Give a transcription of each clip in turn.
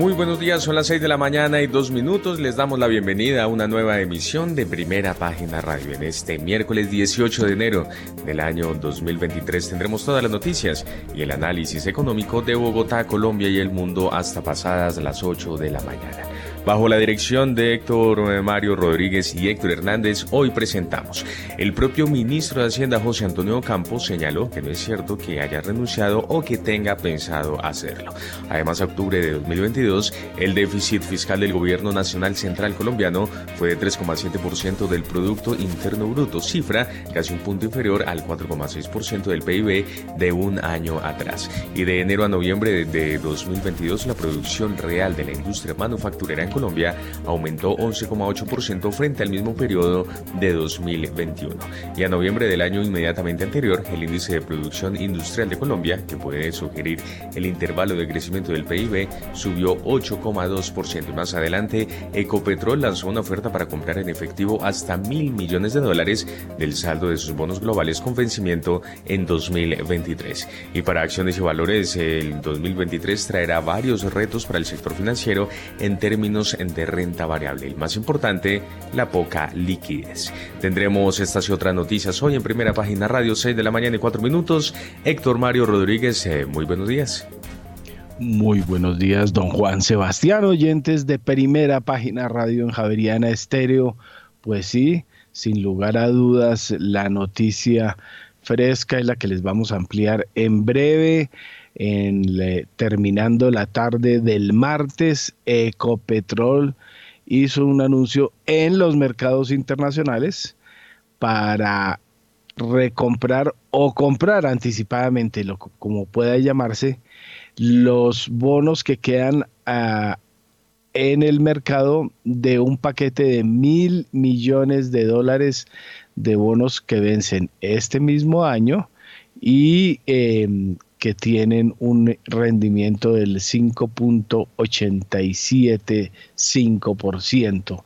Muy buenos días, son las 6 de la mañana y dos minutos. Les damos la bienvenida a una nueva emisión de Primera Página Radio. En este miércoles 18 de enero del año 2023 tendremos todas las noticias y el análisis económico de Bogotá, Colombia y el mundo hasta pasadas las 8 de la mañana. Bajo la dirección de Héctor Mario Rodríguez y Héctor Hernández, hoy presentamos. El propio ministro de Hacienda, José Antonio Campos, señaló que no es cierto que haya renunciado o que tenga pensado hacerlo. Además, a octubre de 2022, el déficit fiscal del Gobierno Nacional Central Colombiano fue de 3,7% del Producto Interno Bruto, cifra casi un punto inferior al 4,6% del PIB de un año atrás. Y de enero a noviembre de 2022, la producción real de la industria manufacturera Colombia aumentó 11,8% frente al mismo periodo de 2021. Y a noviembre del año inmediatamente anterior, el índice de producción industrial de Colombia, que puede sugerir el intervalo de crecimiento del PIB, subió 8,2%. Y más adelante, Ecopetrol lanzó una oferta para comprar en efectivo hasta mil millones de dólares del saldo de sus bonos globales con vencimiento en 2023. Y para acciones y valores, el 2023 traerá varios retos para el sector financiero en términos de renta variable. Y más importante, la poca liquidez. Tendremos estas y otras noticias hoy en primera página radio 6 de la mañana y 4 minutos. Héctor Mario Rodríguez, eh, muy buenos días. Muy buenos días, don Juan Sebastián, oyentes de primera página radio en Javeriana Estéreo. Pues sí, sin lugar a dudas, la noticia fresca es la que les vamos a ampliar en breve terminando la tarde del martes, Ecopetrol hizo un anuncio en los mercados internacionales para recomprar o comprar anticipadamente, lo, como pueda llamarse, los bonos que quedan ah, en el mercado de un paquete de mil millones de dólares de bonos que vencen este mismo año y em, que tienen un rendimiento del 5.875%.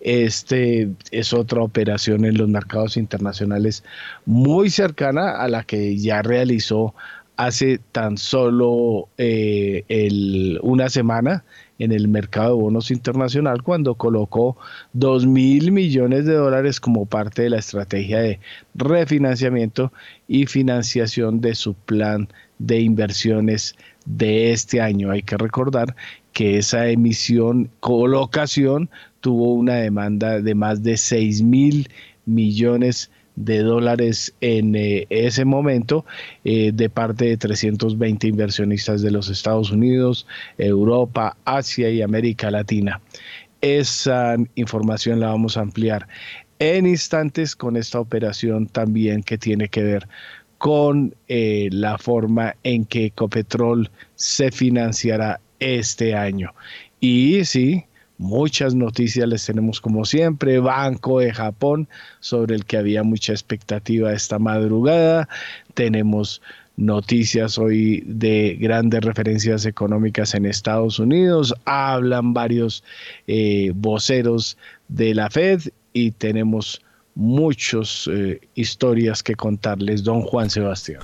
Este es otra operación en los mercados internacionales muy cercana a la que ya realizó hace tan solo eh, una semana en el mercado de bonos internacional cuando colocó 2 mil millones de dólares como parte de la estrategia de refinanciamiento y financiación de su plan de inversiones de este año. Hay que recordar que esa emisión, colocación, tuvo una demanda de más de 6 mil millones de dólares en eh, ese momento eh, de parte de 320 inversionistas de los Estados Unidos, Europa, Asia y América Latina. Esa información la vamos a ampliar en instantes con esta operación también que tiene que ver con eh, la forma en que Ecopetrol se financiará este año. Y sí, muchas noticias les tenemos como siempre. Banco de Japón, sobre el que había mucha expectativa esta madrugada. Tenemos noticias hoy de grandes referencias económicas en Estados Unidos. Hablan varios eh, voceros de la Fed y tenemos muchas eh, historias que contarles, don Juan Sebastián.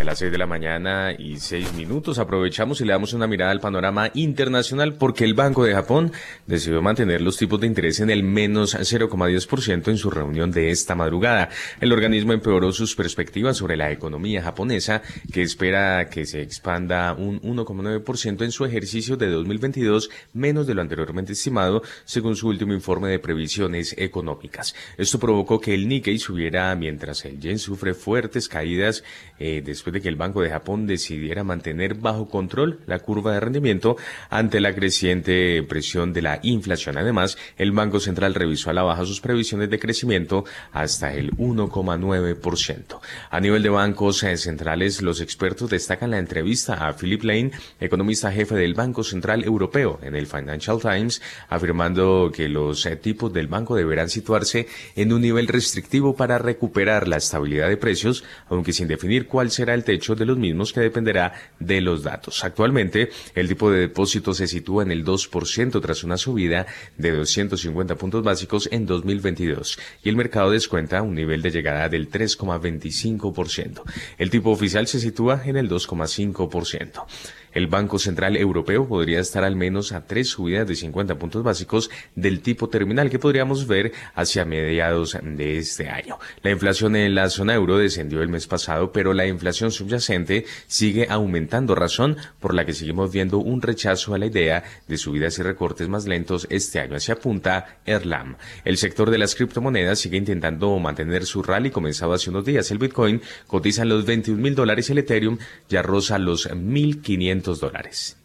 A las 6 de la mañana y 6 minutos aprovechamos y le damos una mirada al panorama internacional porque el Banco de Japón decidió mantener los tipos de interés en el menos 0,10% en su reunión de esta madrugada. El organismo empeoró sus perspectivas sobre la economía japonesa que espera que se expanda un 1,9% en su ejercicio de 2022 menos de lo anteriormente estimado según su último informe de previsiones económicas. Esto provocó que el Nikkei subiera mientras el yen sufre fuertes caídas eh, después de que el Banco de Japón decidiera mantener bajo control la curva de rendimiento ante la creciente presión de la inflación. Además, el Banco Central revisó a la baja sus previsiones de crecimiento hasta el 1,9%. A nivel de bancos eh, centrales, los expertos destacan la entrevista a Philip Lane, economista jefe del Banco Central Europeo, en el Financial Times, afirmando que los eh, tipos del banco deberán situarse en un nivel restrictivo para recuperar la estabilidad de precios, aunque sin definir cuál será el techo de los mismos que dependerá de los datos. Actualmente, el tipo de depósito se sitúa en el 2% tras una subida de 250 puntos básicos en 2022 y el mercado descuenta un nivel de llegada del 3,25%. El tipo oficial se sitúa en el 2,5%. El Banco Central Europeo podría estar al menos a tres subidas de 50 puntos básicos del tipo terminal que podríamos ver hacia mediados de este año. La inflación en la zona euro descendió el mes pasado, pero la inflación subyacente sigue aumentando, razón por la que seguimos viendo un rechazo a la idea de subidas y recortes más lentos este año. Hacia apunta Erlam. El sector de las criptomonedas sigue intentando mantener su rally comenzado hace unos días. El Bitcoin cotiza en los 21 mil dólares y el Ethereum ya roza los 1.500 dólares.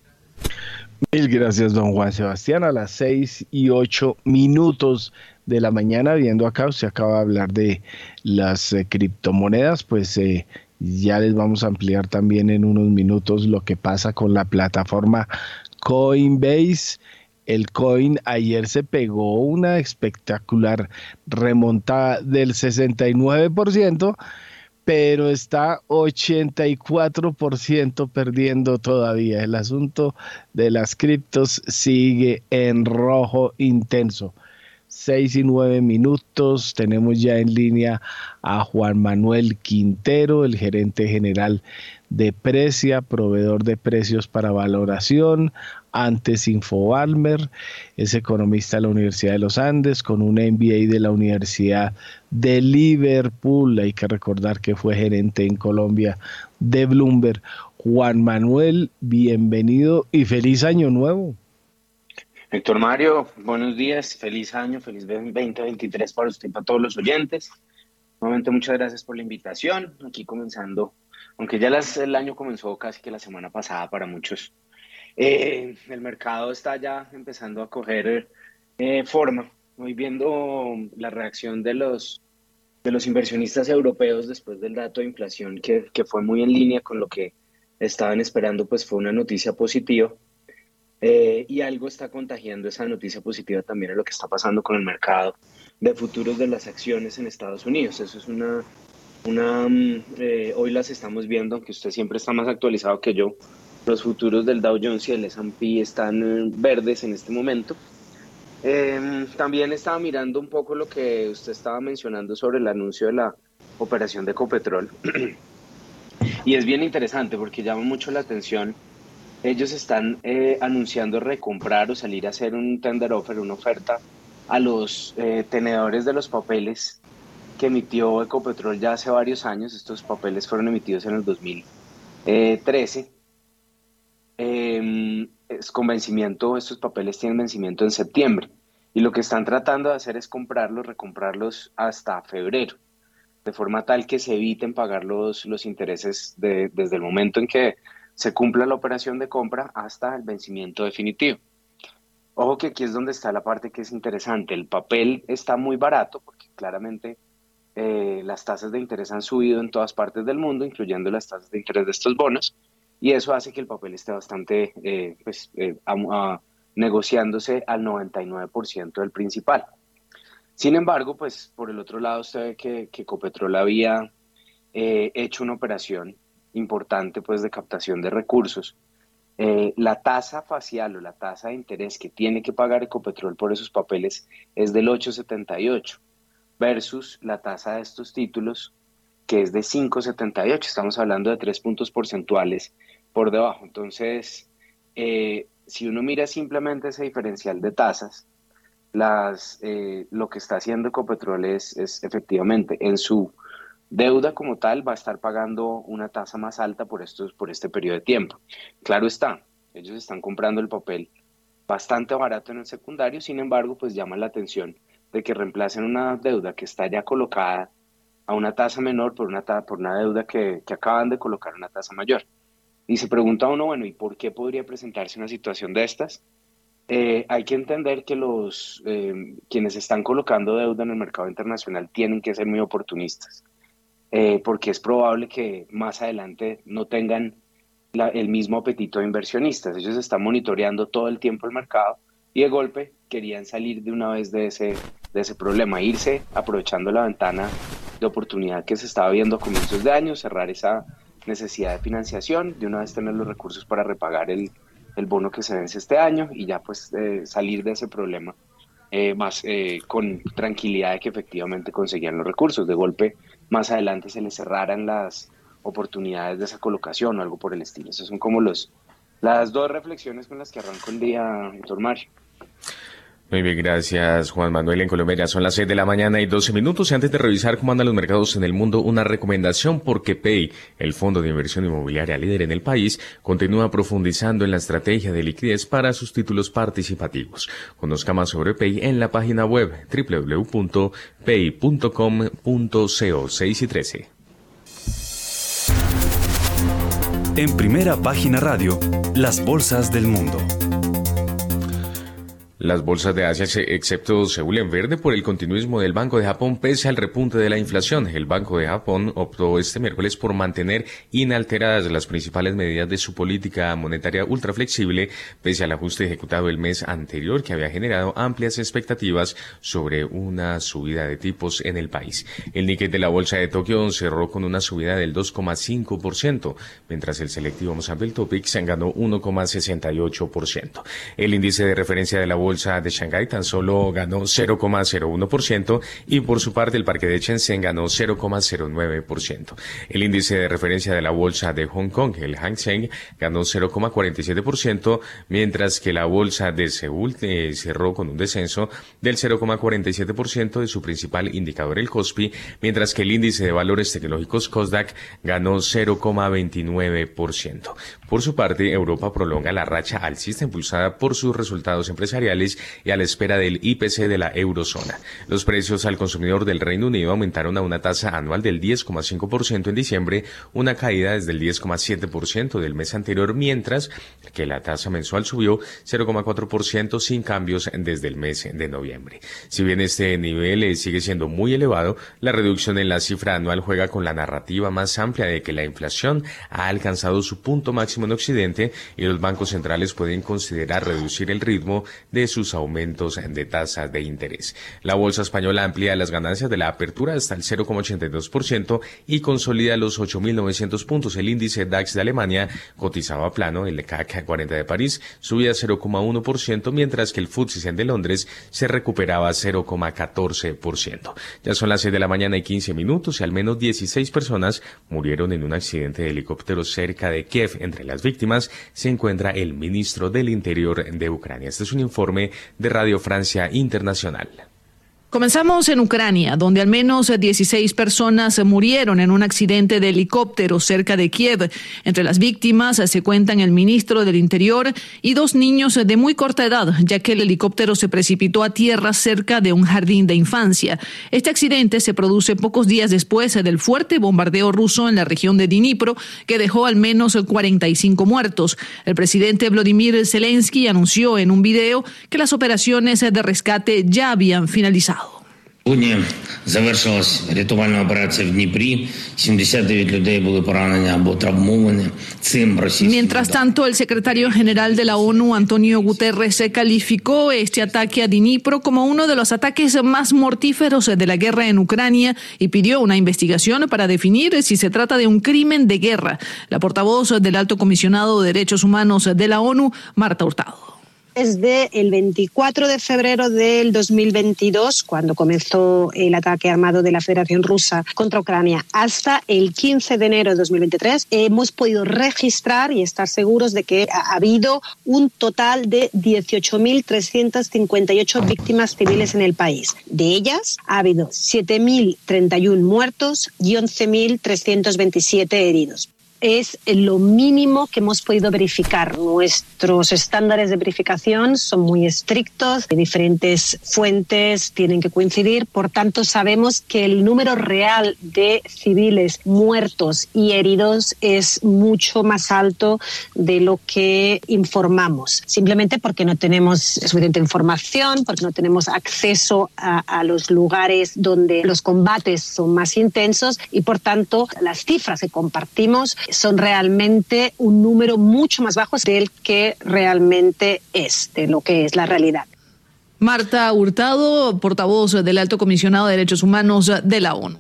Mil gracias, don Juan Sebastián. A las seis y ocho minutos de la mañana, viendo acá, usted acaba de hablar de las eh, criptomonedas, pues eh, ya les vamos a ampliar también en unos minutos lo que pasa con la plataforma Coinbase. El coin ayer se pegó una espectacular remontada del 69% pero está 84% perdiendo todavía. El asunto de las criptos sigue en rojo intenso. 6 y 9 minutos. Tenemos ya en línea a Juan Manuel Quintero, el gerente general de Precia, proveedor de precios para valoración, antes Infobalmer, es economista de la Universidad de los Andes, con un MBA de la Universidad de Liverpool, hay que recordar que fue gerente en Colombia de Bloomberg. Juan Manuel, bienvenido y feliz año nuevo. Héctor Mario, buenos días, feliz año, feliz 2023 para usted y para todos los oyentes. Nuevamente muchas gracias por la invitación, aquí comenzando, aunque ya el año comenzó casi que la semana pasada para muchos eh, el mercado está ya empezando a coger eh, forma. Hoy viendo la reacción de los, de los inversionistas europeos después del dato de inflación que, que fue muy en línea con lo que estaban esperando, pues fue una noticia positiva. Eh, y algo está contagiando esa noticia positiva también a lo que está pasando con el mercado de futuros de las acciones en Estados Unidos. Eso es una, una mm, hoy las estamos viendo, aunque usted siempre está más actualizado que yo, los futuros del Dow Jones y el S&P están eh, verdes en este momento. Em, también estaba mirando un poco lo que usted estaba mencionando sobre el anuncio de la operación de Copetrol. y es bien interesante porque llama mucho la atención. Ellos están eh, anunciando recomprar o salir a hacer un tender offer, una oferta a los eh, tenedores de los papeles que emitió Ecopetrol ya hace varios años. Estos papeles fueron emitidos en el 2013 eh, es con vencimiento, estos papeles tienen vencimiento en septiembre y lo que están tratando de hacer es comprarlos, recomprarlos hasta febrero, de forma tal que se eviten pagar los, los intereses desde el momento en que se cumpla la operación de compra hasta el vencimiento definitivo. Ojo que aquí es donde está la parte que es interesante. El papel está muy barato porque claramente eh, las tasas de interés han subido en todas partes del mundo, incluyendo las tasas de interés de estos bonos y eso hace que el papel esté bastante, eh, pues, eh, negociándose al 99% del principal. Sin embargo, pues por el otro lado usted ve que, que Copetrol había eh, hecho una operación importante pues de captación de recursos. la tasa facial o la tasa de interés que tiene que pagar Ecopetrol por esos papeles es del 8,78 versus la tasa de estos títulos que es de 5,78. Estamos hablando de tres puntos porcentuales por debajo. Entonces, eh, si uno mira simplemente ese diferencial de tasas, las, eh, lo que está haciendo Ecopetrol es, es, efectivamente en su deuda como tal va a estar pagando una tasa más alta por, por este periodo de tiempo. Claro está, ellos están comprando el papel bastante barato en el secundario, sin embargo, pues llama la atención de que reemplacen una deuda que está ya colocada a una tasa menor por una, por una deuda que, acaban de colocar una tasa mayor. Y se pregunta uno, bueno, ¿y por qué podría presentarse una situación de estas? Eh, hay que entender que los eh, quienes están colocando deuda en el mercado internacional tienen que ser muy oportunistas, eh, porque es probable que más adelante no tengan el mismo apetito de inversionistas. Ellos están monitoreando todo el tiempo el mercado y de golpe querían salir de una vez de ese, de ese problema, irse aprovechando la ventana de oportunidad que se estaba viendo a comienzos de año, cerrar esa necesidad de financiación, de una vez tener los recursos para repagar el, el bono que se vence este año y ya pues eh, salir de ese problema eh, más eh, con tranquilidad de que efectivamente conseguían los recursos. De golpe, más adelante se les cerraran las oportunidades de esa colocación o algo por el estilo. Esas son como los, las dos reflexiones con las que arranco el día, doctor Mario. Muy bien, gracias Juan Manuel. En Colombia son las 6 de la mañana y 12 minutos. Y antes de revisar cómo andan los mercados en el mundo, una recomendación porque Pay, el fondo de inversión inmobiliaria líder en el país, continúa profundizando en la estrategia de liquidez para sus títulos participativos. Conozca más sobre Pay en la página web www.pay.com.co 6 y 13. En primera página radio, las bolsas del mundo. Las bolsas de Asia, excepto Seúl en verde por el continuismo del Banco de Japón pese al repunte de la inflación. El Banco de Japón optó este miércoles por mantener inalteradas las principales medidas de su política monetaria ultra flexible pese al ajuste ejecutado el mes anterior que había generado amplias expectativas sobre una subida de tipos en el país. El Nikkei de la bolsa de Tokio cerró con una subida del 2,5%, mientras el selectivo Mosambel Topics ganó 1,68%. El índice de referencia de la bolsa bolsa de Shanghái tan solo ganó 0,01% y por su parte el parque de Shenzhen ganó 0,09%. El índice de referencia de la bolsa de Hong Kong, el Hang Seng, ganó 0,47%, mientras que la bolsa de Seúl eh, cerró con un descenso del 0,47% de su principal indicador, el Kospi, mientras que el índice de valores tecnológicos Kosdaq ganó 0,29%. Por su parte, Europa prolonga la racha alcista impulsada por sus resultados empresariales y a la espera del IPC de la eurozona. Los precios al consumidor del Reino Unido aumentaron a una tasa anual del 10,5% en diciembre, una caída desde el 10,7% del mes anterior, mientras que la tasa mensual subió 0,4% sin cambios desde el mes de noviembre. Si bien este nivel eh, sigue siendo muy elevado, la reducción en la cifra anual juega con la narrativa más amplia de que la inflación ha alcanzado su punto máximo en Occidente y los bancos centrales pueden considerar reducir el ritmo de sus aumentos de tasas de interés. La bolsa española amplía las ganancias de la apertura hasta el 0,82% y consolida los 8.900 puntos. El índice DAX de Alemania cotizaba plano, el CAC 40 de París subía 0,1%, mientras que el FTSE de Londres se recuperaba 0,14%. Ya son las 6 de la mañana y 15 minutos y al menos 16 personas murieron en un accidente de helicóptero cerca de Kiev. Entre las víctimas se encuentra el ministro del Interior de Ucrania. Este es un informe de Radio Francia Internacional. Comenzamos en Ucrania, donde al menos 16 personas murieron en un accidente de helicóptero cerca de Kiev. Entre las víctimas se cuentan el ministro del Interior y dos niños de muy corta edad, ya que el helicóptero se precipitó a tierra cerca de un jardín de infancia. Este accidente se produce pocos días después del fuerte bombardeo ruso en la región de Dnipro, que dejó al menos 45 muertos. El presidente Vladimir Zelensky anunció en un video que las operaciones de rescate ya habían finalizado. Сьогодні завершилась рятувальна операція в Дніпрі. 79 людей були поранені або травмовані цим російським. Mientras tanto, el secretario general de la ONU, Antonio Guterres, calificó este ataque a Dnipro como uno de los ataques más mortíferos de la guerra en Ucrania y pidió una investigación para definir si se trata de un crimen de guerra. La portavoz del Alto Comisionado de Derechos Humanos de la ONU, Marta Hurtado desde el 24 de febrero del 2022, cuando comenzó el ataque armado de la Federación Rusa contra Ucrania, hasta el 15 de enero de 2023, hemos podido registrar y estar seguros de que ha habido un total de 18.358 víctimas civiles en el país. De ellas, ha habido 7.031 muertos y 11.327 heridos es lo mínimo que hemos podido verificar. Nuestros estándares de verificación son muy estrictos, de diferentes fuentes tienen que coincidir, por tanto sabemos que el número real de civiles muertos y heridos es mucho más alto de lo que informamos, simplemente porque no tenemos suficiente información, porque no tenemos acceso a, a los lugares donde los combates son más intensos y por tanto las cifras que compartimos son realmente un número mucho más bajo del que realmente es, de lo que es la realidad. Marta Hurtado, portavoz del Alto Comisionado de Derechos Humanos de la ONU.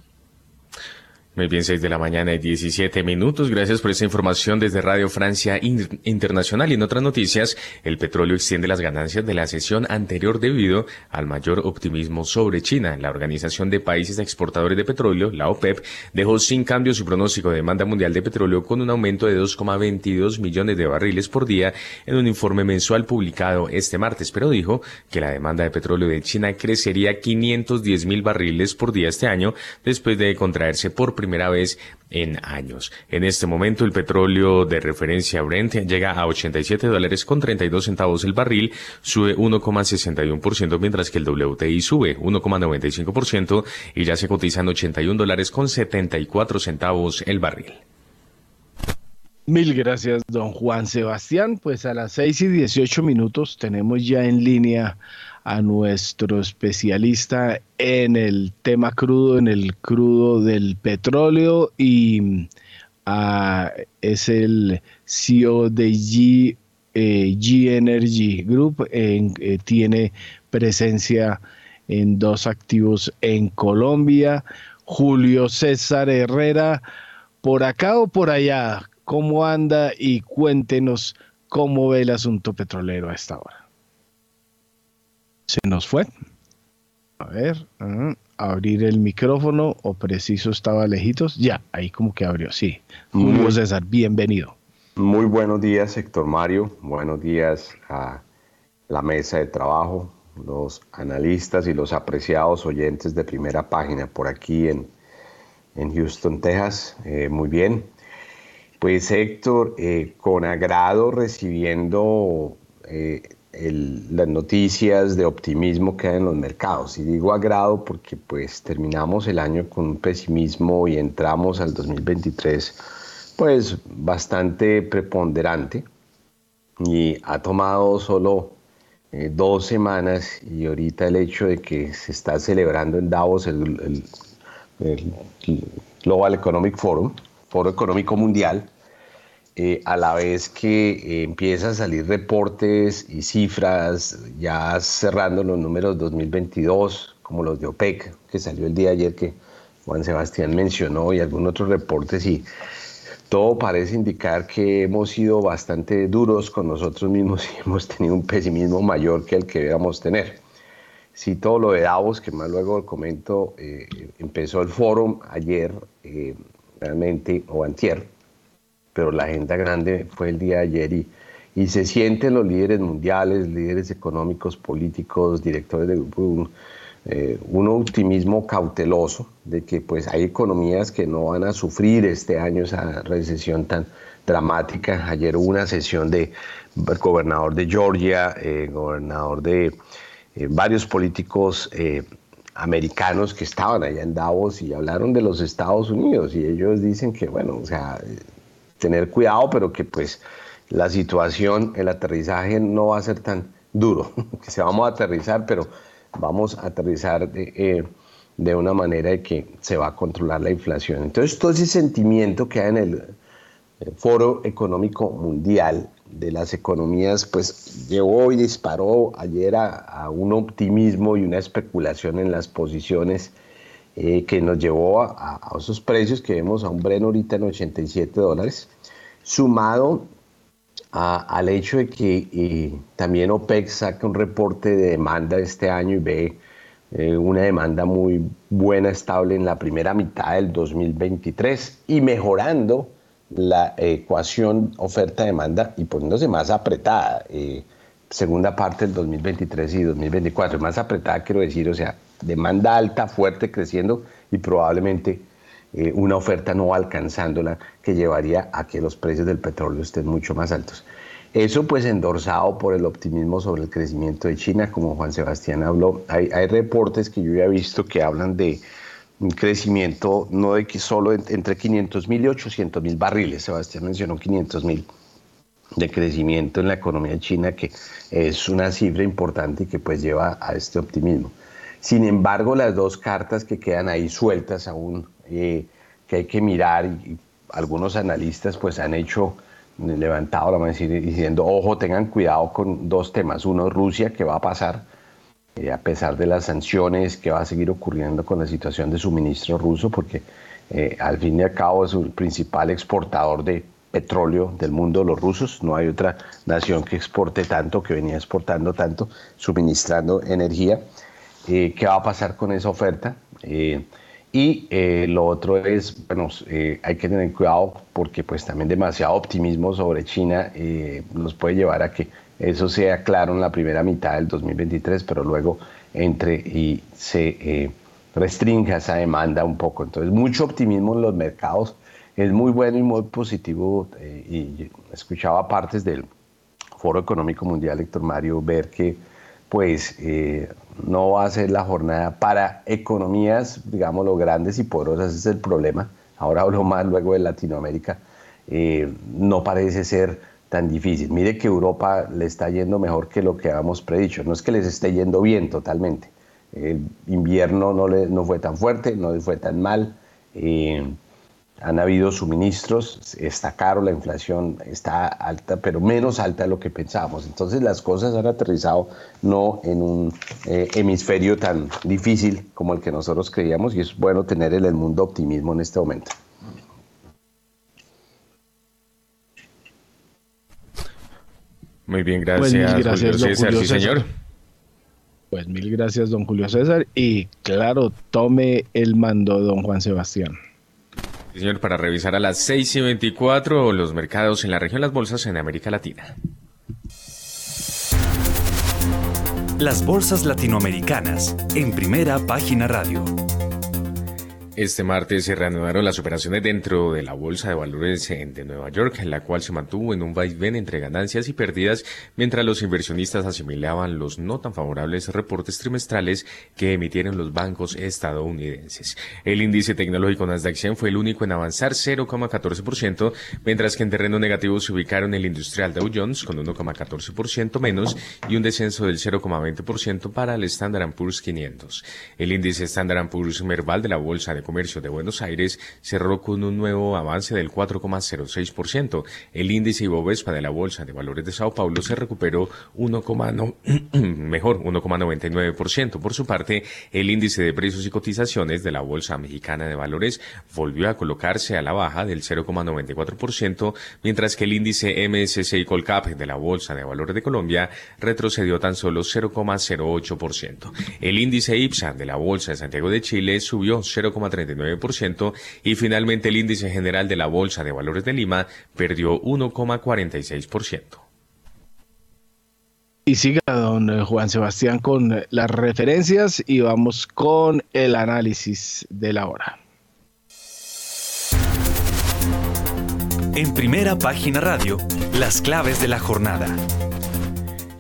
Muy bien, 6 de la mañana y 17 minutos. Gracias por esta información desde Radio Francia Internacional. Y en otras noticias, el petróleo extiende las ganancias de la sesión anterior debido al mayor optimismo sobre China. La Organización de Países Exportadores de Petróleo, la OPEP, dejó sin cambio su pronóstico de demanda mundial de petróleo con un aumento de 2,22 millones de barriles por día en un informe mensual publicado este martes, pero dijo que la demanda de petróleo de China crecería 510 mil barriles por día este año después de contraerse por primera vez en años. En este momento el petróleo de referencia Brent llega a 87 dólares con 32 centavos el barril, sube 1,61%, mientras que el WTI sube 1,95% y ya se cotiza en 81 dólares con 74 centavos el barril. Mil gracias, don Juan Sebastián. Pues a las 6 y 18 minutos tenemos ya en línea a nuestro especialista en el tema crudo, en el crudo del petróleo y ah, es el CEO de G, eh, Energy Group, eh, tiene presencia en dos activos en Colombia. Julio César Herrera, por acá o por allá, ¿cómo anda? Y cuéntenos cómo ve el asunto petrolero a esta hora. Se nos fue. A ver, ah, abrir el micrófono o preciso estaba lejitos. Ya, ahí como que abrió, sí. Julio César, bienvenido. Muy buenos días, Héctor Mario. Buenos días a la mesa de trabajo, los analistas y los apreciados oyentes de primera página por aquí en, en Houston, Texas. Eh, muy bien. Pues Héctor, eh, con agrado recibiendo eh, las noticias de optimismo que hay en los mercados. Y digo agrado porque pues terminamos el año con un pesimismo y entramos al 2023 pues bastante preponderante y ha tomado solo eh, dos semanas y ahorita el hecho de que se está celebrando en Davos el Global Economic Forum, Foro Económico Mundial, eh, a la vez que eh, empiezan a salir reportes y cifras ya cerrando los números 2022, como los de OPEC, que salió el día ayer que Juan Sebastián mencionó, y algunos otros reportes, y todo parece indicar que hemos sido bastante duros con nosotros mismos y hemos tenido un pesimismo mayor que el que debíamos tener. Si todo lo de Davos, que más luego comento, eh, empezó el foro ayer, realmente, o antier, pero la agenda grande fue el día de ayer y, y se sienten los líderes mundiales, líderes económicos, políticos, directores de grupo, un, eh, un, optimismo cauteloso de que pues hay economías que no van a sufrir este año esa recesión tan dramática. Ayer hubo una sesión de gobernador de Georgia, eh, gobernador de eh, varios políticos americanos que estaban allá en Davos y hablaron de los Estados Unidos y ellos dicen que bueno, o sea, tener cuidado, pero que pues la situación, el aterrizaje no va a ser tan duro, que se vamos a aterrizar, pero vamos a aterrizar de, eh, de una manera de que se va a controlar la inflación. Entonces, todo ese sentimiento que hay en el, Foro Económico Mundial de las economías, pues llevó y disparó ayer a, un optimismo y una especulación en las posiciones eh, que nos llevó a, a, esos precios que vemos a un Bren ahorita en 87 dólares sumado al hecho de que también OPEC saca un reporte de demanda este año y ve eh, una demanda muy buena, estable en la primera mitad del 2023 y mejorando la ecuación oferta-demanda y poniéndose más apretada. Eh, segunda parte del 2023 y 2024. Más apretada, quiero decir, o sea, demanda alta, fuerte, creciendo y probablemente eh, una oferta no alcanzándola que llevaría a que los precios del petróleo estén mucho más altos. Eso pues endorsado por el optimismo sobre el crecimiento de China, como Juan Sebastián habló. Hay, reportes que yo ya he visto que hablan de un crecimiento no de que solo entre 500 mil y 800 mil barriles. Sebastián mencionó 500 mil de crecimiento en la economía china, que es una cifra importante y que pues lleva a este optimismo. Sin embargo, las dos cartas que quedan ahí sueltas aún eh, que hay que mirar y, algunos analistas pues han hecho, levantado la mano diciendo, ojo, tengan cuidado con dos temas. Uno, Rusia, que va a pasar, eh, a pesar de las sanciones, que va a seguir ocurriendo con la situación de suministro ruso, porque Eh, al fin y al cabo es el principal exportador de petróleo del mundo, los rusos. No hay otra nación que exporte tanto, que venía exportando tanto, suministrando energía. Eh, ¿Qué va a pasar con esa oferta? Y lo otro es, bueno, hay que tener cuidado porque pues también demasiado optimismo sobre China nos puede llevar a que eso sea claro en la primera mitad del 2023, pero luego entre y se eh, restrinja esa demanda un poco. Entonces, mucho optimismo en los mercados es muy bueno y muy positivo. Eh, y escuchaba partes del Foro Económico Mundial, Héctor Mario, ver que pues eh, no va a ser la jornada para economías, digamos, lo grandes y poderosas, ese es el problema. Ahora hablo más luego de Latinoamérica. no parece ser tan difícil. Mire que Europa le está yendo mejor que lo que habíamos predicho. No es que les esté yendo bien totalmente. El invierno no, le, no fue tan fuerte, no fue tan mal. Eh, han habido suministros, está caro, la inflación está alta, pero menos alta de lo que pensábamos. Entonces las cosas han aterrizado no en un eh, hemisferio tan difícil como el que nosotros creíamos y es bueno tener en el mundo optimismo en este momento. Muy bien, gracias. Pues gracias, don Julio César. señor. Pues mil gracias, don Julio César. Y claro, tome el mando, don Juan Sebastián. Señor, para revisar a las 6 y 24 los mercados en la región, las bolsas en América Latina. Las bolsas latinoamericanas en primera página radio. Este martes se reanudaron las operaciones dentro de la Bolsa de Valores de Nueva York, la cual se mantuvo en un vaivén entre ganancias y pérdidas, mientras los inversionistas asimilaban los no tan favorables reportes trimestrales que emitieron los bancos estadounidenses. El índice tecnológico Nasdaq 100 fue el único en avanzar 0,14%, mientras que en terreno negativo se ubicaron el industrial Dow Jones con 1,14% menos y un descenso del 0,20% para el Standard Poor's 500. El índice Standard Poor's Merval de la Bolsa de Comercio de Buenos Aires cerró con un nuevo avance del 4,06%. El índice Ibovespa de la Bolsa de Valores de Sao Paulo se recuperó 1, mejor 1,99%. Por su parte, el índice de precios y cotizaciones de la Bolsa Mexicana de Valores volvió a colocarse a la baja del 0,94%, mientras que el índice MSCI Colcap de la Bolsa de Valores de Colombia retrocedió tan solo 0,08%. El índice IPSA de la Bolsa de Santiago de Chile subió 0,3 39% y finalmente el índice general de la Bolsa de Valores de Lima perdió 1,46%. Y siga don Juan Sebastián con las referencias y vamos con el análisis de la hora. En primera página radio, las claves de la jornada.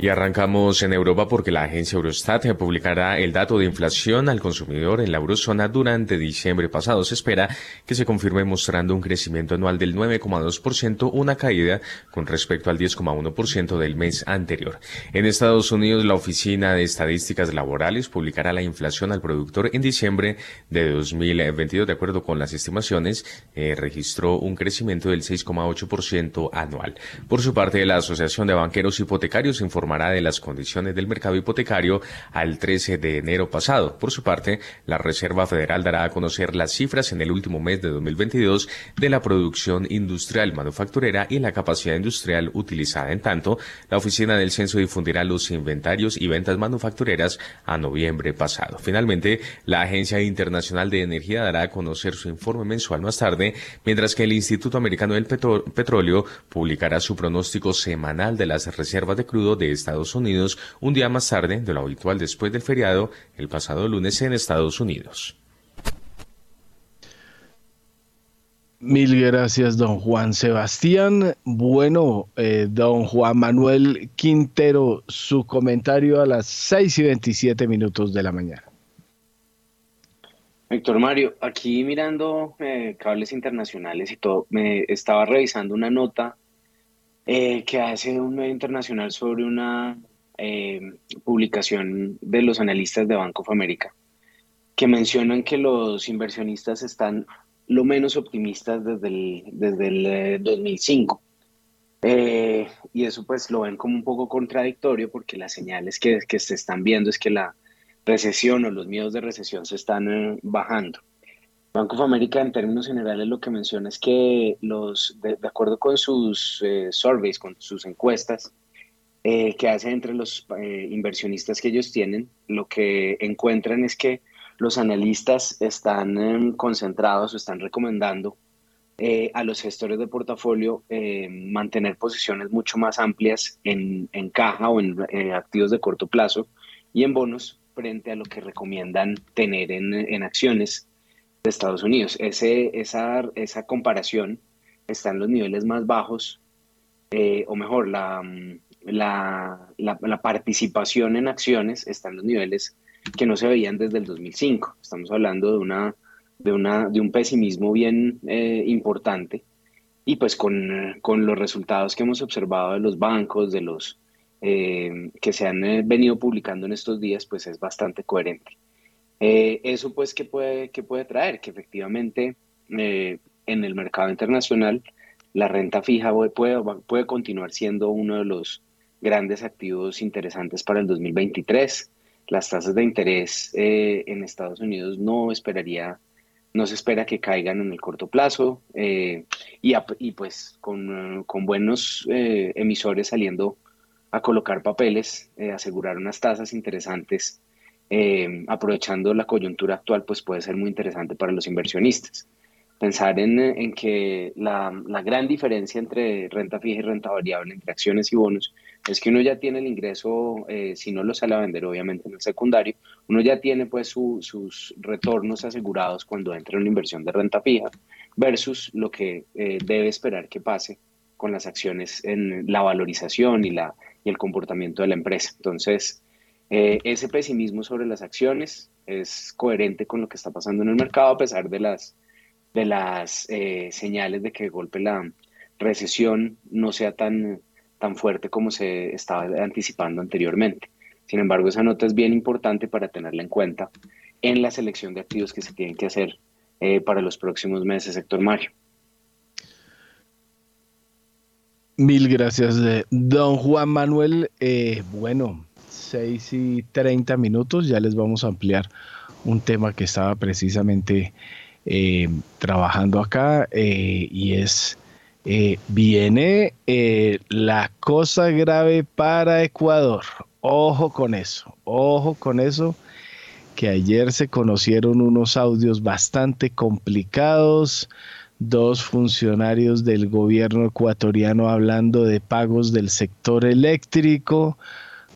Y arrancamos en Europa porque la agencia Eurostat publicará el dato de inflación al consumidor en la eurozona durante diciembre pasado. Se espera que se confirme mostrando un crecimiento anual del 9,2%, una caída con respecto al 10,1% del mes anterior. En Estados Unidos, la Oficina de Estadísticas Laborales publicará la inflación al productor en diciembre de 2022. De acuerdo con las estimaciones, eh, registró un crecimiento del 6,8% anual. Por su parte, la Asociación de Banqueros Hipotecarios informará de las condiciones del mercado hipotecario al 13 de enero pasado. Por su parte, la Reserva Federal dará a conocer las cifras en el último mes de 2022 de la producción industrial manufacturera y la capacidad industrial utilizada. En tanto, la Oficina del Censo difundirá los inventarios y ventas manufactureras a noviembre pasado. Finalmente, la Agencia Internacional de Energía dará a conocer su informe mensual más tarde, mientras que el Instituto Americano del Petróleo publicará su pronóstico semanal de las reservas de crudo de Estados Unidos un día más tarde de lo habitual después del feriado el pasado lunes en Estados Unidos. Mil gracias, don Juan Sebastián. Bueno, eh, don Juan Manuel Quintero, su comentario a las 6 y 27 minutos de la mañana. Héctor Mario, aquí mirando eh, cables internacionales y todo, me estaba revisando una nota eh, que hace un medio internacional sobre una eh, publicación de los analistas de Bank of America, que mencionan que los inversionistas están lo menos optimistas desde el, desde el 2005. Eh, y eso pues lo ven como un poco contradictorio porque las señales que, que se están viendo es que la recesión o los miedos de recesión se están bajando. Banco of America en términos generales lo que menciona es que los, de, acuerdo con sus eh, surveys, con sus encuestas eh, que hacen entre los eh, inversionistas que ellos tienen, lo que encuentran es que los analistas están em, concentrados o están recomendando a los gestores de portafolio mantener posiciones mucho más amplias en, en caja o en activos de corto plazo y en bonos frente a lo que recomiendan tener en, en acciones de Estados Unidos. Ese, esa, esa comparación está en los niveles más bajos, eh, o mejor, la, la, la, participación en acciones está en los niveles que no se veían desde el 2005. Estamos hablando de, una, de, una, de un pesimismo bien eh, importante y pues con, con, los resultados que hemos observado de los bancos, de los eh, que se han venido publicando en estos días, pues es bastante coherente. Eh, eso pues que puede, que puede traer, que efectivamente eh, en el mercado internacional la renta fija puede, puede continuar siendo uno de los grandes activos interesantes para el 2023. Las tasas de interés eh, en Estados Unidos no esperaría, no se espera que caigan en el corto plazo y, y, pues con, con buenos emisores saliendo a colocar papeles, asegurar unas tasas interesantes eh, aprovechando la coyuntura actual, pues puede ser muy interesante para los inversionistas. Pensar en, que la, gran diferencia entre renta fija y renta variable, entre acciones y bonos, es que uno ya tiene el ingreso, eh, si no lo sale a vender obviamente en el secundario, uno ya tiene pues sus retornos asegurados cuando entra en una inversión de renta fija, versus lo que eh, debe esperar que pase con las acciones en la valorización y, la, y el comportamiento de la empresa. Entonces, eh, ese pesimismo sobre las acciones es coherente con lo que está pasando en el mercado a pesar de las, de las eh, señales de que de golpe la recesión no sea tan, tan fuerte como se estaba anticipando anteriormente. Sin embargo, esa nota es bien importante para tenerla en cuenta en la selección de activos que se tienen que hacer eh, para los próximos meses, sector Mario. Mil gracias, don Juan Manuel. bueno, 6 y 30 minutos ya les vamos a ampliar un tema que estaba precisamente eh, trabajando acá eh, y es eh, viene la cosa grave para Ecuador. Ojo con eso, ojo con eso, que ayer se conocieron unos audios bastante complicados, dos funcionarios del gobierno ecuatoriano hablando de pagos del sector eléctrico,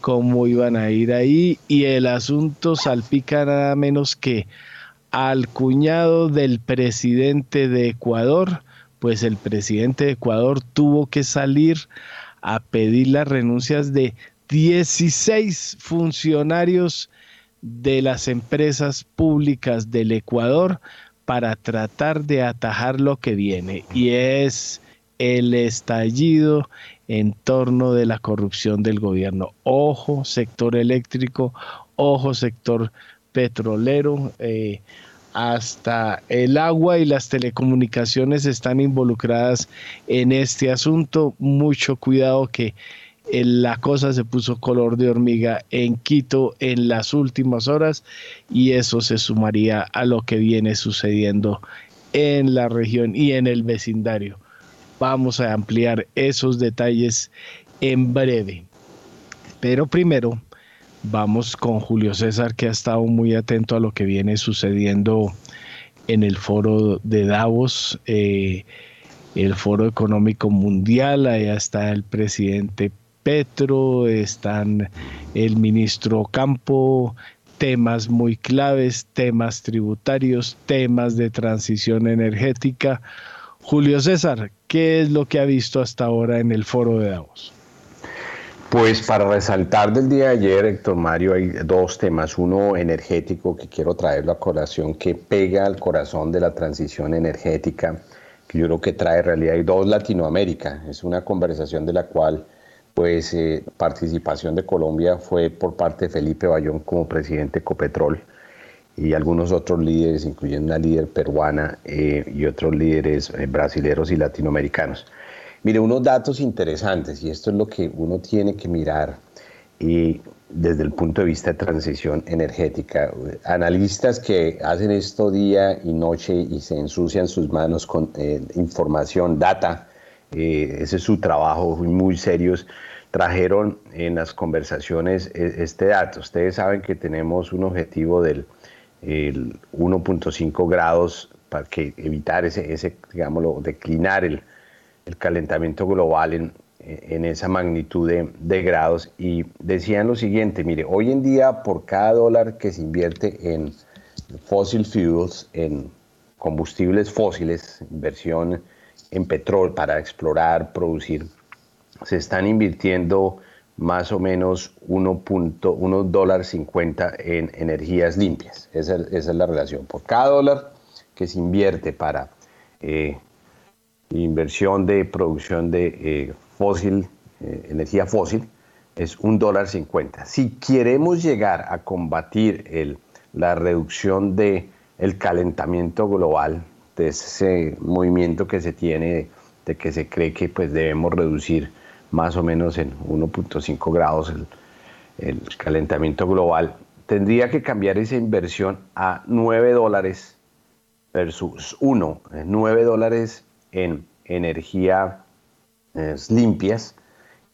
cómo iban a ir ahí y el asunto salpica nada menos que al cuñado del presidente de Ecuador, pues el presidente de Ecuador tuvo que salir a pedir las renuncias de 16 funcionarios de las empresas públicas del Ecuador para tratar de atajar lo que viene. Y es el estallido en torno de la corrupción del gobierno. Ojo, sector eléctrico, ojo, sector petrolero. Eh, hasta el agua y las telecomunicaciones están involucradas en este asunto. Mucho cuidado que eh, la cosa se puso color de hormiga en Quito en las últimas horas y eso se sumaría a lo que viene sucediendo en la región y en el vecindario. Vamos a ampliar esos detalles en breve. Pero primero vamos con Julio César, que ha estado muy atento a lo que viene sucediendo en el foro de Davos, eh, el foro económico mundial. Allá está el presidente Petro, están el ministro Campo, temas muy claves, temas tributarios, temas de transición energética. Julio César, ¿qué es lo que ha visto hasta ahora en el foro de Davos? Pues para resaltar del día de ayer, Héctor Mario, hay dos temas. Uno energético que quiero traerlo a colación, que pega al corazón de la transición energética, que yo creo que trae realidad. Y dos, Latinoamérica. Es una conversación de la cual, pues, eh, participación de Colombia fue por parte de Felipe Bayón como presidente de Ecopetrol y algunos otros líderes, incluyendo una líder peruana eh, y otros líderes eh, brasileños y latinoamericanos. Mire, unos datos interesantes, y esto es lo que uno tiene que mirar. Y desde el punto de vista de transición energética. Analistas que hacen esto día y noche y se ensucian sus manos con eh, información, data, eh, ese es su trabajo, muy serios, trajeron en las conversaciones e, este dato. Ustedes saben que tenemos un objetivo del 1.5 grados para que evitar ese, ese digámoslo, declinar el, el calentamiento global en, en esa magnitud de, grados. Y decían lo siguiente, mire, hoy en día por cada dólar que se invierte en fossil fuels, en combustibles fósiles, inversión en petróleo para explorar, producir, se están invirtiendo más o menos 1.1 dólar 50 en energías limpias. Esa, es la relación. Por cada dólar que se invierte para eh, inversión de producción de eh, fósil, eh, energía fósil, es un dólar cincuenta. Si queremos llegar a combatir la reducción del el calentamiento global, de ese movimiento que se tiene de que se cree que pues debemos reducir más o menos en 1.5 grados el, calentamiento global, tendría que cambiar esa inversión a 9 dólares versus 1, 9 dólares en energía limpias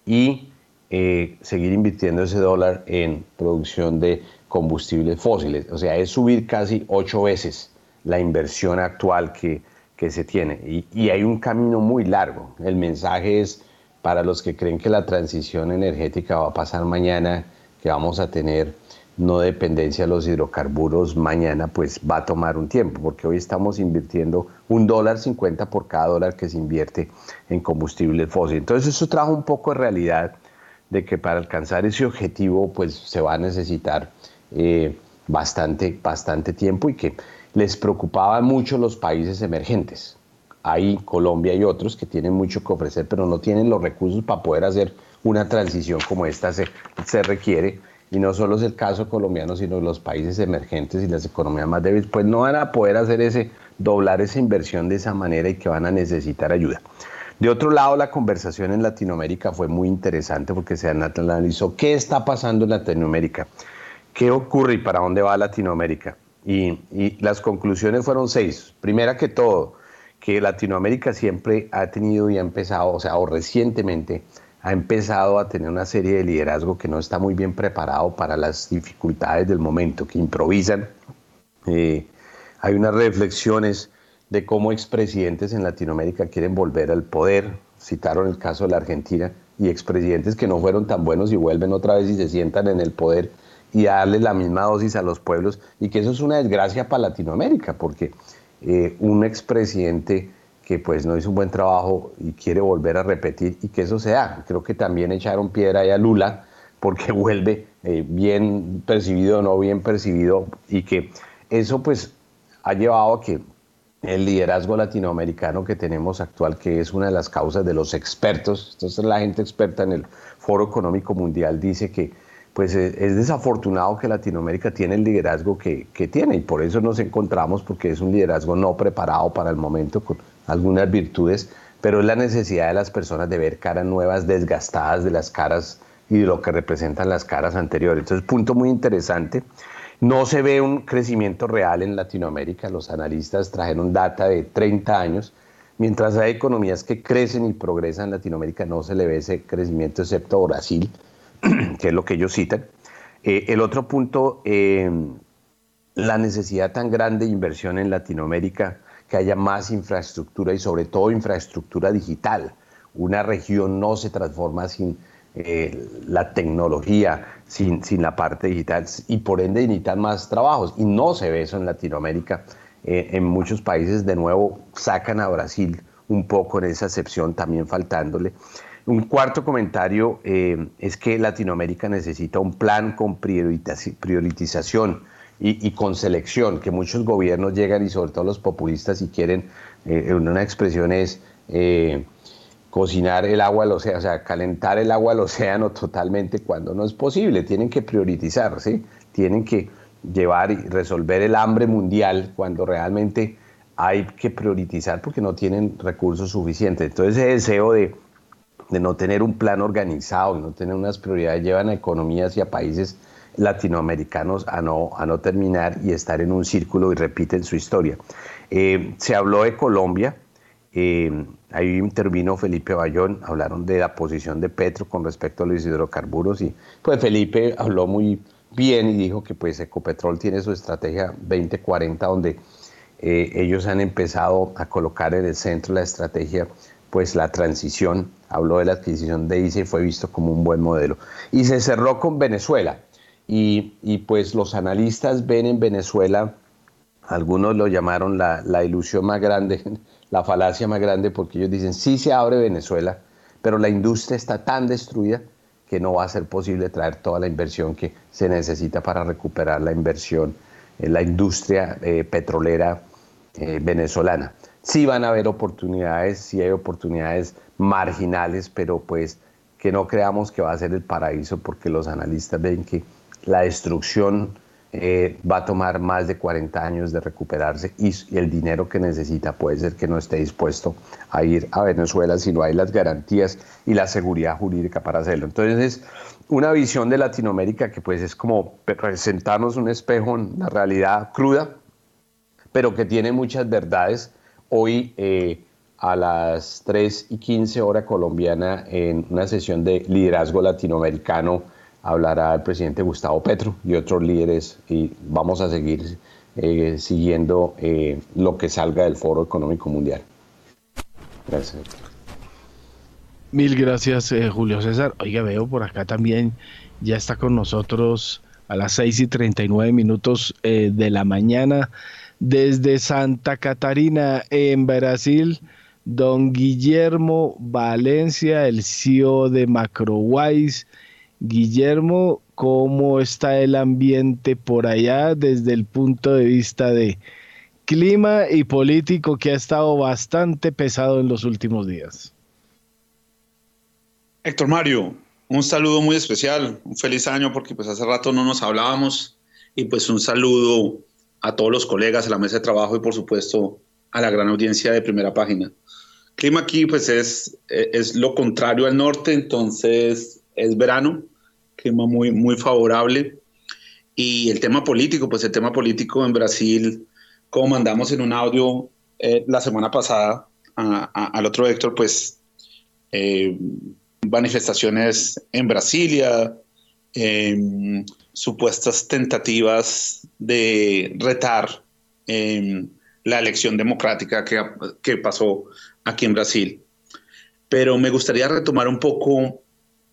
y eh, seguir invirtiendo ese dólar en producción de combustibles fósiles. O sea, es subir casi ocho veces la inversión actual que, que se tiene. Y, y, hay un camino muy largo. El mensaje es para los que creen que la transición energética va a pasar mañana, que vamos a tener no dependencia de los hidrocarburos mañana, pues va a tomar un tiempo, porque hoy estamos invirtiendo un dólar cincuenta por cada dólar que se invierte en combustible fósil. Entonces eso trajo un poco de realidad de que para alcanzar ese objetivo, pues se va a necesitar eh, bastante, bastante tiempo y que les preocupaban mucho los países emergentes. Hay Colombia y otros que tienen mucho que ofrecer, pero no tienen los recursos para poder hacer una transición como esta se, se requiere y no solo es el caso colombiano, sino los países emergentes y las economías más débiles, pues no van a poder hacer ese, doblar esa inversión de esa manera y que van a necesitar ayuda. De otro lado, la conversación en Latinoamérica fue muy interesante porque se analizó qué está pasando en Latinoamérica, qué ocurre y para dónde va Latinoamérica. Y las conclusiones fueron seis. Primera que todo, que Latinoamérica siempre ha tenido y ha empezado, o sea, o recientemente, ha empezado a tener una serie de liderazgo que no está muy bien preparado para las dificultades del momento, que improvisan. Eh, hay unas reflexiones de cómo expresidentes en Latinoamérica quieren volver al poder. Citaron el caso de la Argentina y expresidentes que no fueron tan buenos y vuelven otra vez y se sientan en el poder y darle la misma dosis a los pueblos y que eso es una desgracia para Latinoamérica porque eh, un expresidente que pues no hizo un buen trabajo y quiere volver a repetir y que eso se da. Creo que también echaron piedra ahí a Lula porque vuelve eh, bien percibido o no bien percibido y que eso pues ha llevado a que el liderazgo latinoamericano que tenemos actual, que es una de las causas de los expertos, entonces la gente experta en el Foro Económico Mundial dice que pues es, desafortunado que Latinoamérica tiene el liderazgo que, que, tiene y por eso nos encontramos porque es un liderazgo no preparado para el momento con algunas virtudes, pero es la necesidad de las personas de ver caras nuevas desgastadas de las caras y de lo que representan las caras anteriores. Entonces, punto muy interesante. No se ve un crecimiento real en Latinoamérica. Los analistas trajeron data de 30 años. Mientras hay economías que crecen y progresan en Latinoamérica, no se le ve ese crecimiento, excepto Brasil, que es lo que ellos citan. Eh, el otro punto, eh, la necesidad tan grande de inversión en Latinoamérica que haya más infraestructura y sobre todo infraestructura digital. Una región no se transforma sin eh, la tecnología, sin, sin, la parte digital y por ende necesitan más trabajos. Y no se ve eso en Latinoamérica. En muchos países de nuevo sacan a Brasil un poco en esa excepción, también faltándole. Un cuarto comentario eh, es que Latinoamérica necesita un plan con priorización y, con selección, que muchos gobiernos llegan y sobre todo los populistas y quieren, eh, una expresión es eh, cocinar el agua al océano, o sea, calentar el agua al océano totalmente cuando no es posible, tienen que priorizar, ¿sí? tienen que llevar y resolver el hambre mundial cuando realmente hay que priorizar porque no tienen recursos suficientes. Entonces ese deseo de de no tener un plan organizado, de no tener unas prioridades, llevan a economías y a países latinoamericanos a no, a no terminar y estar en un círculo y repiten su historia. Eh, se habló de Colombia, eh, ahí intervino Felipe Bayón, hablaron de la posición de Petro con respecto a los hidrocarburos y pues Felipe habló muy bien y dijo que pues Ecopetrol tiene su estrategia 2040 donde eh, ellos han empezado a colocar en el centro la estrategia pues la transición, habló de la adquisición de ICE y fue visto como un buen modelo. Y se cerró con Venezuela. Y, pues los analistas ven en Venezuela, algunos lo llamaron la, ilusión más grande, la falacia más grande, porque ellos dicen, sí se abre Venezuela, pero la industria está tan destruida que no va a ser posible traer toda la inversión que se necesita para recuperar la inversión en la industria eh, petrolera eh, venezolana. Sí van a haber oportunidades, sí hay oportunidades marginales, pero pues que no creamos que va a ser el paraíso porque los analistas ven que la destrucción eh, va a tomar más de 40 años de recuperarse y, el dinero que necesita puede ser que no esté dispuesto a ir a Venezuela si no hay las garantías y la seguridad jurídica para hacerlo. Entonces es una visión de Latinoamérica que pues es como presentarnos un espejo en la realidad cruda, pero que tiene muchas verdades. Hoy eh, a las 3 y 15 hora colombiana en una sesión de liderazgo latinoamericano hablará el presidente Gustavo Petro y otros líderes y vamos a seguir eh, siguiendo eh, lo que salga del Foro Económico Mundial. Gracias. Mil gracias, eh, Julio César. Oiga, veo por acá también, ya está con nosotros a las 6 y 39 minutos de la mañana desde Santa Catarina, en Brasil, don Guillermo Valencia, el CEO de Macrowise Guillermo, ¿cómo está el ambiente por allá desde el punto de vista de clima y político que ha estado bastante pesado en los últimos días? Héctor Mario, un saludo muy especial, un feliz año porque pues hace rato no nos hablábamos y pues un saludo a todos los colegas, a la mesa de trabajo y por supuesto a la gran audiencia de primera página. Clima aquí pues es, es lo contrario al norte, entonces es verano, clima muy, muy favorable. Y el tema político, pues el tema político en Brasil, como mandamos en un audio eh, la semana pasada al otro Héctor, pues eh, manifestaciones en Brasilia, em, supuestas tentativas de retar em, la elección democrática que, que pasó aquí en Brasil. Pero me gustaría retomar un poco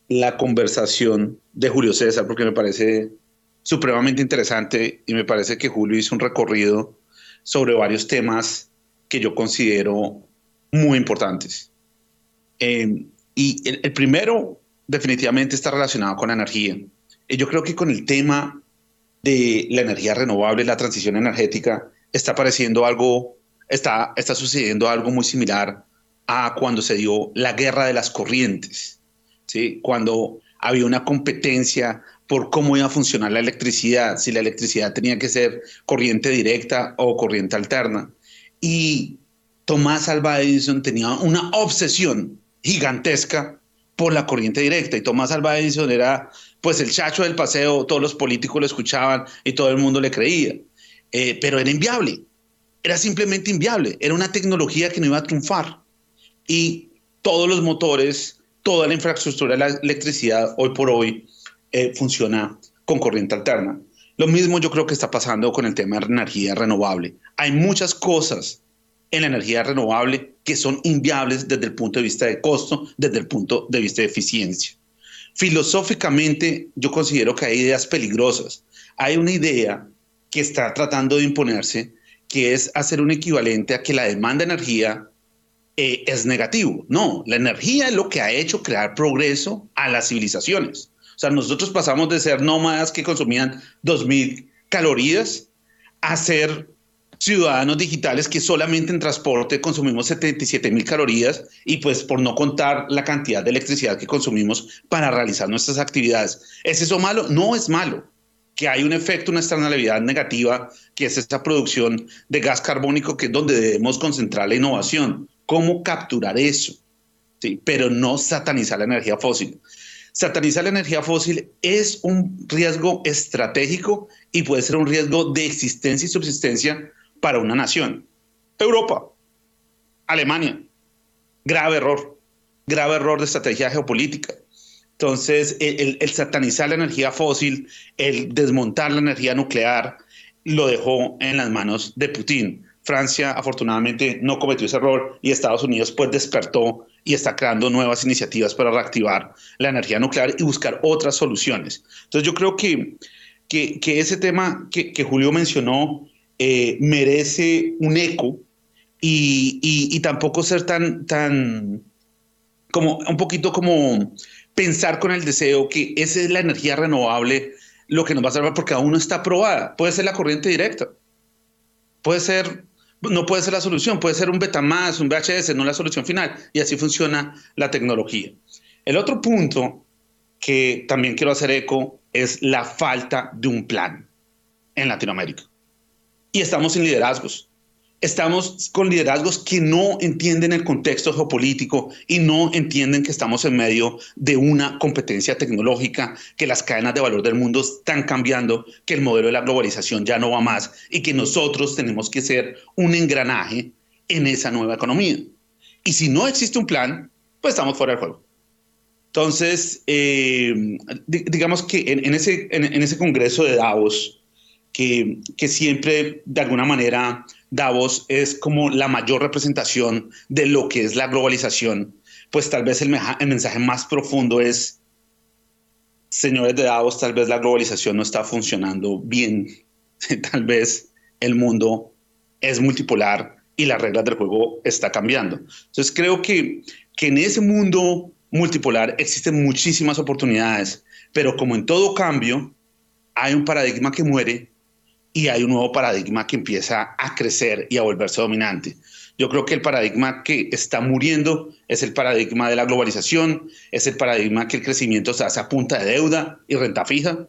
la conversación de Julio César porque me parece supremamente interesante y me parece que Julio hizo un recorrido sobre varios temas que yo considero muy importantes. Eh, y el, primero definitivamente está relacionado con la energía. Y yo creo que con el tema de la energía renovable, la transición energética, está apareciendo algo, está, está sucediendo algo muy similar a cuando se dio la guerra de las corrientes cuando había una competencia por cómo iba a funcionar la electricidad, si la electricidad tenía que ser corriente directa o corriente alterna. Y Tomás Alva Edison tenía una obsesión gigantesca por la corriente directa. Y Tomás Alva Edison era pues el chacho del paseo, todos los políticos lo escuchaban y todo el mundo le creía. Eh, pero era inviable, era simplemente inviable, era una tecnología que no iba a triunfar. Y todos los motores toda la infraestructura de la electricidad hoy por hoy eh, funciona con corriente alterna. Lo mismo yo creo que está pasando con el tema de energía renovable. Hay muchas cosas en la energía renovable que son inviables desde el punto de vista de costo, desde el punto de vista de eficiencia. Filosóficamente, yo considero que hay ideas peligrosas. Hay una idea que está tratando de imponerse, que es hacer un equivalente a que la demanda de energía eh, es negativo. No, la energía es lo que ha hecho crear progreso a las civilizaciones. O sea, nosotros pasamos de ser nómadas que consumían 2.000 calorías a ser ciudadanos digitales que solamente en transporte consumimos 77.000 calorías y pues por no contar la cantidad de electricidad que consumimos para realizar nuestras actividades. ¿Es eso malo? No es malo. Que hay un efecto, una externalidad negativa, que es esta producción de gas carbónico, que es donde debemos concentrar la innovación cómo capturar eso. ¿sí? pero no satanizar la energía fósil. Satanizar la energía fósil es un riesgo estratégico y puede ser un riesgo de existencia y subsistencia para una nación. Europa, Alemania, grave error, grave error de estrategia geopolítica. Entonces, el, satanizar la energía fósil, el desmontar la energía nuclear, lo dejó en las manos de Putin. Francia afortunadamente no cometió ese error y Estados Unidos pues despertó y está creando nuevas iniciativas para reactivar la energía nuclear y buscar otras soluciones. Entonces yo creo que, que, ese tema que, Julio mencionó eh, merece un eco y, tampoco ser tan, tan, como un poquito como pensar con el deseo que esa es la energía renovable lo que nos va a salvar porque aún no está aprobada. Puede ser la corriente directa, puede ser, no puede ser la solución, puede ser un Betamax, un VHS, no la solución final. Y así funciona la tecnología. El otro punto que también quiero hacer eco es la falta de un plan en Latinoamérica. Y estamos sin liderazgos estamos con liderazgos que no entienden el contexto geopolítico y no entienden que estamos en medio de una competencia tecnológica, que las cadenas de valor del mundo están cambiando, que el modelo de la globalización ya no va más y que nosotros tenemos que ser un engranaje en esa nueva economía. Y si no existe un plan, pues estamos fuera del juego. Entonces, eh, digamos que en, ese, en, ese congreso de Davos, que, que siempre de alguna manera Davos es como la mayor representación de lo que es la globalización, pues tal vez el, mensaje más profundo es, señores de Davos, tal vez la globalización no está funcionando bien, tal vez el mundo es multipolar y las reglas del juego está cambiando. Entonces creo que, que en ese mundo multipolar existen muchísimas oportunidades, pero como en todo cambio, hay un paradigma que muere y hay un nuevo paradigma que empieza a crecer y a volverse dominante. Yo creo que el paradigma que está muriendo es el paradigma de la globalización, es el paradigma que el crecimiento se hace a punta de deuda y renta fija,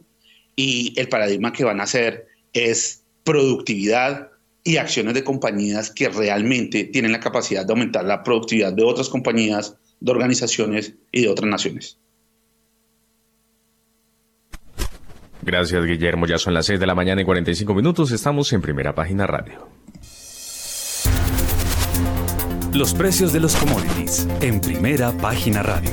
y el paradigma que van a hacer es productividad y acciones de compañías que realmente tienen la capacidad de aumentar la productividad de otras compañías, de organizaciones y de otras naciones. Gracias, Guillermo. Ya son las 6 de la mañana y 45 minutos. Estamos en primera página radio. Los precios de los commodities en primera página radio.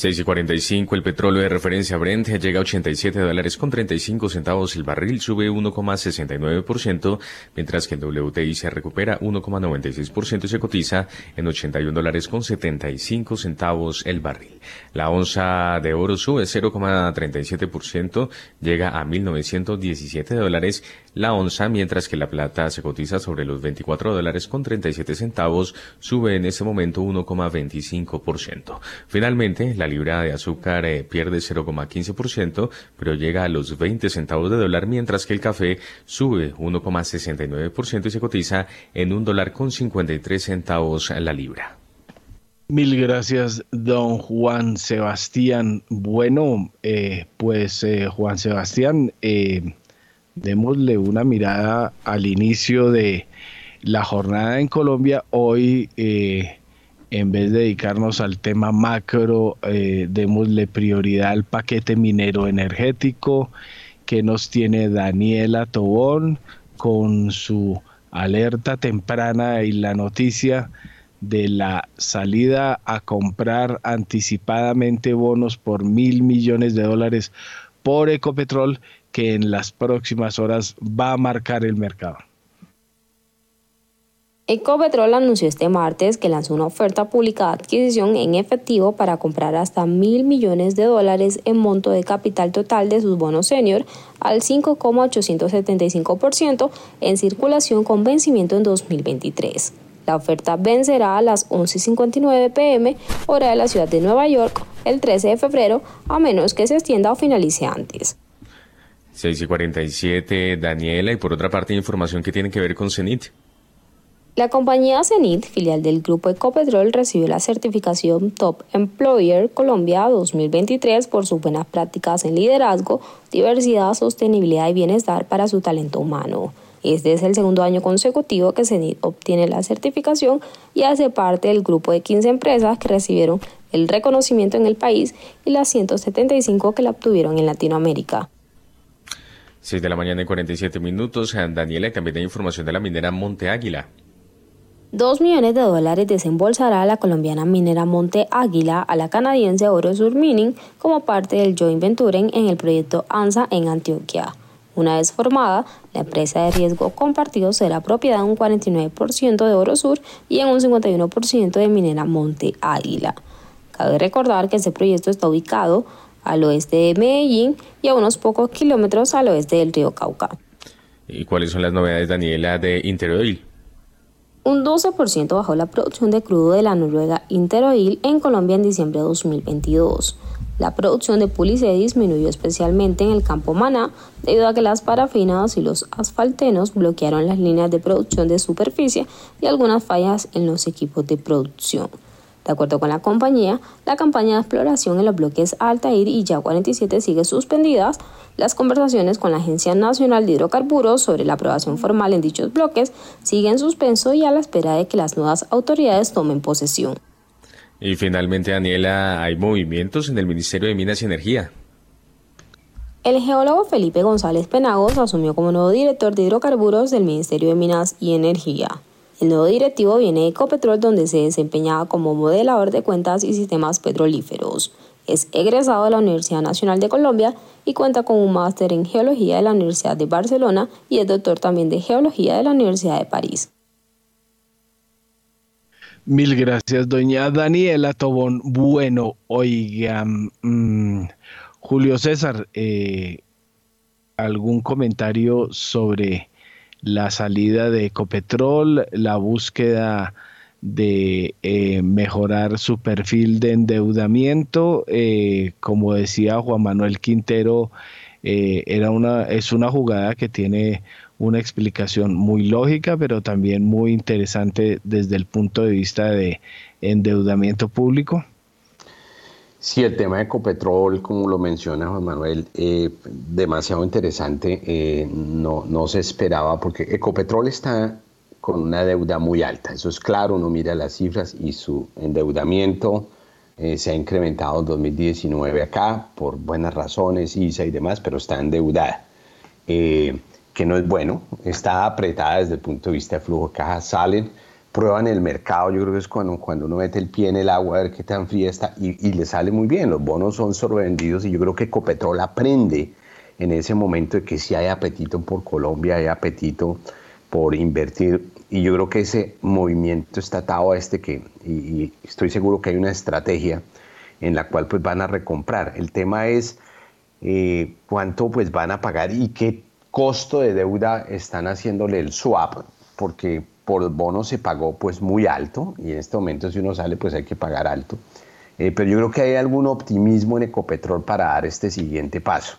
6 y 45, el petróleo de referencia Brent llega a 87 dólares con 35 centavos el barril, sube 1,69%, mientras que el WTI se recupera 1,96% y se cotiza en 81 dólares con 75 centavos el barril. La onza de oro sube 0,37%, llega a 1.917 dólares la onza, mientras que la plata se cotiza sobre los 24 dólares con 37 centavos, sube en ese momento 1,25%. Finalmente, la libra de azúcar eh, pierde 0,15%, pero llega a los 20 centavos de dólar, mientras que el café sube 1,69% y se cotiza en un dólar con 53 centavos la libra. Mil gracias, don Juan Sebastián. Bueno, eh, pues eh, Juan Sebastián, démosle una mirada al inicio de la jornada en Colombia. Hoy en vez de dedicarnos al tema macro, eh, démosle prioridad al paquete minero energético que nos tiene Daniela Tobón con su alerta temprana y la noticia de la salida a comprar anticipadamente bonos por mil millones de dólares por Ecopetrol que en las próximas horas va a marcar el mercado. Ecopetrol anunció este martes que lanzó una oferta pública de adquisición en efectivo para comprar hasta mil millones de dólares en monto de capital total de sus bonos senior al 5,875% en circulación con vencimiento en 2023. La oferta vencerá a las 11.59 pm, hora de la ciudad de Nueva York, el 13 de febrero, a menos que se extienda o finalice antes. 6 y 47, Daniela, y por otra parte, información que tiene que ver con CENIT. La compañía Cenit, filial del grupo Ecopetrol, recibió la certificación Top Employer Colombia 2023 por sus buenas prácticas en liderazgo, diversidad, sostenibilidad y bienestar para su talento humano. Este es el segundo año consecutivo que CENIT obtiene la certificación y hace parte del grupo de 15 empresas que recibieron el reconocimiento en el país y las 175 que la obtuvieron en Latinoamérica. 6 de la mañana y 47 minutos. Daniela, también hay información de la minera Monte Águila. Dos millones de dólares desembolsará la colombiana minera Monte Águila a la canadiense Oro Sur Mining como parte del joint venture en el proyecto ANSA en Antioquia. Una vez formada, la empresa de riesgo compartido será propiedad de un 49% de Oro Sur y en un 51% de Minera Monte Águila. Cabe recordar que este proyecto está ubicado al oeste de Medellín y a unos pocos kilómetros al oeste del río Cauca. ¿Y cuáles son las novedades, Daniela, de Interoil? Un 12% bajó la producción de crudo de la Noruega Interoil en Colombia en diciembre de 2022. La producción de se disminuyó especialmente en el campo Maná debido a que las parafinas y los asfaltenos bloquearon las líneas de producción de superficie y algunas fallas en los equipos de producción. De acuerdo con la compañía, la campaña de exploración en los bloques Altair y Ya 47 sigue suspendidas. Las conversaciones con la Agencia Nacional de Hidrocarburos sobre la aprobación formal en dichos bloques siguen en suspenso y a la espera de que las nuevas autoridades tomen posesión. Y finalmente, Daniela, hay movimientos en el Ministerio de Minas y Energía. El geólogo Felipe González Penagos asumió como nuevo director de hidrocarburos del Ministerio de Minas y Energía. El nuevo directivo viene de Ecopetrol, donde se desempeñaba como modelador de cuentas y sistemas petrolíferos. Es egresado de la Universidad Nacional de Colombia y cuenta con un máster en geología de la Universidad de Barcelona y es doctor también de geología de la Universidad de París. Mil gracias, doña Daniela Tobón. Bueno, oiga, mm, Julio César, eh, ¿algún comentario sobre la salida de Ecopetrol, la búsqueda de eh, mejorar su perfil de endeudamiento? Eh, como decía Juan Manuel Quintero, era una, es una jugada que tiene una explicación muy lógica, pero también muy interesante desde el punto de vista de endeudamiento público? Sí, el tema de Ecopetrol, como lo menciona Juan Manuel, eh, demasiado interesante. Eh, no, no se esperaba porque Ecopetrol está con una deuda muy alta. Eso es claro, uno mira las cifras y su endeudamiento eh, se ha incrementado en 2019 acá por buenas razones, ISA y demás, pero está endeudada que no es bueno, está apretada desde el punto de vista de flujo de caja, salen, prueban el mercado, yo creo que es cuando, cuando uno mete el pie en el agua a ver qué tan fría está y, le sale muy bien, los bonos son sobrevendidos y yo creo que Ecopetrol aprende en ese momento de que si hay apetito por Colombia, hay apetito por invertir y yo creo que ese movimiento está atado a este que, y, estoy seguro que hay una estrategia en la cual pues van a recomprar. El tema es eh, cuánto pues van a pagar y qué costo de deuda están haciéndole el swap, porque por bono se pagó pues muy alto y en este momento si uno sale pues hay que pagar alto. Eh, pero yo creo que hay algún optimismo en Ecopetrol para dar este siguiente paso.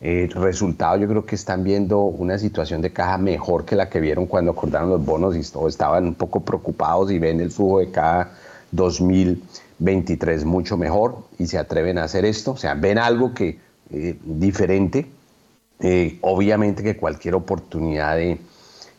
El resultado yo creo que están viendo una situación de caja mejor que la que vieron cuando acordaron los bonos y todos estaban un poco preocupados y ven el flujo de caja 2023 mucho mejor y se atreven a hacer esto, o sea, ven algo que eh, diferente eh, obviamente que cualquier oportunidad de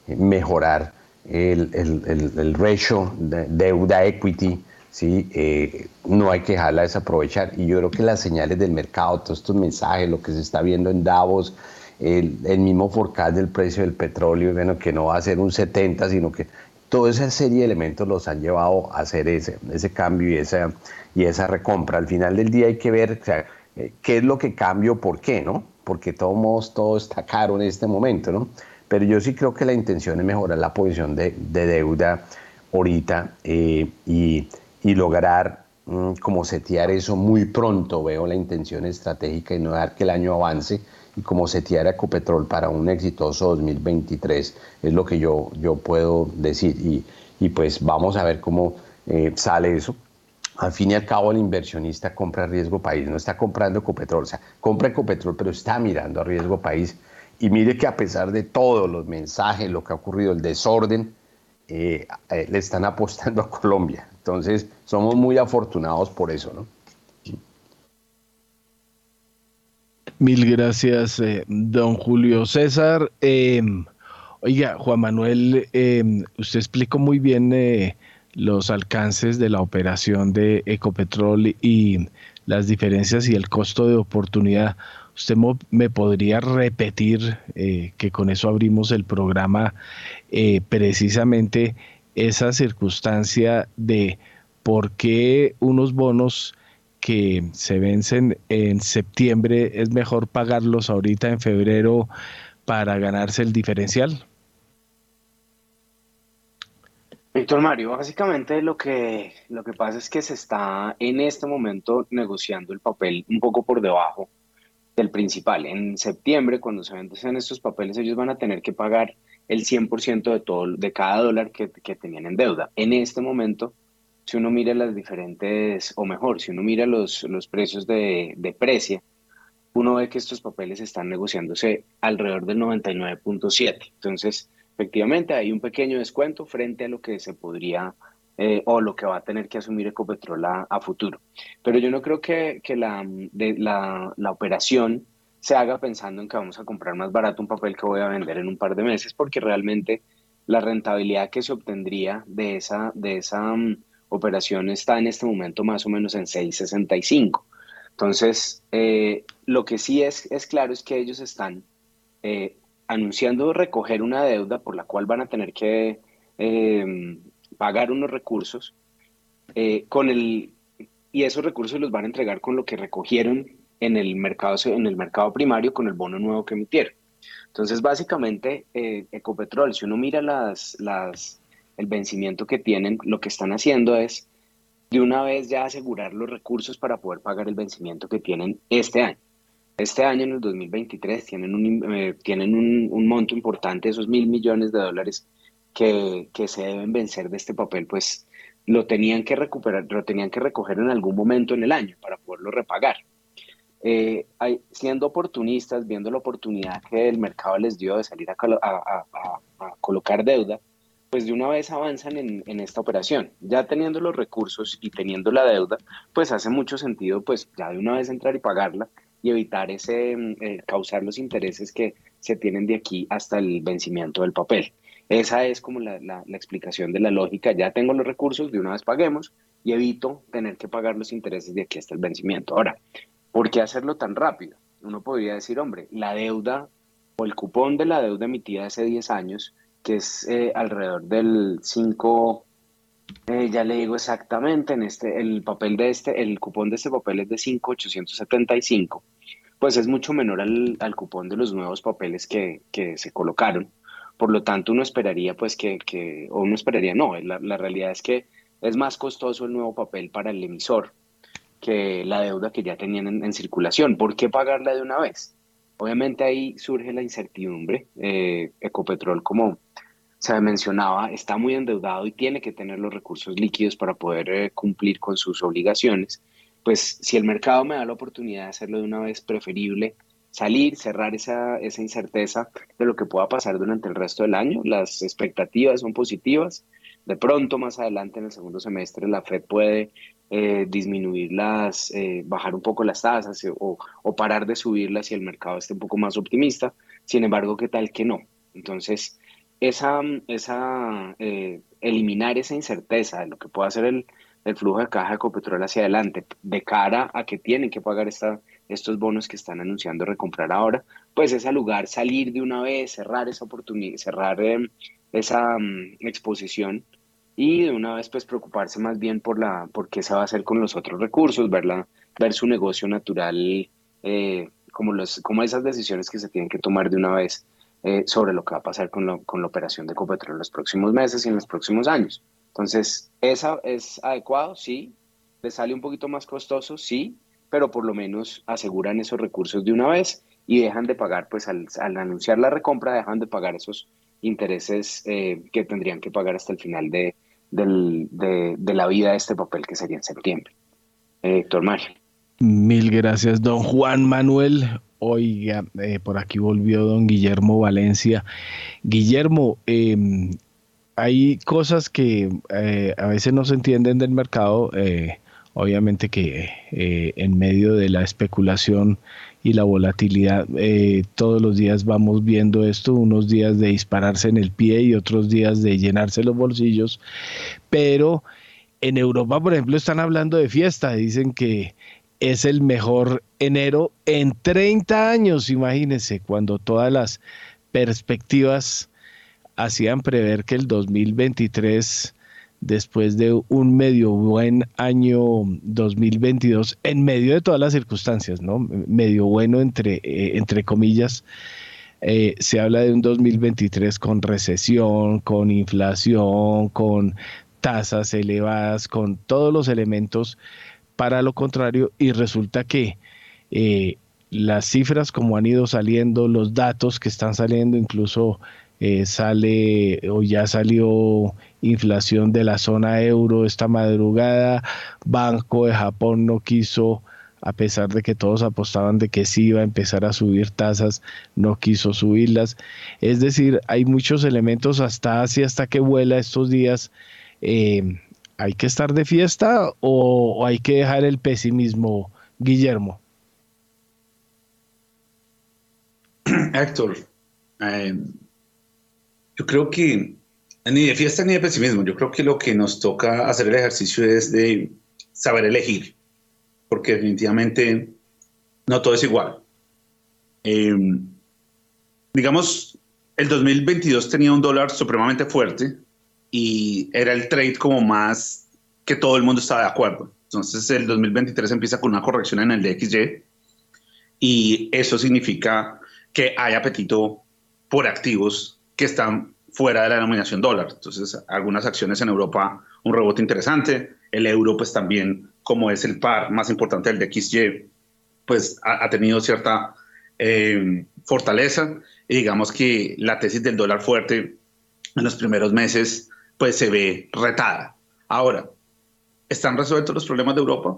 eh, mejorar el, el, ratio de deuda-equity, ¿sí? Eh, no hay que dejarla desaprovechar. Y yo creo que las señales del mercado, todos estos mensajes, lo que se está viendo en Davos, el, mismo forecast del precio del petróleo, bueno, que no va a ser un 70, sino que toda esa serie de elementos los han llevado a hacer ese, ese cambio y esa, y esa recompra. Al final del día hay que ver qué es lo que cambio, por qué, ¿no? porque todos todo está caro en este momento, ¿no? Pero yo sí creo que la intención es mejorar la posición de, deuda ahorita eh, y, lograr mm, como setear eso muy pronto. Veo la intención estratégica y no dejar que el año avance y como setear a Ecopetrol para un exitoso 2023 es lo que yo, yo puedo decir y, y pues vamos a ver cómo eh, sale eso al fin y al cabo el inversionista compra riesgo país, no está comprando Ecopetrol, o sea, compra Ecopetrol, pero está mirando a riesgo país. Y mire que a pesar de todos los mensajes, lo que ha ocurrido, el desorden, eh, eh, le están apostando a Colombia. Entonces, somos muy afortunados por eso, ¿no? Mil gracias, eh, don Julio César. Oiga, Juan Manuel, em, usted explicó muy bien eh, los alcances de la operación de Ecopetrol y las diferencias y el costo de oportunidad. ¿Usted me podría repetir eh, que con eso abrimos el programa eh, precisamente esa circunstancia de por qué unos bonos que se vencen en septiembre es mejor pagarlos ahorita en febrero para ganarse el diferencial? Víctor Mario, básicamente lo que, lo que pasa es que se está en este momento negociando el papel un poco por debajo del principal. En septiembre, cuando se vencen estos papeles, ellos van a tener que pagar el 100% de, todo, de cada dólar que, tenían en deuda. En este momento, si uno mira las diferentes, o mejor, si uno mira los, los precios de, de precio, uno ve que estos papeles están negociándose alrededor del 99.7. Entonces, efectivamente hay un pequeño descuento frente a lo que se podría eh, o lo que va a tener que asumir Ecopetrol a, a futuro. Pero yo no creo que, que la, de, la, la, operación se haga pensando en que vamos a comprar más barato un papel que voy a vender en un par de meses, porque realmente la rentabilidad que se obtendría de esa, de esa um, operación está en este momento más o menos en 6.65. Entonces, eh, lo que sí es, es claro es que ellos están eh, anunciando recoger una deuda por la cual van a tener que eh, pagar unos recursos eh, con el y esos recursos los van a entregar con lo que recogieron en el mercado en el mercado primario con el bono nuevo que emitieron. Entonces, básicamente, eh, Ecopetrol, si uno mira las, las, el vencimiento que tienen, lo que están haciendo es de una vez ya asegurar los recursos para poder pagar el vencimiento que tienen este año. Este año, en el 2023, tienen un, eh, tienen un, monto importante, esos mil millones de dólares que, se deben vencer de este papel, pues lo tenían que recuperar, lo tenían que recoger en algún momento en el año para poderlo repagar. Eh, siendo oportunistas, viendo la oportunidad que el mercado les dio de salir a, colocar deuda, pues de una vez avanzan en, en, esta operación. Ya teniendo los recursos y teniendo la deuda, pues hace mucho sentido pues ya de una vez entrar y pagarla y evitar ese, mm, eh, causar los intereses que se tienen de aquí hasta el vencimiento del papel. Esa es como la, la, explicación de la lógica. Ya tengo los recursos, de una vez paguemos y evito tener que pagar los intereses de aquí hasta el vencimiento. Ahora, ¿por qué hacerlo tan rápido? Uno podría decir, hombre, la deuda o el cupón de la deuda emitida hace 10 años, que es eh, alrededor del 5, eh, ya le digo exactamente, en este, el papel de este, el cupón de este papel es de 5,875 pues es mucho menor al, al cupón de los nuevos papeles que, que, se colocaron. Por lo tanto, uno esperaría, pues, que, que o uno esperaría, no, la, la, realidad es que es más costoso el nuevo papel para el emisor que la deuda que ya tenían en, en circulación. ¿Por qué pagarla de una vez? Obviamente ahí surge la incertidumbre. Eh, Ecopetrol, como se mencionaba, está muy endeudado y tiene que tener los recursos líquidos para poder eh, cumplir con sus obligaciones pues si el mercado me da la oportunidad de hacerlo de una vez, preferible salir, cerrar esa, esa incerteza de lo que pueda pasar durante el resto del año. Las expectativas son positivas. De pronto, más adelante en el segundo semestre, la Fed puede eh, disminuir las, eh, bajar un poco las tasas eh, o, parar de subirlas si el mercado esté un poco más optimista. Sin embargo, ¿qué tal que no? Entonces, esa, esa eliminar esa incerteza de lo que pueda hacer el, el flujo de caja de Ecopetrol hacia adelante, de cara a que tienen que pagar esta, estos bonos que están anunciando recomprar ahora, pues es al lugar salir de una vez, cerrar esa oportunidad, cerrar eh, esa um, exposición y de una vez pues preocuparse más bien por la por qué se va a hacer con los otros recursos, verla, ver su negocio natural, eh, como, los, como esas decisiones que se tienen que tomar de una vez eh, sobre lo que va a pasar con, lo, con la operación de Ecopetrol en los próximos meses y en los próximos años. Entonces, ¿esa es adecuado? Sí. ¿Le sale un poquito más costoso? Sí, pero por lo menos aseguran esos recursos de una vez y dejan de pagar, pues al, anunciar la recompra, dejan de pagar esos intereses eh, que tendrían que pagar hasta el final de, de, la vida de este papel, que sería en septiembre. Eh, Héctor Mario. Mil gracias, don Juan Manuel. Oiga, eh, por aquí volvió don Guillermo Valencia. Guillermo, eh, hay cosas que eh, a veces no se entienden del mercado eh, obviamente que eh, en medio de la especulación y la volatilidad, eh, todos los días vamos viendo esto, unos días de dispararse en el pie y otros días de llenarse los bolsillos, pero en Europa, por ejemplo, están hablando de fiesta, dicen que es el mejor enero en 30 años, imagínense, cuando todas las perspectivas hacían prever que el 2023 después de un medio buen año 2022, en medio de todas las circunstancias, ¿no? Medio bueno entre, eh, entre comillas, eh, se habla de un 2023 con recesión, con inflación, con tasas elevadas, con todos los elementos para lo contrario y resulta que eh, las cifras como han ido saliendo, los datos que están saliendo, incluso sale o ya salió inflación de la zona euro esta madrugada, Banco de Japón no quiso, a pesar de que todos apostaban de que sí iba a empezar a subir tasas, no quiso subirlas. Es decir, hay muchos elementos hasta así, hasta que vuela estos días. Eh, ¿Hay que estar de fiesta o, hay que dejar el pesimismo, Guillermo? Héctor, eh, yo creo que ni de fiesta ni de pesimismo, yo creo que lo que nos toca hacer el ejercicio es de saber elegir, porque definitivamente no todo es igual. Eh, digamos, el 2022 tenía un dólar supremamente fuerte, y era el trade como más que todo el mundo estaba de acuerdo. Entonces el 2023 empieza con una corrección en el DXY y eso significa que hay apetito por activos que están fuera de la denominación dólar. Entonces algunas acciones en Europa, un rebote interesante, el euro pues también como es el par más importante del DXY, pues ha, tenido cierta eh, fortaleza y digamos que la tesis del dólar fuerte en los primeros meses pues se ve retada. Ahora, ¿están resueltos los problemas de Europa?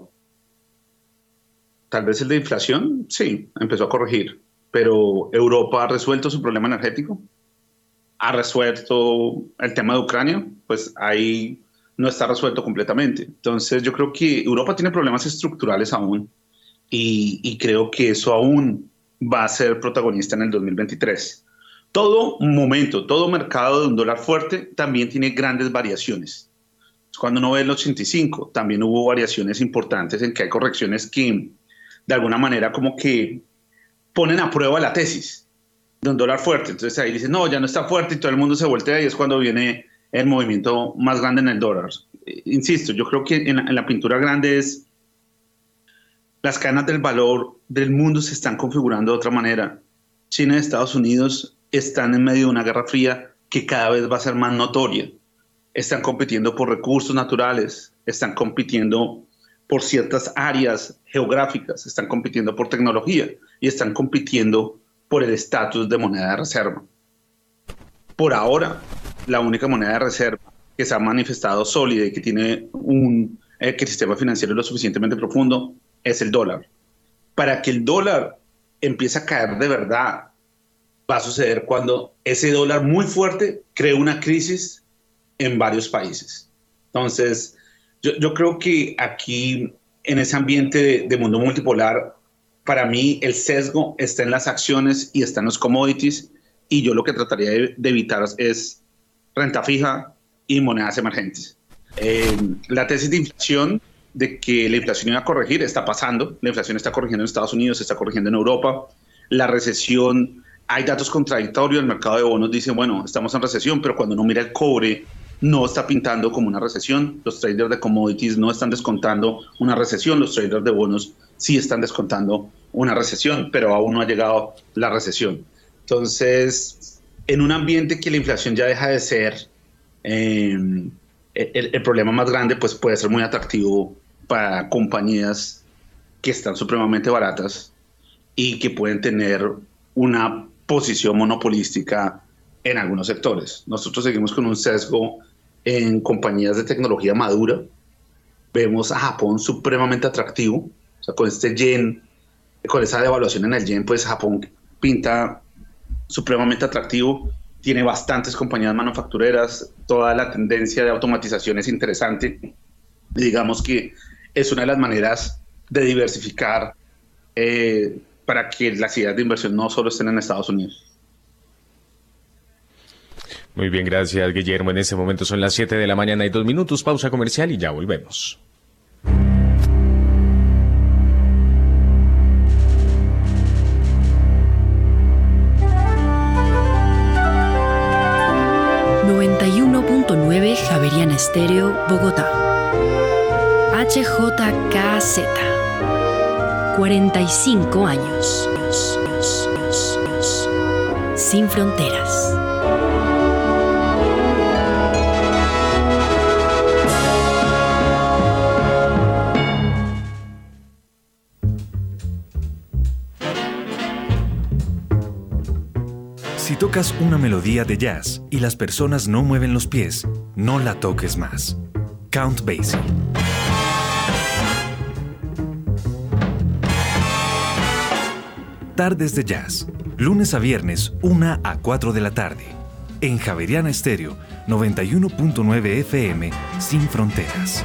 Tal vez el de inflación, sí, empezó a corregir, pero Europa ha resuelto su problema energético, ha resuelto el tema de Ucrania, pues ahí no está resuelto completamente. Entonces yo creo que Europa tiene problemas estructurales aún y, y creo que eso aún va a ser protagonista en el 2023. Todo momento, todo mercado de un dólar fuerte también tiene grandes variaciones. Cuando uno ve el 85, también hubo variaciones importantes en que hay correcciones que de alguna manera como que ponen a prueba la tesis de un dólar fuerte. Entonces ahí dicen, no, ya no está fuerte y todo el mundo se voltea y es cuando viene el movimiento más grande en el dólar. Insisto, yo creo que en en la pintura grande es las cadenas del valor del mundo se están configurando de otra manera. China y Estados Unidos están en medio de una guerra fría que cada vez va a ser más notoria. Están compitiendo por recursos naturales, están compitiendo por ciertas áreas geográficas, están compitiendo por tecnología y están compitiendo por el estatus de moneda de reserva. Por ahora, la única moneda de reserva que se ha manifestado sólida y que tiene un sistema financiero lo suficientemente profundo es el dólar. Para que el dólar empiece a caer de verdad va a suceder cuando ese dólar muy fuerte cree una crisis en varios países. Entonces, yo, creo que aquí, en ese ambiente de, mundo multipolar, para mí el sesgo está en las acciones y está en los commodities, y yo lo que trataría de, evitar es renta fija y monedas emergentes. Eh, la tesis de inflación de que la inflación iba a corregir está pasando. La inflación está corrigiendo en Estados Unidos, está corrigiendo en Europa. La recesión hay datos contradictorios, el mercado de bonos dice, bueno, estamos en recesión, pero cuando uno mira el cobre, no está pintando como una recesión, los traders de commodities no están descontando una recesión, los traders de bonos sí están descontando una recesión, pero aún no ha llegado la recesión. Entonces, en un ambiente que la inflación ya deja de ser em, el, el problema más grande, pues puede ser muy atractivo para compañías que están supremamente baratas y que pueden tener una posición monopolística en algunos sectores. Nosotros seguimos con un sesgo en compañías de tecnología madura. Vemos a Japón supremamente atractivo. O sea, con este yen, con esa devaluación en el yen, pues Japón pinta supremamente atractivo. Tiene bastantes compañías manufactureras. Toda la tendencia de automatización es interesante. Digamos que es una de las maneras de diversificar eh, para que las ideas de inversión no solo estén en Estados Unidos. Muy bien, gracias Guillermo. En este momento son las 7 de la mañana y dos minutos, pausa comercial y ya volvemos. Javeriana Estéreo, Bogotá. HJKZ. 45 años. Sin fronteras. Tocas una melodía de jazz y las personas no mueven los pies, no la toques más. Count Basie. Tardes de Jazz, lunes a viernes, 1 a 4 de la tarde. En Javeriana Estéreo, 91.9 FM, sin fronteras.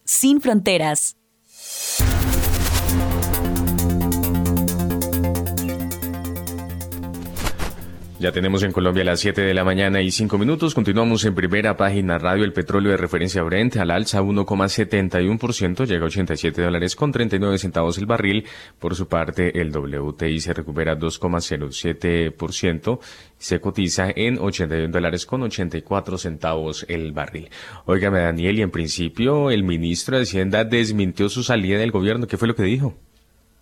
sin fronteras. Ya tenemos en Colombia las 7 de la mañana y 5 minutos. Continuamos en primera página radio. El petróleo de referencia Brent al alza 1,71%, llega a 87 dólares con 39 centavos el barril. Por su parte, el WTI se recupera 2,07%, se cotiza en 81 dólares con 84 centavos el barril. Óigame, Daniel, y en principio el ministro de Hacienda desmintió su salida del gobierno. ¿Qué fue lo que dijo?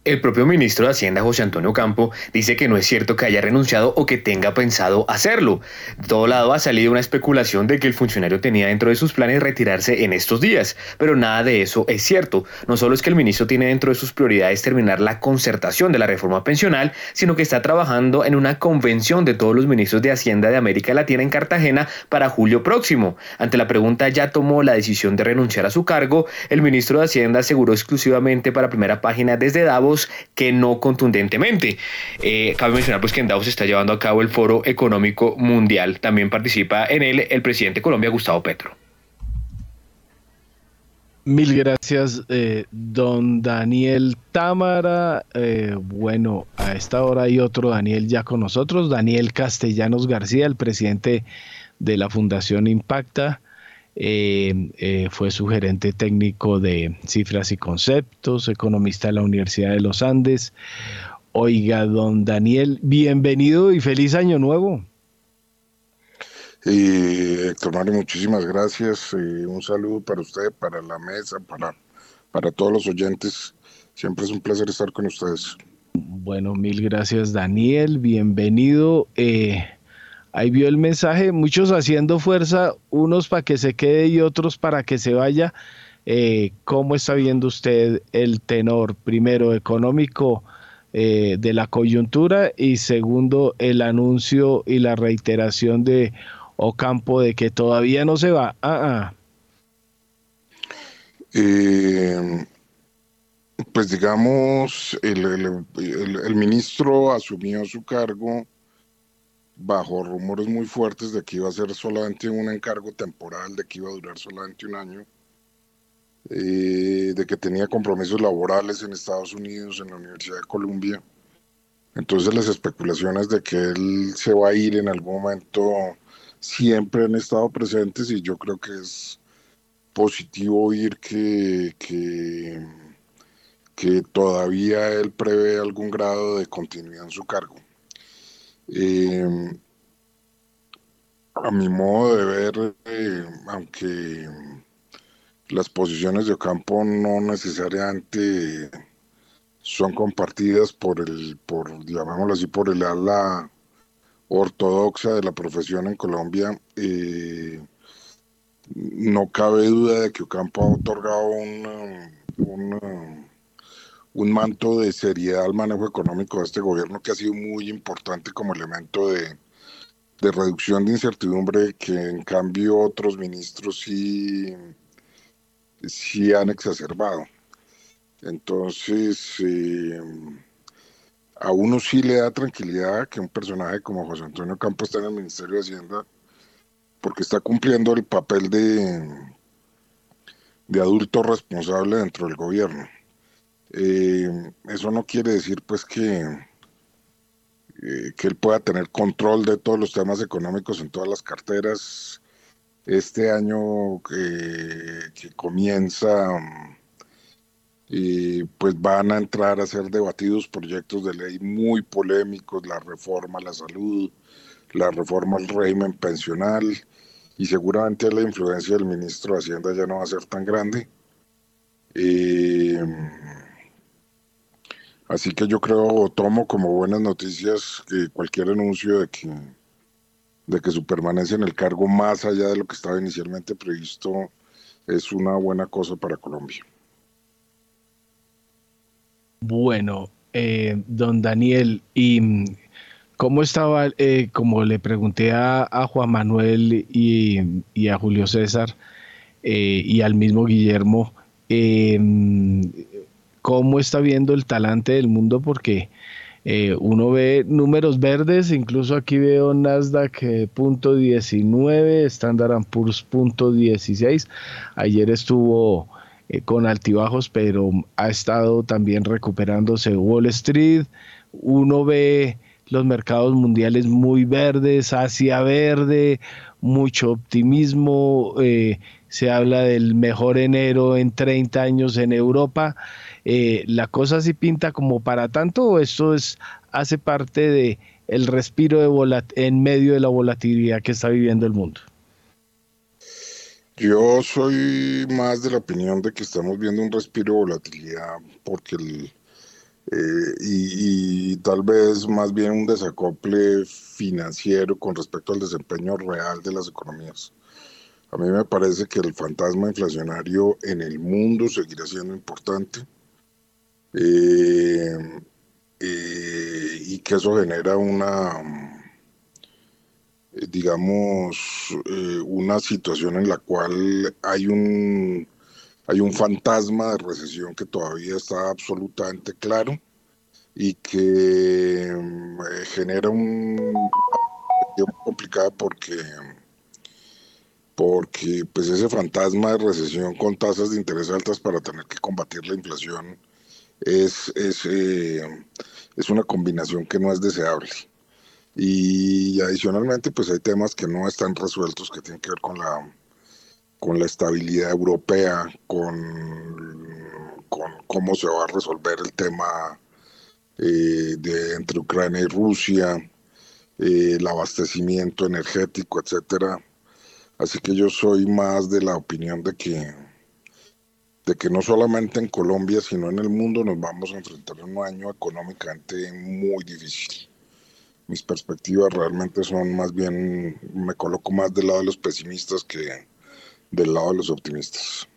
El propio ministro de Hacienda, José Antonio Campo, dice que no es cierto que haya renunciado o que tenga pensado hacerlo. De todo lado ha salido una especulación de que el funcionario tenía dentro de sus planes retirarse en estos días, pero nada de eso es cierto. No solo es que el ministro tiene dentro de sus prioridades terminar la concertación de la reforma pensional, sino que está trabajando en una convención de todos los ministros de Hacienda de América Latina en Cartagena para julio próximo. Ante la pregunta ya tomó la decisión de renunciar a su cargo, el ministro de Hacienda aseguró exclusivamente para primera página desde Davos que no contundentemente. Eh, cabe mencionar pues que en Davos se está llevando a cabo el Foro Económico Mundial. También participa en él el presidente de Colombia, Gustavo Petro. Mil gracias, eh, don Daniel Támara. Eh, bueno, a esta hora hay otro Daniel ya con nosotros, Daniel Castellanos García, el presidente de la Fundación Impacta. Eh, eh, fue su gerente técnico de cifras y conceptos, economista de la Universidad de los Andes. Oiga, don Daniel, bienvenido y feliz año nuevo. Héctor Mario, muchísimas gracias. un saludo para usted, para la mesa, para, para todos los oyentes. Siempre es un placer estar con ustedes. Bueno, mil gracias, Daniel. Bienvenido. Eh, Ahí vio el mensaje, muchos haciendo fuerza, unos para que se quede y otros para que se vaya. eh, ¿cómo está viendo usted el tenor, primero, económico eh, de la coyuntura y segundo, el anuncio y la reiteración de Ocampo de que todavía no se va? Ah, ah. Eh, pues digamos, el, ministro asumió su cargo bajo rumores muy fuertes de que iba a ser solamente un encargo temporal, de que iba a durar solamente un año, eh, de que tenía compromisos laborales en Estados Unidos, en la Universidad de Columbia. Entonces las especulaciones de que él se va a ir en algún momento siempre han estado presentes y yo creo que es positivo oír que, que que todavía él prevé algún grado de continuidad en su cargo. Em, a mi modo de ver, eh, aunque las posiciones de Ocampo no necesariamente son compartidas por el, por, llamémoslo así, por el ala ortodoxa de la profesión en Colombia, eh, no cabe duda de que Ocampo ha otorgado una, una un manto de seriedad al manejo económico de este gobierno que ha sido muy importante como elemento de, reducción de incertidumbre que en cambio otros ministros sí, sí han exacerbado. Entonces, eh, a uno sí le da tranquilidad que un personaje como José Antonio Campos esté en el Ministerio de Hacienda porque está cumpliendo el papel de, de adulto responsable dentro del gobierno. Eh, eso no quiere decir pues que, eh, que él pueda tener control de todos los temas económicos en todas las carteras. Este año que comienza, y pues van a entrar a ser debatidos proyectos de ley muy polémicos, la reforma a la salud, la reforma al régimen pensional, y seguramente la influencia del ministro de Hacienda ya no va a ser tan grande. Eh, Así que yo creo o tomo como buenas noticias que cualquier anuncio de que, de que su permanencia en el cargo más allá de lo que estaba inicialmente previsto es una buena cosa para Colombia. Bueno, eh, don Daniel, ¿y cómo estaba, eh, como le pregunté a, Juan Manuel y, a Julio César eh, y al mismo Guillermo, mm, cómo está viendo el talante del mundo porque eh, uno ve números verdes, incluso aquí veo Nasdaq eh, punto 19, Standard Poor's punto 16. Ayer estuvo eh, con altibajos, pero ha estado también recuperándose Wall Street. Uno ve los mercados mundiales muy verdes, Asia verde, mucho optimismo. se habla del mejor enero en 30 años en Europa. Eh, ¿la cosa sí pinta como para tanto o esto es, hace parte de el respiro de en medio de la volatilidad que está viviendo el mundo? Yo soy más de la opinión de que estamos viendo un respiro de volatilidad porque el, eh, y, y, tal vez más bien un desacople financiero con respecto al desempeño real de las economías. A mí me parece que el fantasma inflacionario en el mundo seguirá siendo importante eh, eh, y que eso genera una, eh, digamos, una situación en la cual hay un, hay un fantasma de recesión que todavía está absolutamente claro y que genera un complicado porque porque pues ese fantasma de recesión con tasas de interés altas para tener que combatir la inflación es, es, eh, es una combinación que no es deseable. Y adicionalmente, pues hay temas que no están resueltos que tienen que ver con la, con la estabilidad europea, con, con cómo se va a resolver el tema eh, de, entre Ucrania y Rusia, eh, el abastecimiento energético, etcétera. Así que yo soy más de la opinión de que de que no solamente en Colombia, sino en el mundo nos vamos a enfrentar a un año económicamente muy difícil. Mis perspectivas realmente son más bien, me coloco más del lado de los pesimistas que del lado de los optimistas.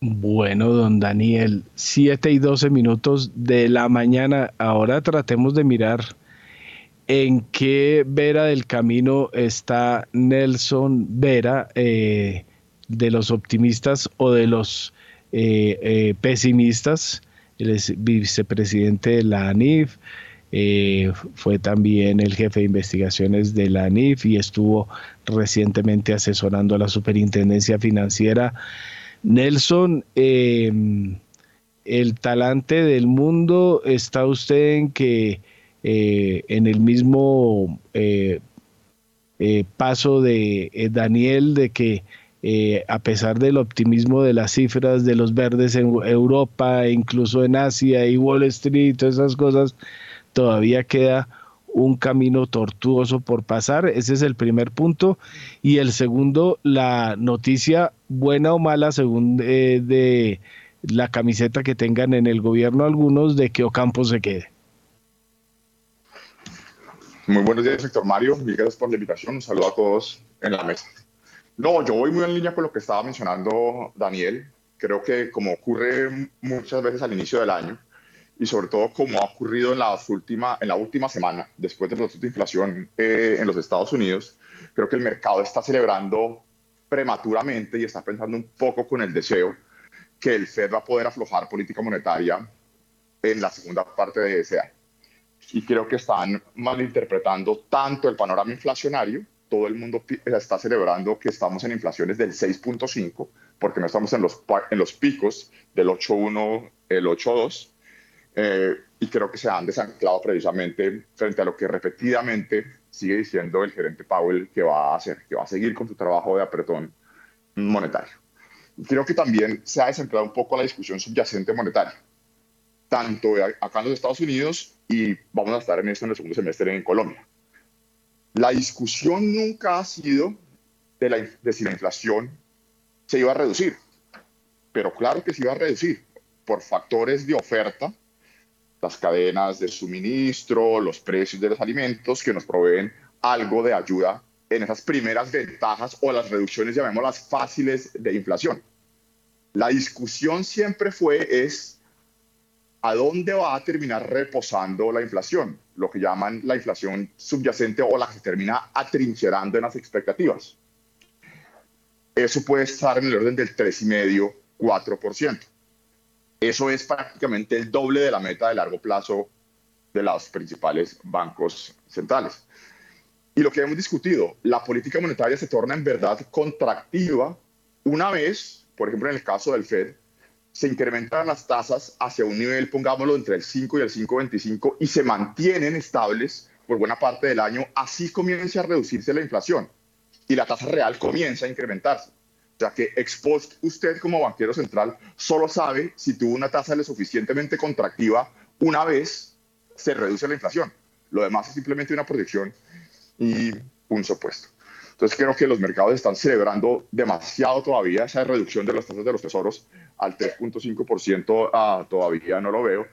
Bueno, don Daniel, 7 y 12 minutos de la mañana. Ahora tratemos de mirar en qué vera del camino está Nelson Vera, eh, de los optimistas o de los eh, eh, pesimistas. Él es vicepresidente de la ANIF, fue también el jefe de investigaciones de la ANIF y estuvo recientemente asesorando a la Superintendencia Financiera Nelson, el talante del mundo, ¿está usted en que eh, en el mismo eh, eh, paso de Daniel, de que a pesar del optimismo de las cifras de los verdes en Europa, incluso en Asia y Wall Street, todas esas cosas, todavía queda un camino tortuoso por pasar. Ese es el primer punto. Y el segundo, la noticia buena o mala, según eh, de la camiseta que tengan en el gobierno algunos, de que Ocampo se quede. Muy buenos días, sector Mario. Gracias por la invitación. Un saludo a todos en la mesa. No, yo voy muy en línea con lo que estaba mencionando Daniel. Creo que como ocurre muchas veces al inicio del año, y sobre todo como ha ocurrido en, las última, en la última semana, después del proceso de inflación eh, en los Estados Unidos, creo que el mercado está celebrando prematuramente y está pensando un poco con el deseo que el Fed va a poder aflojar política monetaria en la segunda parte de ese año. Y creo que están malinterpretando tanto el panorama inflacionario, todo el mundo está celebrando que estamos en inflaciones del 6.5, porque no estamos en los, en los picos del 8.1, el 8.2, eh, y creo que se han desanclado precisamente frente a lo que repetidamente sigue diciendo el gerente Powell que va a hacer, que va a seguir con su trabajo de apretón monetario. Y creo que también se ha desanclado un poco la discusión subyacente monetaria, tanto acá en los Estados Unidos y vamos a estar en esto en el segundo semestre en Colombia. La discusión nunca ha sido de, si la inflación se iba a reducir, pero claro que se iba a reducir por factores de oferta las cadenas de suministro, los precios de los alimentos que nos proveen algo de ayuda en esas primeras ventajas o las reducciones, llamémoslas fáciles, de inflación. La discusión siempre fue es a dónde va a terminar reposando la inflación, lo que llaman la inflación subyacente o la que se termina atrincherando en las expectativas. Eso puede estar en el orden del 3,5, 4%. Eso es prácticamente el doble de la meta de largo plazo de los principales bancos centrales. Y lo que hemos discutido, la política monetaria se torna en verdad contractiva una vez, por ejemplo, en el caso del Fed, se incrementan las tasas hacia un nivel, pongámoslo, entre el 5 y el 5,25 y se mantienen estables por buena parte del año, así comienza a reducirse la inflación y la tasa real comienza a incrementarse. O sea que ex usted como banquero central solo sabe si tuvo una tasa lo suficientemente contractiva una vez se reduce la inflación. Lo demás es simplemente una proyección y un supuesto. Entonces creo que los mercados están celebrando demasiado todavía esa reducción de las tasas de los tesoros al 3.5%, ah, todavía no lo veo.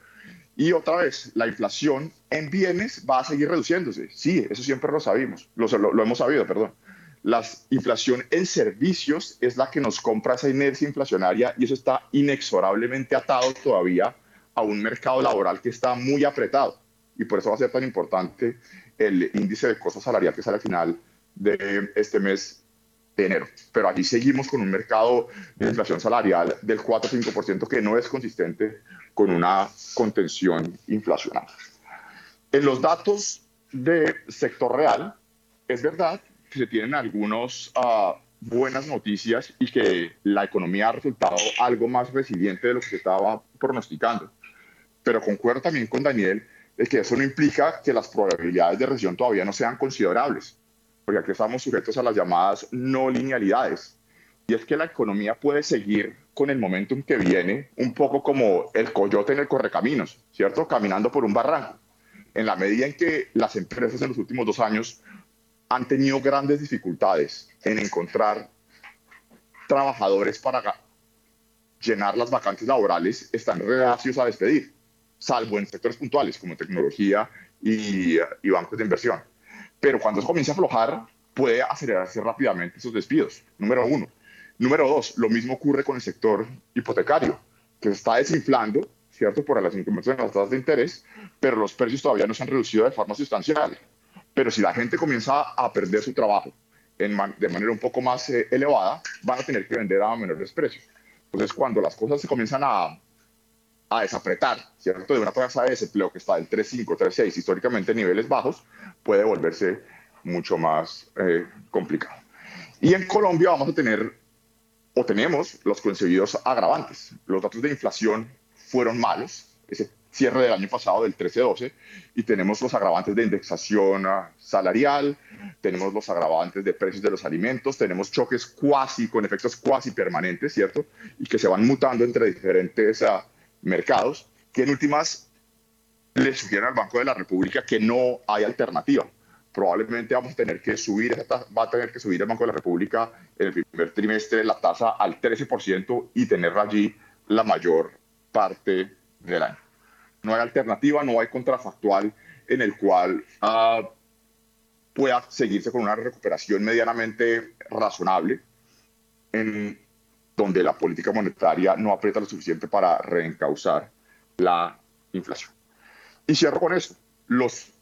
Y otra vez, la inflación en bienes va a seguir reduciéndose. Sí, eso siempre lo sabemos, lo, lo hemos sabido, perdón la inflación en servicios es la que nos compra esa inercia inflacionaria y eso está inexorablemente atado todavía a un mercado laboral que está muy apretado. Y por eso va a ser tan importante el índice de costo salarial que sale al final de este mes de enero. Pero allí seguimos con un mercado de inflación salarial del 4-5% que no es consistente con una contención inflacional. En los datos de sector real, es verdad se tienen algunas ah, buenas noticias y que la economía ha resultado algo más resiliente de lo que se estaba pronosticando. Pero concuerdo también con Daniel de que eso no implica que las probabilidades de recesión todavía no sean considerables, porque aquí estamos sujetos a las llamadas no linealidades. Y es que la economía puede seguir con el momentum que viene, un poco como el coyote en el correcaminos, ¿cierto? Caminando por un barranco. En la medida en que las empresas en los últimos dos años han tenido grandes dificultades en encontrar trabajadores para llenar las vacantes laborales, están reacios a despedir, salvo en sectores puntuales como tecnología y, bancos de inversión. Pero cuando eso comienza a aflojar, puede acelerarse rápidamente esos despidos, número uno. Número dos, lo mismo ocurre con el sector hipotecario, que se está desinflando, ¿cierto? Por las incrementos en las tasas de interés, pero los precios todavía no se han reducido de forma sustancial. Pero si la gente comienza a perder su trabajo de manera un poco más eh, elevada, van a tener que vender a menores precios. Entonces, cuando las cosas se comienzan a, a desapretar, ¿cierto? De una tasa de desempleo que está del 3,5, 3,6, históricamente en niveles bajos, puede volverse mucho más eh, complicado. Y en Colombia vamos a tener, o tenemos, los concebidos agravantes. Los datos de inflación fueron malos, ese cierre del año pasado del 13-12, y tenemos los agravantes de indexación ah, salarial, tenemos los agravantes de precios de los alimentos, tenemos choques cuasi, con efectos cuasi permanentes, ¿cierto? Y que se van mutando entre diferentes uh, mercados, que en últimas le sugieren al Banco de la República que no hay alternativa. Probablemente vamos a tener que subir, va a tener que subir el Banco de la República en el primer trimestre la tasa al 13% y tener allí la mayor parte del año. No hay alternativa, no hay contrafactual en el cual uh, pueda seguirse con una recuperación medianamente razonable, en donde la política monetaria no aprieta lo suficiente para reencauzar la inflación. Y cierro con eso. Los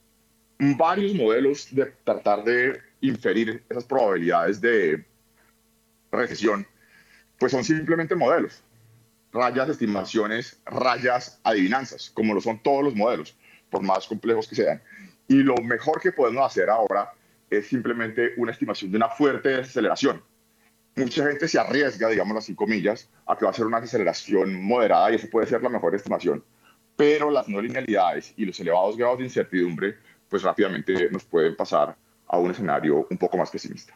varios modelos de tratar de inferir esas probabilidades de recesión, pues son simplemente modelos, rayas, estimaciones, rayas, adivinanzas, como lo son todos los modelos, por más complejos que sean. Y lo mejor que podemos hacer ahora es simplemente una estimación de una fuerte desaceleración. Mucha gente se arriesga, digamos así comillas, a que va a ser una desaceleración moderada y eso puede ser la mejor estimación. Pero las no linealidades y los elevados grados de incertidumbre, pues rápidamente nos pueden pasar a un escenario un poco más pesimista.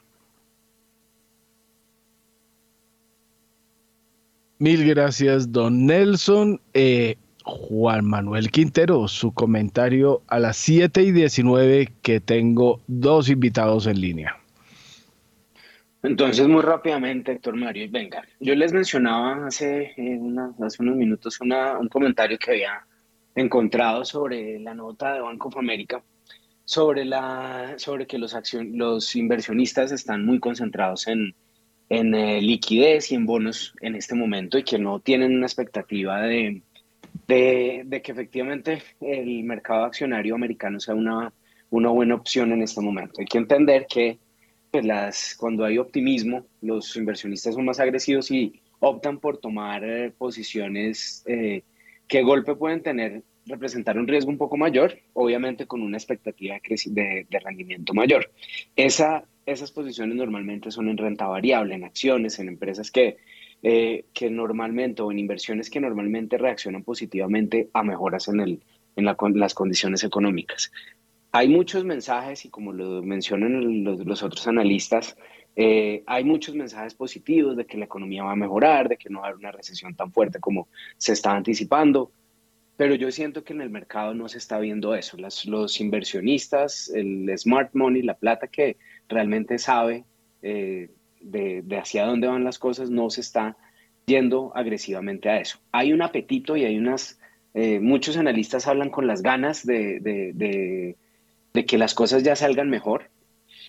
Mil gracias, don Nelson. Eh, Juan Manuel Quintero, su comentario a las 7 y 19 que tengo dos invitados en línea. Entonces, muy rápidamente, Héctor Mario, venga, yo les mencionaba hace, eh, hace unos minutos un comentario que había encontrado sobre la nota de Banco of America, sobre, la, sobre que los, los inversionistas están muy concentrados en, en eh, liquidez y en bonos en este momento y que no tienen una expectativa de, de, que efectivamente el mercado accionario americano sea una, una buena opción en este momento. Hay que entender que pues las, cuando hay optimismo, los inversionistas son más agresivos y optan por tomar eh, posiciones eh, que golpe pueden tener, representar un riesgo un poco mayor, obviamente con una expectativa de, de rendimiento mayor. Esa, esas posiciones normalmente son en renta variable, en acciones, en empresas que eh, que normalmente o en inversiones que normalmente reaccionan positivamente a mejoras en, el, en las condiciones económicas. Hay muchos mensajes y como lo mencionan los, otros analistas, eh, hay muchos mensajes positivos de que la economía va a mejorar, de que no va a haber una recesión tan fuerte como se está anticipando, pero yo siento que en el mercado no se está viendo eso. los inversionistas, el smart money, la plata que realmente sabe eh, de, hacia dónde van las cosas, no se está yendo agresivamente a eso. Hay un apetito y hay unas, eh, muchos analistas hablan con las ganas de, de, que las cosas ya salgan mejor,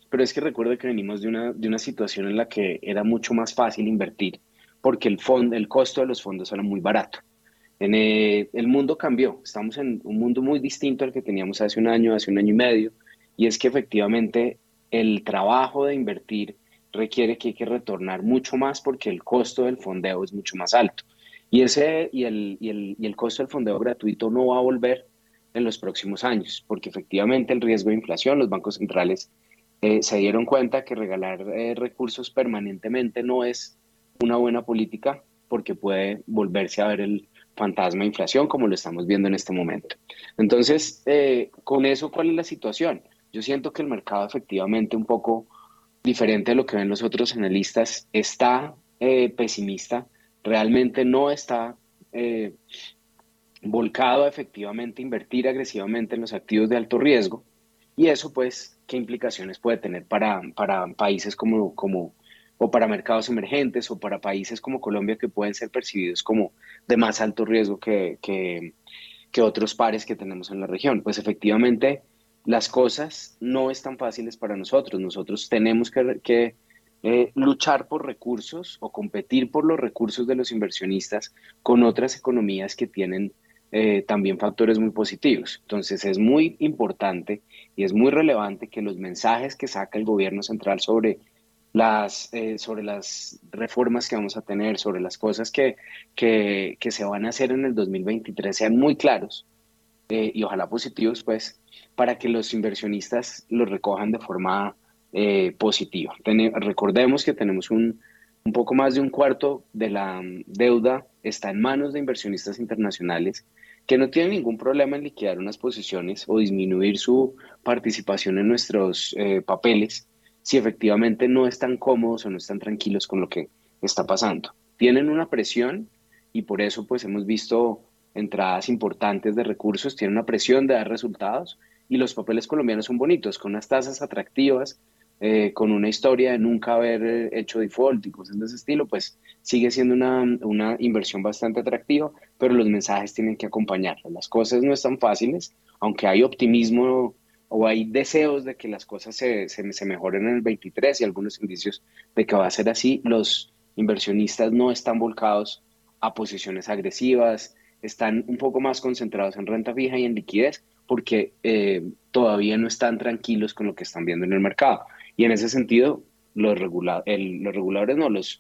pero es que recuerdo que venimos de una, de una situación en la que era mucho más fácil invertir porque el, fondo, el costo de los fondos era muy barato. En eh, el mundo cambió, estamos en un mundo muy distinto al que teníamos hace un año, hace un año y medio, y es que efectivamente el trabajo de invertir requiere que hay que retornar mucho más porque el costo del fondeo es mucho más alto. Y, ese, y, el, y, el, y el costo del fondeo gratuito no va a volver en los próximos años, porque efectivamente el riesgo de inflación, los bancos centrales eh, se dieron cuenta que regalar eh, recursos permanentemente no es una buena política porque puede volverse a ver el fantasma de inflación como lo estamos viendo en este momento. Entonces, eh, con eso, ¿cuál es la situación? Yo siento que el mercado efectivamente un poco diferente a lo que ven los otros analistas, está eh, pesimista, realmente no está volcado a efectivamente invertir agresivamente en los activos de alto riesgo. Y eso, pues, ¿qué implicaciones puede tener para, para países como, como, o para mercados emergentes, o para países como Colombia que pueden ser percibidos como de más alto riesgo que, que, otros pares que tenemos en la región? Pues efectivamente las cosas no están fáciles para nosotros. Nosotros tenemos que, eh, luchar por recursos o competir por los recursos de los inversionistas con otras economías que tienen eh, también factores muy positivos. Entonces es muy importante y es muy relevante que los mensajes que saca el gobierno central sobre las, eh, sobre las reformas que vamos a tener, sobre las cosas que, que, que se van a hacer en el 2023 sean muy claros y ojalá positivos, pues, para que los inversionistas los recojan de forma eh, positiva. recordemos que tenemos un, un poco más de un cuarto de la mm, deuda está en manos de inversionistas internacionales que no tienen ningún problema en liquidar unas posiciones o disminuir su participación en nuestros eh, papeles si efectivamente no están cómodos o no están tranquilos con lo que está pasando. Tienen una presión y por eso pues hemos visto entradas importantes de recursos, tienen una presión de dar resultados y los papeles colombianos son bonitos, con unas tasas atractivas, eh, con una historia de nunca haber eh, hecho default y cosas de ese estilo, pues sigue siendo una, una inversión bastante atractiva, pero los mensajes tienen que acompañarlas. Las cosas no están fáciles, aunque hay optimismo o hay deseos de que las cosas se, se, se mejoren en el 23 y algunos indicios de que va a ser así, los inversionistas no están volcados a posiciones agresivas, están un poco más concentrados en renta fija y en liquidez porque eh, todavía no están tranquilos con lo que están viendo en el mercado. Y en ese sentido, los, regula los reguladores, no, los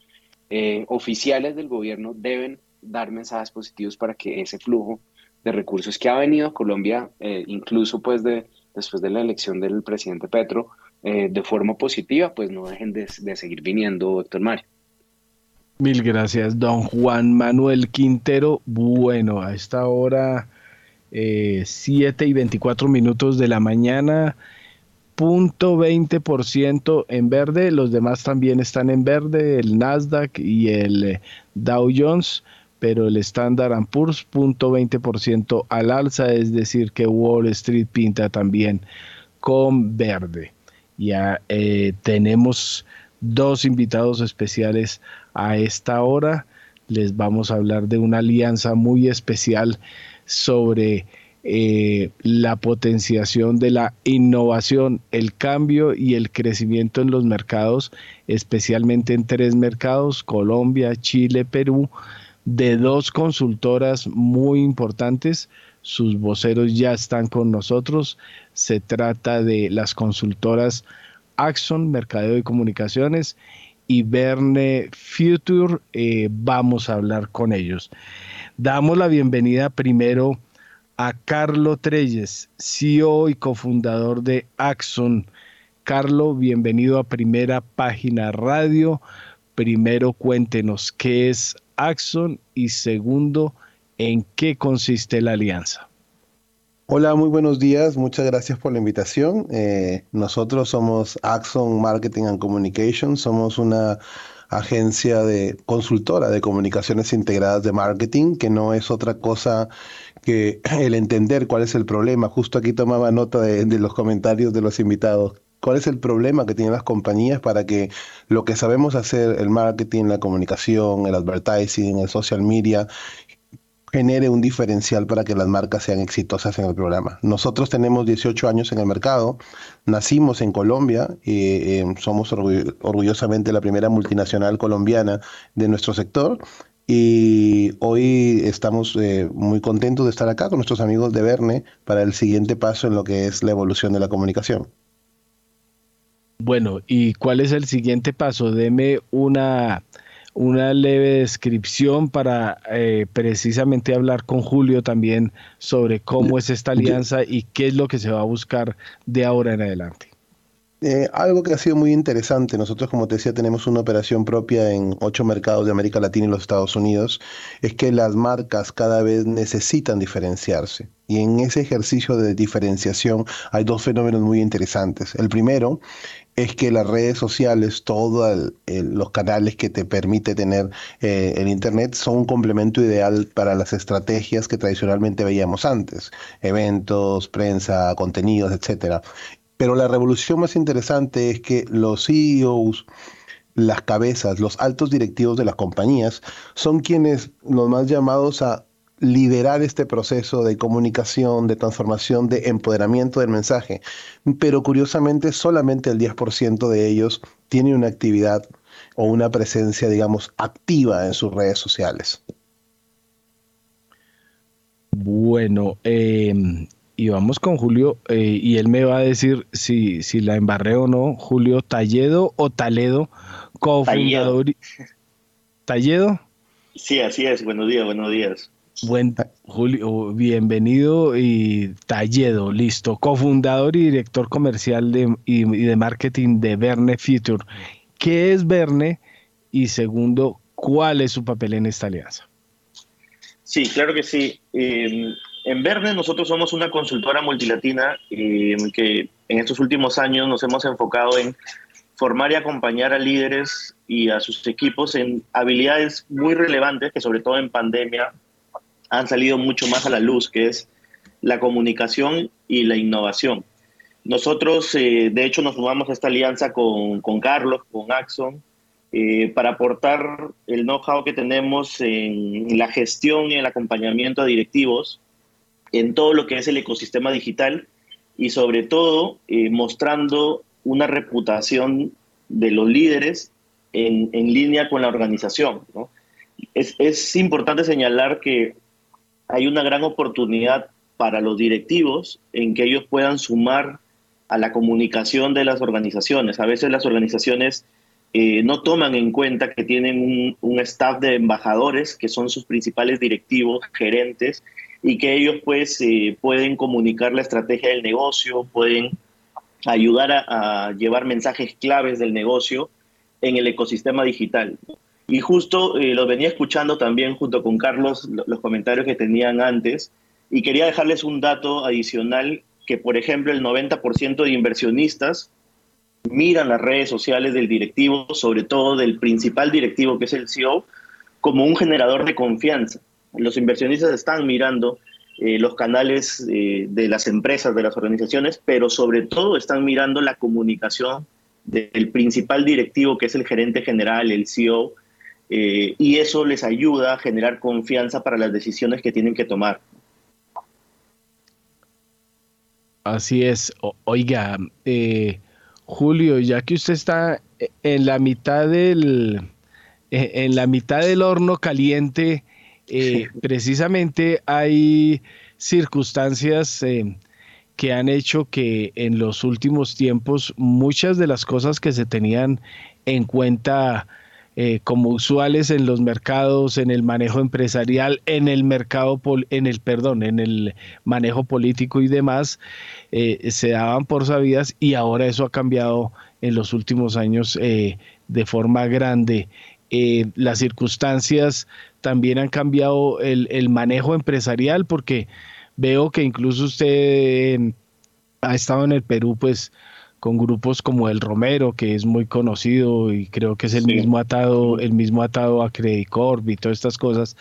eh, oficiales del gobierno deben dar mensajes positivos para que ese flujo de recursos que ha venido a Colombia, eh, incluso pues de, después de la elección del presidente Petro, eh, de forma positiva, pues no dejen de, de seguir viniendo, doctor Mario. Mil gracias, don Juan Manuel Quintero. Bueno, a esta hora, eh, 7 y 24 minutos de la mañana, 0.20% en verde, los demás también están en verde, el Nasdaq y el eh, Dow Jones, pero el Standard Poor's 0.20% al alza, es decir, que Wall Street pinta también con verde. Ya eh, tenemos dos invitados especiales a esta hora. Les vamos a hablar de una alianza muy especial sobre eh, la potenciación de la innovación, el cambio y el crecimiento en los mercados, especialmente en tres mercados, Colombia, Chile, Perú, de dos consultoras muy importantes. Sus voceros ya están con nosotros. Se trata de las consultoras Axon, Mercadeo y Comunicaciones, y Verne Future. Eh, vamos a hablar con ellos. Damos la bienvenida primero a Carlo Treyes, CEO y cofundador de Axon. Carlo, bienvenido a Primera Página Radio. Primero, cuéntenos qué es Axon y segundo, en qué consiste la alianza. Hola, muy buenos días. Muchas gracias por la invitación. Eh, nosotros somos Axon Marketing and Communication. Somos una agencia de consultora de comunicaciones integradas de marketing, que no es otra cosa que el entender cuál es el problema. Justo aquí tomaba nota de, los comentarios de los invitados. ¿Cuál es el problema que tienen las compañías para que lo que sabemos hacer, el marketing, la comunicación, el advertising, el social media, genere un diferencial para que las marcas sean exitosas en el programa. Nosotros tenemos 18 años en el mercado, nacimos en Colombia y eh, somos orgullosamente la primera multinacional colombiana de nuestro sector y hoy estamos eh, muy contentos de estar acá con nuestros amigos de Verne para el siguiente paso en lo que es la evolución de la comunicación. Bueno, ¿y cuál es el siguiente paso? Deme una una leve descripción para eh, precisamente hablar con Julio también sobre cómo es esta alianza y qué es lo que se va a buscar de ahora en adelante. Eh, algo que ha sido muy interesante, nosotros como te decía tenemos una operación propia en ocho mercados de América Latina y los Estados Unidos, es que las marcas cada vez necesitan diferenciarse. Y en ese ejercicio de diferenciación hay dos fenómenos muy interesantes. El primero es que las redes sociales, todos los canales que te permite tener eh, el Internet son un complemento ideal para las estrategias que tradicionalmente veíamos antes, eventos, prensa, contenidos, etc. Pero la revolución más interesante es que los CEOs, las cabezas, los altos directivos de las compañías son quienes los más llamados a liderar este proceso de comunicación, de transformación, de empoderamiento del mensaje. Pero curiosamente solamente el 10% de ellos tiene una actividad o una presencia, digamos, activa en sus redes sociales. Bueno, em, y vamos con Julio eh, y él me va a decir si, si la embarré o no. Julio Talledo o Taledo, cofundador. ¿Talledo? Sí, así es. Buenos días, buenos días. Buen Julio, bienvenido y Talledo, listo, cofundador y director comercial de, y, de marketing de Verne Future. ¿Qué es Verne? Y segundo, ¿cuál es su papel en esta alianza? Sí, claro que sí. Eh, en Verde nosotros somos una consultora multilatina eh, que en estos últimos años nos hemos enfocado en formar y acompañar a líderes y a sus equipos en habilidades muy relevantes que sobre todo en pandemia han salido mucho más a la luz, que es la comunicación y la innovación. Nosotros, eh, de hecho, nos sumamos a esta alianza con, con Carlos, con Axon, eh, para aportar el know-how que tenemos en la gestión y el acompañamiento a directivos en todo lo que es el ecosistema digital y sobre todo eh, mostrando una reputación de los líderes en, en línea con la organización. Es, es, importante señalar que hay una gran oportunidad para los directivos en que ellos puedan sumar a la comunicación de las organizaciones. A veces las organizaciones eh, no toman en cuenta que tienen un, un, staff de embajadores que son sus principales directivos, gerentes, y que ellos pues eh, pueden comunicar la estrategia del negocio, pueden ayudar a, llevar mensajes claves del negocio en el ecosistema digital. Y justo eh, lo venía escuchando también junto con Carlos los comentarios que tenían antes y quería dejarles un dato adicional que por ejemplo el 90% de inversionistas miran las redes sociales del directivo, sobre todo del principal directivo que es el CEO, como un generador de confianza los inversionistas están mirando eh, los canales eh, de las empresas, de las organizaciones, pero sobre todo están mirando la comunicación del principal directivo, que es el gerente general, el CEO, eh, y eso les ayuda a generar confianza para las decisiones que tienen que tomar. Así es. oiga, Julio, ya que usted está en la mitad del, en la mitad del horno caliente, eh, precisamente hay circunstancias eh, que han hecho que en los últimos tiempos muchas de las cosas que se tenían en cuenta eh, como usuales en los mercados, en el manejo empresarial, en el mercado, en el perdón, en el manejo político y demás, se daban por sabidas y ahora eso ha cambiado en los últimos años de forma grande. las circunstancias también han cambiado el, manejo empresarial porque veo que incluso usted ha estado en el Perú pues con grupos como el Romero, que es muy conocido y creo que es el mismo atado, el mismo atado a Credit Corp y todas estas cosas,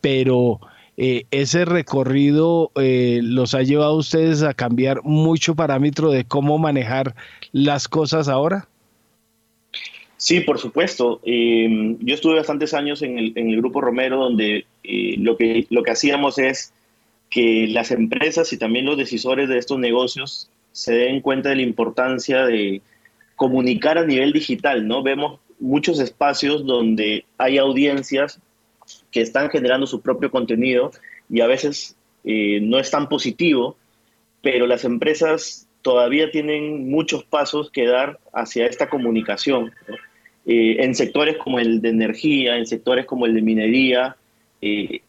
pero eh, ese recorrido eh, los ha llevado a ustedes a cambiar mucho parámetro de cómo manejar las cosas ahora. Sí, por supuesto. Eh, yo estuve bastantes años en el, Grupo Romero donde eh, lo, que, lo que hacíamos es que las empresas y también los decisores de estos negocios se den cuenta de la importancia de comunicar a nivel digital, ¿no? Vemos muchos espacios donde hay audiencias que están generando su propio contenido y a veces eh, no es tan positivo, pero las empresas todavía tienen muchos pasos que dar hacia esta comunicación. Eh, en sectores como el de energía, en sectores como el de minería, eh,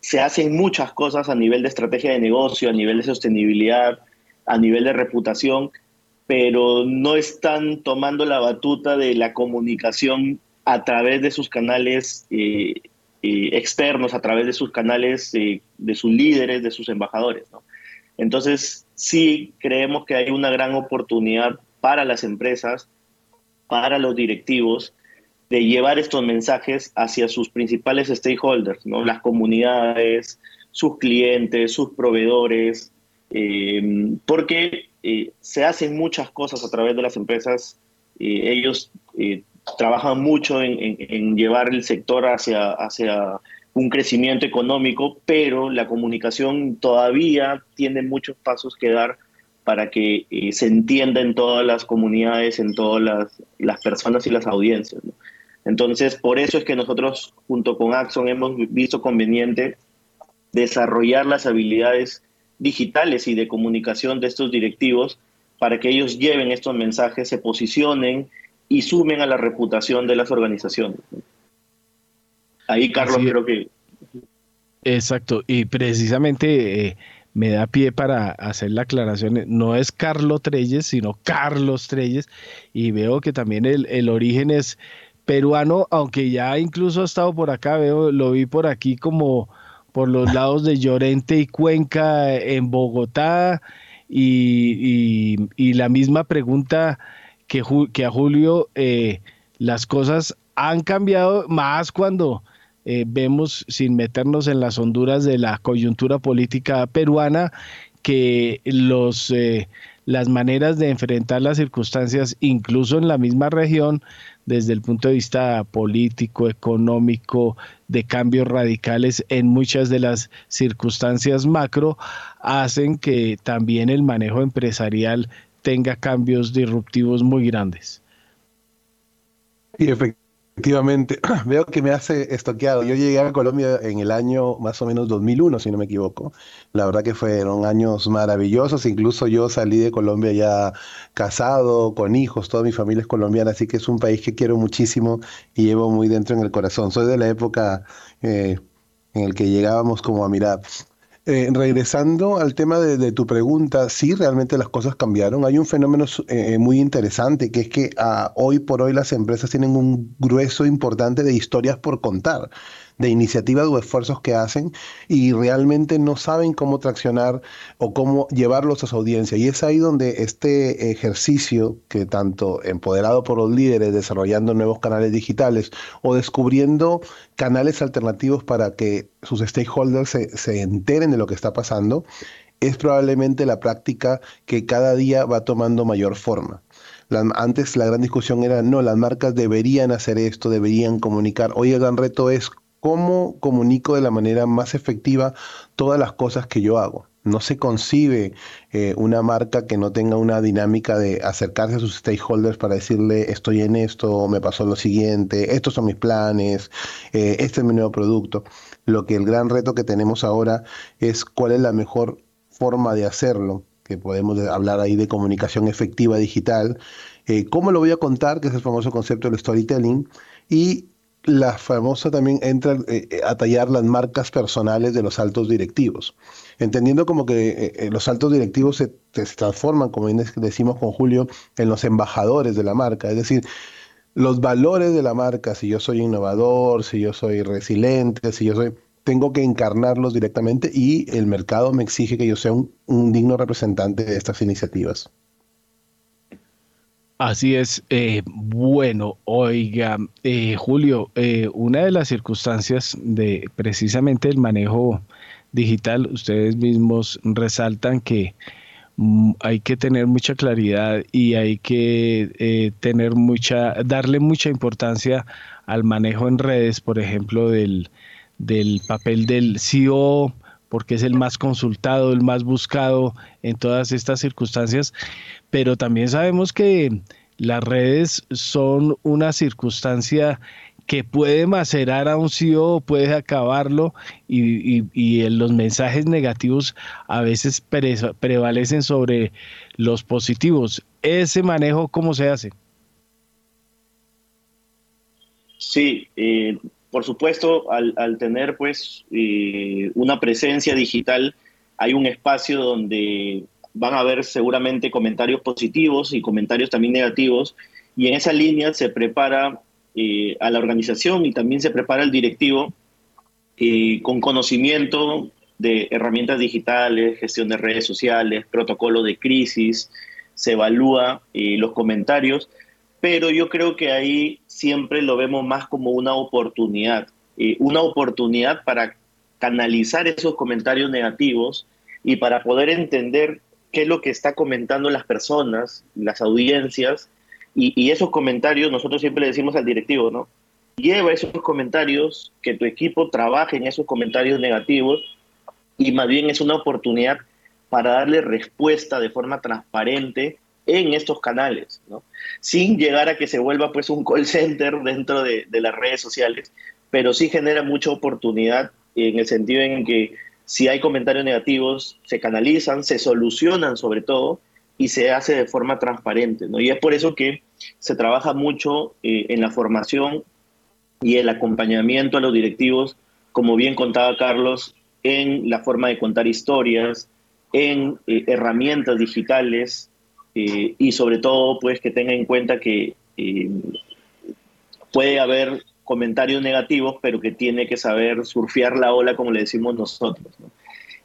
se hacen muchas cosas a nivel de estrategia de negocio, a nivel de sostenibilidad, a nivel de reputación, pero no están tomando la batuta de la comunicación a través de sus canales eh, externos, a través de sus canales de sus líderes, de sus embajadores. Entonces, sí creemos que hay una gran oportunidad para las empresas para los directivos de llevar estos mensajes hacia sus principales stakeholders, ¿no? las comunidades, sus clientes, sus proveedores, eh, porque eh, se hacen muchas cosas a través de las empresas. Eh, ellos trabajan mucho en, llevar el sector hacia, hacia un crecimiento económico, pero la comunicación todavía tiene muchos pasos que dar para que eh, se entienda en todas las comunidades, en todas las, las personas y las audiencias. Entonces, por eso es que nosotros, junto con Axon, hemos visto conveniente desarrollar las habilidades digitales y de comunicación de estos directivos para que ellos lleven estos mensajes, se posicionen y sumen a la reputación de las organizaciones. Ahí, Carlos, creo que... Exacto, y precisamente eh, me da pie para hacer la aclaración, no es Carlos Treyes, sino Carlos Treyes, y veo que también el, el origen es peruano, aunque ya incluso ha estado por acá, veo, lo vi por aquí como por los lados de Llorente y Cuenca en Bogotá, y, la misma pregunta que, que a Julio, eh, las cosas han cambiado más cuando eh, vemos, sin meternos en las honduras de la coyuntura política peruana, que los, eh, las maneras de enfrentar las circunstancias, incluso en la misma región, desde el punto de vista político, económico, de cambios radicales en muchas de las circunstancias macro, hacen que también el manejo empresarial tenga cambios disruptivos muy grandes. Y Efectivamente, veo que me hace estoqueado. Yo llegué a Colombia en el año más o menos 2001, si no me equivoco. La verdad que fueron años maravillosos. Incluso yo salí de Colombia ya casado, con hijos, toda mi familia es colombiana, así que es un país que quiero muchísimo y llevo muy dentro en el corazón. Soy de la época eh, en el que llegábamos como a mirar eh, regresando al tema de, tu pregunta, sí, realmente las cosas cambiaron. Hay un fenómeno eh, muy interesante, que es que ah, hoy por hoy las empresas tienen un grueso importante de historias por contar de iniciativas o esfuerzos que hacen y realmente no saben cómo traccionar o cómo llevarlos a su audiencia. Y es ahí donde este ejercicio que tanto empoderado por los líderes, desarrollando nuevos canales digitales o descubriendo canales alternativos para que sus stakeholders se, se enteren de lo que está pasando, es probablemente la práctica que cada día va tomando mayor forma. antes la gran discusión era, no, las marcas deberían hacer esto, deberían comunicar. Hoy el gran reto es cómo comunico de la manera más efectiva todas las cosas que yo hago. No se concibe eh, una marca que no tenga una dinámica de acercarse a sus stakeholders para decirle estoy en esto, me pasó lo siguiente, estos son mis planes, eh, este es mi nuevo producto. Lo que el gran reto que tenemos ahora es cuál es la mejor forma de hacerlo, que podemos hablar ahí de comunicación efectiva digital, eh, cómo lo voy a contar, que es el famoso concepto del storytelling, y la famosa también entra eh, eh, a tallar las marcas personales de los altos directivos, entendiendo como que eh, los altos directivos se, transforman, como decimos con Julio, en los embajadores de la marca, es decir, los valores de la marca, si yo soy innovador, si yo soy resiliente, si yo soy, tengo que encarnarlos directamente y el mercado me exige que yo sea un digno representante de estas iniciativas. Así es. Eh, bueno, oiga, eh, Julio, eh, una de las circunstancias de precisamente el manejo digital, ustedes mismos resaltan que mm, hay que tener mucha claridad y hay que tener mucha, darle mucha importancia al manejo en redes, por ejemplo, del, del papel del CEO, porque es el más consultado, el más buscado en todas estas circunstancias, pero también sabemos que las redes son una circunstancia que puede macerar a un CEO, puede acabarlo y, los mensajes negativos a veces prevalecen sobre los positivos. ¿Ese manejo cómo se hace? Sí, eh, por supuesto, al, tener pues eh, una presencia digital, hay un espacio donde van a haber seguramente comentarios positivos y comentarios también negativos, y en esa línea se prepara eh, a la organización y también se prepara el directivo eh, con conocimiento de herramientas digitales, gestión de redes sociales, protocolo de crisis, se evalúa los comentarios pero yo creo que ahí siempre lo vemos más como una oportunidad, eh, una oportunidad para canalizar esos comentarios negativos y para poder entender qué es lo que está comentando las personas, las audiencias, y, esos comentarios nosotros siempre le decimos al directivo, ¿no? lleva esos comentarios, que tu equipo trabaje en esos comentarios negativos y más bien es una oportunidad para darle respuesta de forma transparente en estos canales, ¿no? sin llegar a que se vuelva pues un call center dentro de, de las redes sociales, pero sí genera mucha oportunidad en el sentido en que si hay comentarios negativos, se canalizan, se solucionan sobre todo y se hace de forma transparente. ¿no? Y es por eso que se trabaja mucho eh, en la formación y el acompañamiento a los directivos, como bien contaba Carlos, en la forma de contar historias, en eh, herramientas digitales eh, y sobre todo pues que tenga en cuenta que puede haber comentarios negativos, pero que tiene que saber surfear la ola, como le decimos nosotros.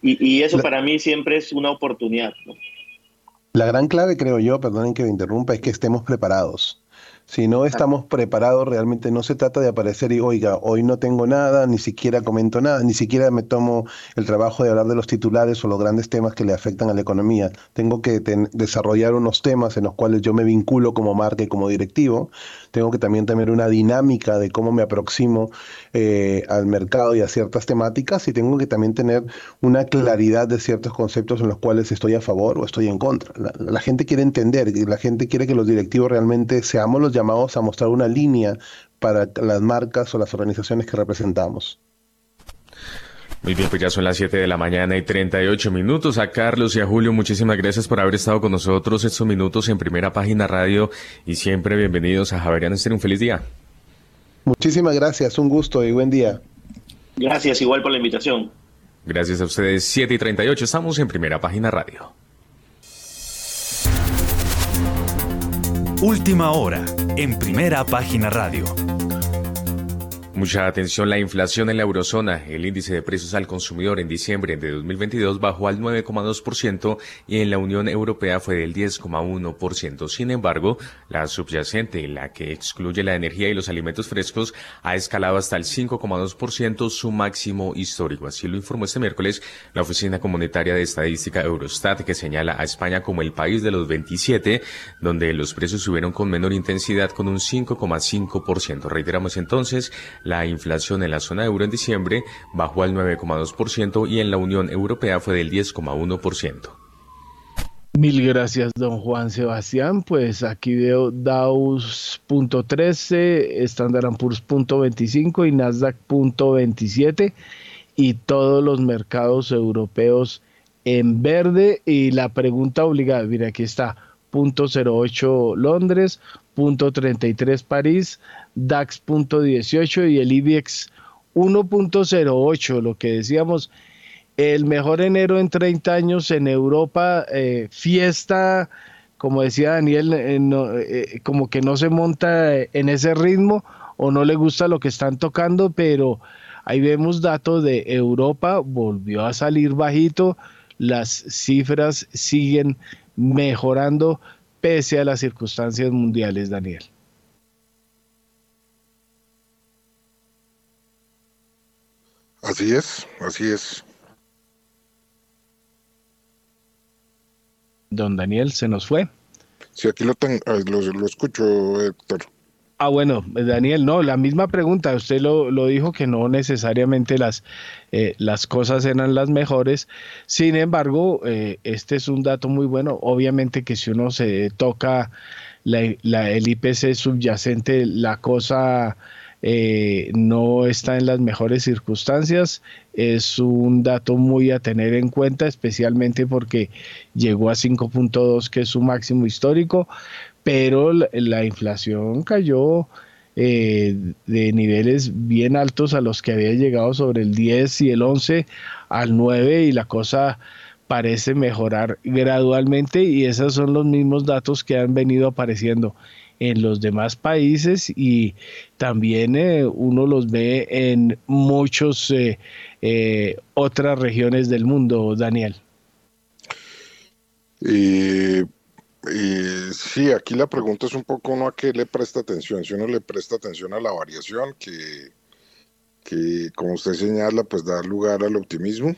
Y, eso para mí siempre es una oportunidad. La gran clave, creo yo, perdonen que me interrumpa, es que estemos preparados. Si no estamos preparados, realmente no se trata de aparecer y, oiga, hoy no tengo nada, ni siquiera comento nada, ni siquiera me tomo el trabajo de hablar de los titulares o los grandes temas que le afectan a la economía. Tengo que desarrollar unos temas en los cuales yo me vinculo como marca y como directivo. Tengo que también tener una dinámica de cómo me aproximo eh, al mercado y a ciertas temáticas y tengo que también tener una claridad de ciertos conceptos en los cuales estoy a favor o estoy en contra. La, la gente quiere entender la gente quiere que los directivos realmente seamos los llamados a mostrar una línea para las marcas o las organizaciones que representamos. Muy bien, pues ya son las 7 de la mañana y 38 minutos. A Carlos y a Julio, muchísimas gracias por haber estado con nosotros estos minutos en Primera Página Radio y siempre bienvenidos a Javeriano Estén Un feliz día. Muchísimas gracias, un gusto y buen día. Gracias, igual por la invitación. Gracias a ustedes, 7 y 38, estamos en Primera Página Radio. Última hora, en Primera Página Radio. Mucha atención, la inflación en la eurozona. El índice de precios al consumidor en diciembre de 2022 bajó al 9,2% y en la Unión Europea fue del 10,1%. Sin embargo, la subyacente, la que excluye la energía y los alimentos frescos, ha escalado hasta el 5,2%, su máximo histórico. Así lo informó este miércoles la Oficina Comunitaria de Estadística Eurostat, que señala a España como el país de los 27, donde los precios subieron con menor intensidad con un 5,5%. Reiteramos entonces, la inflación en la zona euro en diciembre bajó al 9,2% y en la Unión Europea fue del 10,1%. Mil gracias, don Juan Sebastián. Pues aquí veo Dow.13, Standard Poor's .25 y Nasdaq.27 y todos los mercados europeos en verde. Y la pregunta obligada, mira, aquí está, .08 Londres, .33 París, DAX.18 y el IBEX 1.08, lo que decíamos, el mejor enero en 30 años en Europa, eh, fiesta, como decía Daniel, eh, eh, como que no se monta en ese ritmo o no le gusta lo que están tocando, pero ahí vemos datos de Europa, volvió a salir bajito, las cifras siguen mejorando pese a las circunstancias mundiales, Daniel. Así es, así es. Don Daniel, ¿se nos fue? Sí, aquí lo, tengo, lo, escucho, Héctor. Ah, bueno, Daniel, no, la misma pregunta. Usted lo, lo dijo que no necesariamente las, eh, las cosas eran las mejores. Sin embargo, eh, este es un dato muy bueno. Obviamente que si uno se toca la, la, el IPC subyacente, la cosa eh, no está en las mejores circunstancias. Es un dato muy a tener en cuenta, especialmente porque llegó a 5.2, que es su máximo histórico, pero la, inflación cayó eh, de niveles bien altos a los que había llegado sobre el 10 y el 11 al 9 y la cosa parece mejorar gradualmente y esos son los mismos datos que han venido apareciendo en los demás países y también eh, uno los ve en muchas eh, otras regiones del mundo, Daniel. Sí, aquí la pregunta es un poco uno a qué le presta atención. Si uno le presta atención a la variación, que, que como usted señala, pues da lugar al optimismo,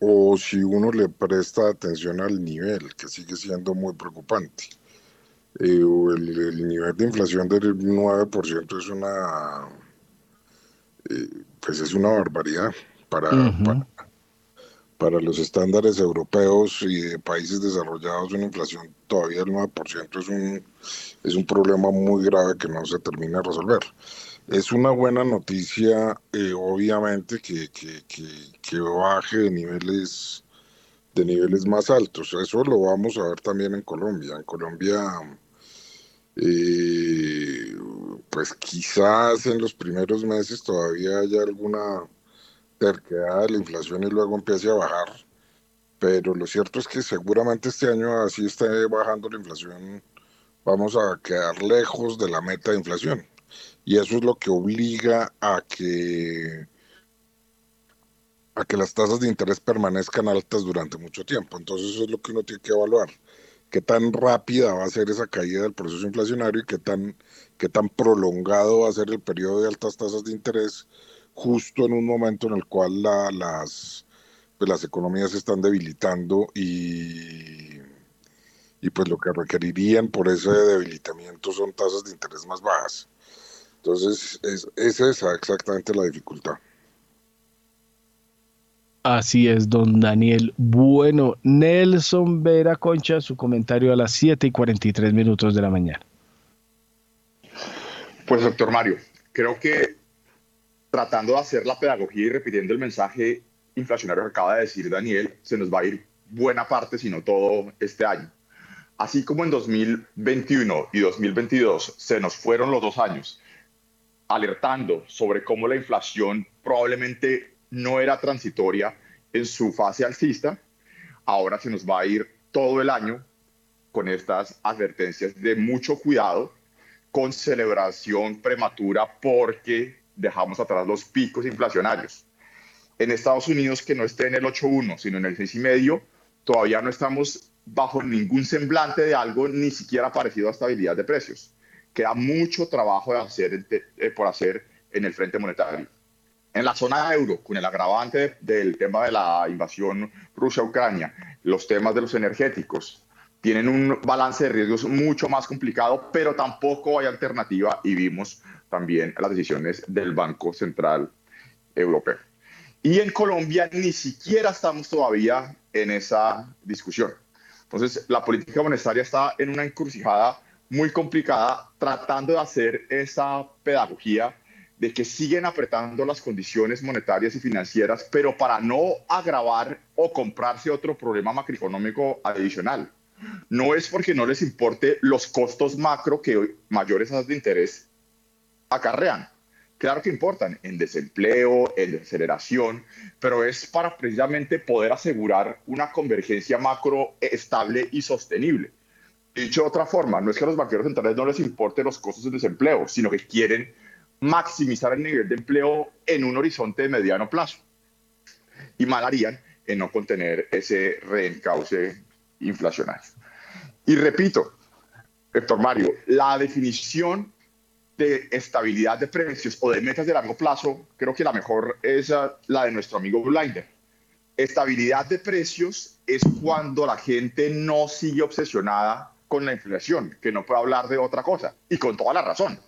o si uno le presta atención al nivel, que sigue siendo muy preocupante. eh, el, nivel de inflación del 9% es una, eh, pues es una barbaridad para, para, los estándares europeos y de países desarrollados, una inflación todavía del 9% es un, es un problema muy grave que no se termina de resolver. Es una buena noticia, eh, obviamente, que, que, que, que baje de niveles de niveles más altos. Eso lo vamos a ver también en Colombia. En Colombia eh, pues quizás en los primeros meses todavía haya alguna terquedad de la inflación y luego empiece a bajar, pero lo cierto es que seguramente este año así esté bajando la inflación, vamos a quedar lejos de la meta de inflación. Y eso es lo que obliga a que a que las tasas de interés permanezcan altas durante mucho tiempo. Entonces eso es lo que uno tiene que evaluar qué tan rápida va a ser esa caída del proceso inflacionario y qué tan, qué tan prolongado va a ser el periodo de altas tasas de interés justo en un momento en el cual las, pues las economías se están debilitando y, y pues lo que requerirían por ese debilitamiento son tasas de interés más bajas. Entonces, es, es esa exactamente la dificultad. Así es, don Daniel. Bueno, Nelson Vera Concha, su comentario a las 7 y 43 minutos de la mañana. Pues, doctor Mario, creo que tratando de hacer la pedagogía y repitiendo el mensaje inflacionario que acaba de decir Daniel, se nos va a ir buena parte, si no todo, este año. Así como en 2021 y 2022 se nos fueron los dos años alertando sobre cómo la inflación probablemente no era transitoria en su fase alcista, ahora se nos va a ir todo el año con estas advertencias de mucho cuidado, con celebración prematura porque dejamos atrás los picos inflacionarios. En Estados Unidos, que no esté en el 8.1, sino en el 6.5, todavía no estamos bajo ningún semblante de algo ni siquiera parecido a estabilidad de precios. Queda mucho trabajo de hacer, eh, por hacer en el frente monetario. En la zona euro, con el agravante del tema de la invasión Rusia-Ucrania, los temas de los energéticos, tienen un balance de riesgos mucho más complicado, pero tampoco hay alternativa y vimos también las decisiones del Banco Central Europeo. Y en Colombia ni siquiera estamos todavía en esa discusión. Entonces, la política monetaria está en una encrucijada muy complicada tratando de hacer esa pedagogía de que siguen apretando las condiciones monetarias y financieras, pero para no agravar o comprarse otro problema macroeconómico adicional. No es porque no les importe los costos macro que mayores tasas de interés acarrean. Claro que importan en desempleo, en desaceleración, pero es para precisamente poder asegurar una convergencia macro estable y sostenible. Dicho de otra forma, no es que a los banqueros centrales no les importe los costos del desempleo, sino que quieren maximizar el nivel de empleo en un horizonte de mediano plazo. Y mal harían en no contener ese reencauce inflacionario. Y repito, Héctor Mario, la definición de estabilidad de precios o de metas de largo plazo, creo que la mejor es la de nuestro amigo Blinder. Estabilidad de precios es cuando la gente no sigue obsesionada con la inflación, que no puede hablar de otra cosa, y con toda la razón.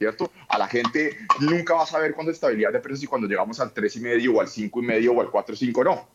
¿cierto? A la gente nunca va a saber cuándo es estabilidad de precios y cuando llegamos al 3,5 o al 5,5 o al 4,5 no.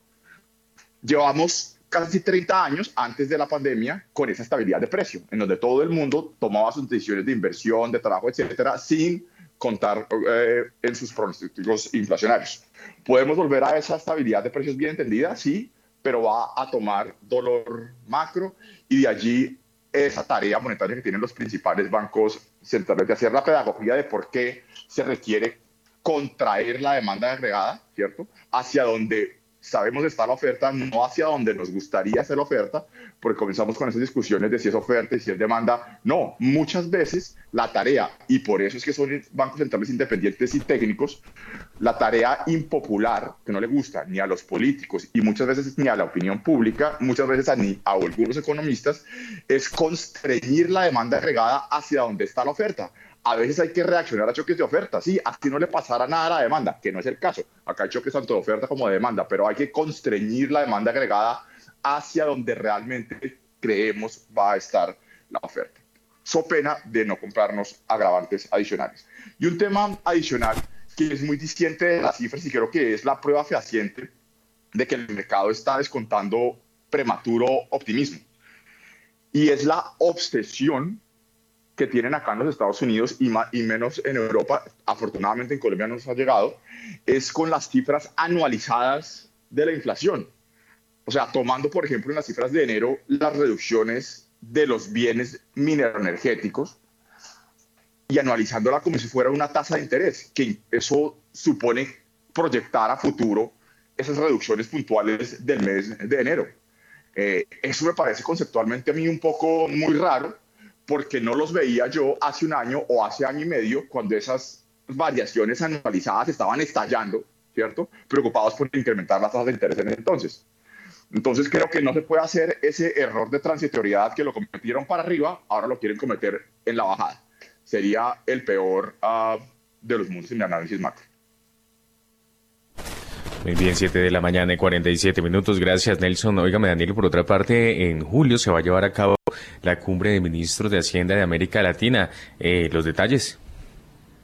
Llevamos casi 30 años antes de la pandemia con esa estabilidad de precio, en donde todo el mundo tomaba sus decisiones de inversión, de trabajo, etcétera, sin contar eh, en sus pronósticos inflacionarios. ¿Podemos volver a esa estabilidad de precios bien entendida? Sí, pero va a tomar dolor macro y de allí esa tarea monetaria que tienen los principales bancos centrales de hacer la pedagogía de por qué se requiere contraer la demanda agregada, ¿cierto? Hacia donde sabemos está la oferta, no hacia donde nos gustaría hacer la oferta, porque comenzamos con esas discusiones de si es oferta y si es demanda. No, muchas veces la tarea, y por eso es que son bancos centrales independientes y técnicos, la tarea impopular, que no le gusta ni a los políticos y muchas veces ni a la opinión pública, muchas veces a, ni a algunos economistas, es constreñir la demanda agregada hacia donde está la oferta a veces hay que reaccionar a choques de oferta, sí, así no le pasará nada a la demanda, que no es el caso. Acá hay choques tanto de oferta como de demanda, pero hay que constreñir la demanda agregada hacia donde realmente creemos va a estar la oferta. so pena de no comprarnos agravantes adicionales. Y un tema adicional que es muy distinto de las cifras y creo que es la prueba fehaciente de que el mercado está descontando prematuro optimismo. Y es la obsesión que tienen acá en los Estados Unidos y, y menos en Europa, afortunadamente en Colombia no nos ha llegado, es con las cifras anualizadas de la inflación. O sea, tomando, por ejemplo, en las cifras de enero las reducciones de los bienes mineroenergéticos y anualizándola como si fuera una tasa de interés, que eso supone proyectar a futuro esas reducciones puntuales del mes de enero. Eh, eso me parece conceptualmente a mí un poco muy raro, porque no los veía yo hace un año o hace año y medio, cuando esas variaciones anualizadas estaban estallando, ¿cierto? Preocupados por incrementar las tasas de interés en ese entonces. Entonces creo que no se puede hacer ese error de transitoriedad que lo cometieron para arriba, ahora lo quieren cometer en la bajada. Sería el peor uh, de los mundos en mi análisis macro. Muy bien, 7 de la mañana y 47 minutos. Gracias, Nelson. Óigame, Daniel, por otra parte, en julio se va a llevar a cabo la cumbre de ministros de Hacienda de América Latina. Eh, los detalles.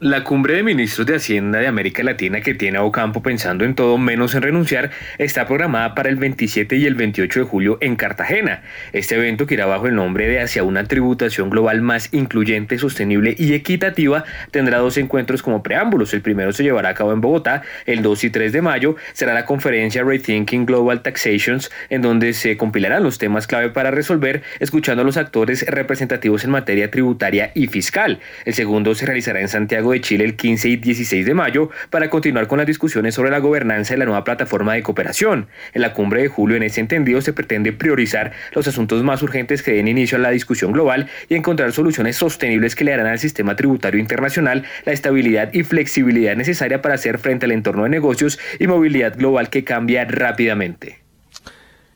La cumbre de ministros de Hacienda de América Latina que tiene a Ocampo pensando en todo menos en renunciar está programada para el 27 y el 28 de julio en Cartagena. Este evento que irá bajo el nombre de Hacia una tributación global más incluyente, sostenible y equitativa tendrá dos encuentros como preámbulos. El primero se llevará a cabo en Bogotá el 2 y 3 de mayo. Será la conferencia Rethinking Global Taxations en donde se compilarán los temas clave para resolver escuchando a los actores representativos en materia tributaria y fiscal. El segundo se realizará en Santiago de Chile el 15 y 16 de mayo para continuar con las discusiones sobre la gobernanza de la nueva plataforma de cooperación. En la cumbre de julio, en ese entendido, se pretende priorizar los asuntos más urgentes que den inicio a la discusión global y encontrar soluciones sostenibles que le darán al sistema tributario internacional la estabilidad y flexibilidad necesaria para hacer frente al entorno de negocios y movilidad global que cambia rápidamente.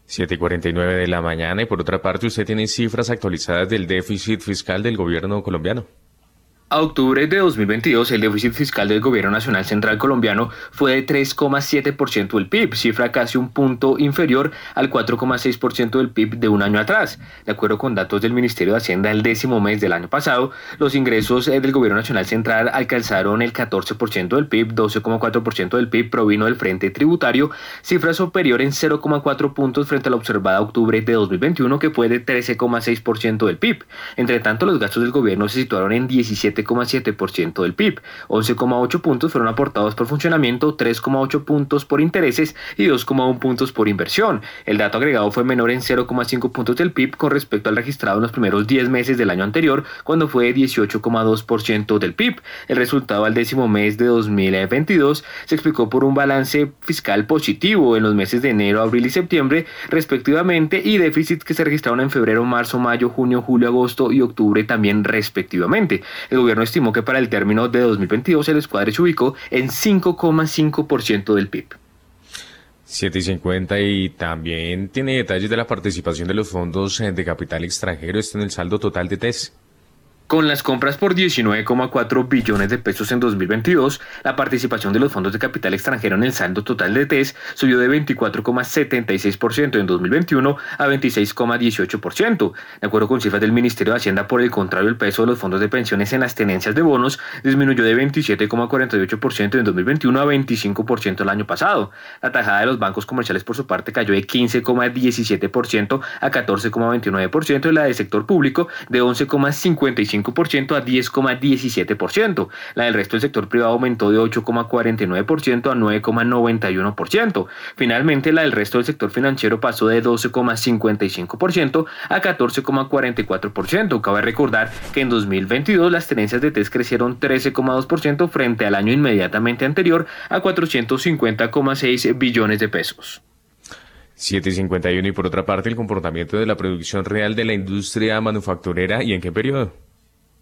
7 y 49 de la mañana y por otra parte usted tiene cifras actualizadas del déficit fiscal del gobierno colombiano. A octubre de 2022, el déficit fiscal del Gobierno Nacional Central Colombiano fue de 3,7% del PIB, cifra casi un punto inferior al 4,6% del PIB de un año atrás. De acuerdo con datos del Ministerio de Hacienda el décimo mes del año pasado, los ingresos eh, del Gobierno Nacional Central alcanzaron el 14% del PIB, 12,4% del PIB provino del frente tributario, cifra superior en 0,4 puntos frente a la observada octubre de 2021, que fue de 13,6% del PIB. Entre tanto, los gastos del gobierno se situaron en 17 7,7% del PIB. 11,8 puntos fueron aportados por funcionamiento, 3,8 puntos por intereses y 2,1 puntos por inversión. El dato agregado fue menor en 0,5 puntos del PIB con respecto al registrado en los primeros 10 meses del año anterior, cuando fue 18,2% del PIB. El resultado al décimo mes de 2022 se explicó por un balance fiscal positivo en los meses de enero, abril y septiembre, respectivamente, y déficits que se registraron en febrero, marzo, mayo, junio, julio, agosto y octubre también respectivamente. El gobierno estimó que para el término de 2022 el escuadre se ubicó en 5,5% del PIB. 7 y 50 y también tiene detalles de la participación de los fondos eh, de capital extranjero. Está en el saldo total de TES. Con las compras por 19,4 billones de pesos en 2022, la participación de los fondos de capital extranjero en el saldo total de TES subió de 24,76% en 2021 a 26,18%. De acuerdo con cifras del Ministerio de Hacienda, por el contrario, el peso de los fondos de pensiones en las tenencias de bonos disminuyó de 27,48% en 2021 a 25% el año pasado. La tajada de los bancos comerciales, por su parte, cayó de 15,17% a 14,29% y la del sector público de 11,55% a 10,17%. La del resto del sector privado aumentó de 8,49% a 9,91%. Finalmente, la del resto del sector financiero pasó de 12,55% a 14,44%. Cabe recordar que en 2022 las tenencias de TES crecieron 13,2% frente al año inmediatamente anterior a 450,6 billones de pesos. 7.51 y por otra parte el comportamiento de la producción real de la industria manufacturera y en qué periodo?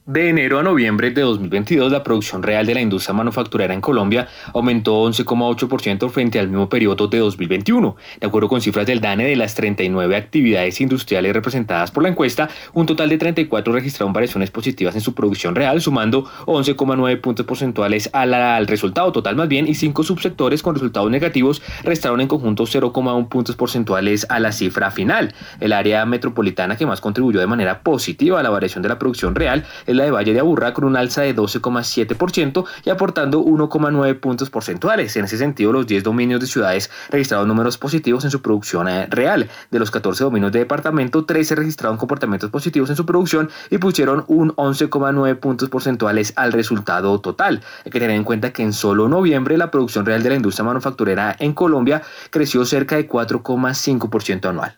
De enero a noviembre de 2022, la producción real de la industria manufacturera en Colombia aumentó 11,8% frente al mismo periodo de 2021. De acuerdo con cifras del DANE de las 39 actividades industriales representadas por la encuesta, un total de 34 registraron variaciones positivas en su producción real, sumando 11,9 puntos porcentuales al, resultado total más bien, y cinco subsectores con resultados negativos restaron en conjunto 0,1 puntos porcentuales a la cifra final. El área metropolitana que más contribuyó de manera positiva a la variación de la producción real la de Valle de Aburrá con un alza de 12,7% y aportando 1,9 puntos porcentuales. En ese sentido, los 10 dominios de ciudades registraron números positivos en su producción eh, real. De los 14 dominios de departamento, 13 registraron comportamientos positivos en su producción y pusieron un 11,9 puntos porcentuales al resultado total. Hay que tener en cuenta que en solo noviembre la producción real de la industria manufacturera en Colombia creció cerca de 4,5% anual.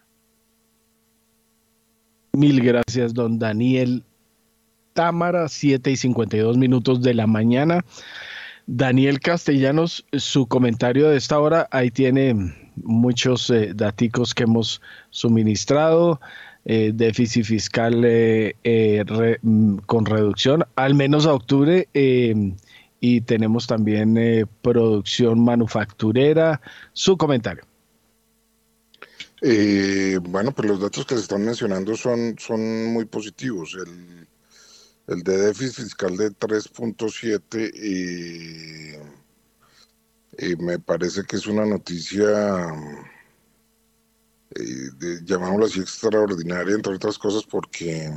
Mil gracias, don Daniel Támara, 7 y 52 minutos de la mañana. Daniel Castellanos, su comentario de esta hora, ahí tiene muchos eh, datos que hemos suministrado, eh, déficit fiscal eh, mm, con reducción, al menos a octubre, y tenemos también producción manufacturera. Su comentario. bueno, pues los datos que se están mencionando son, son muy positivos. El, el de déficit fiscal de 3.7 y, y, me parece que es una noticia, eh, llamámoslo así, extraordinaria, entre otras cosas, porque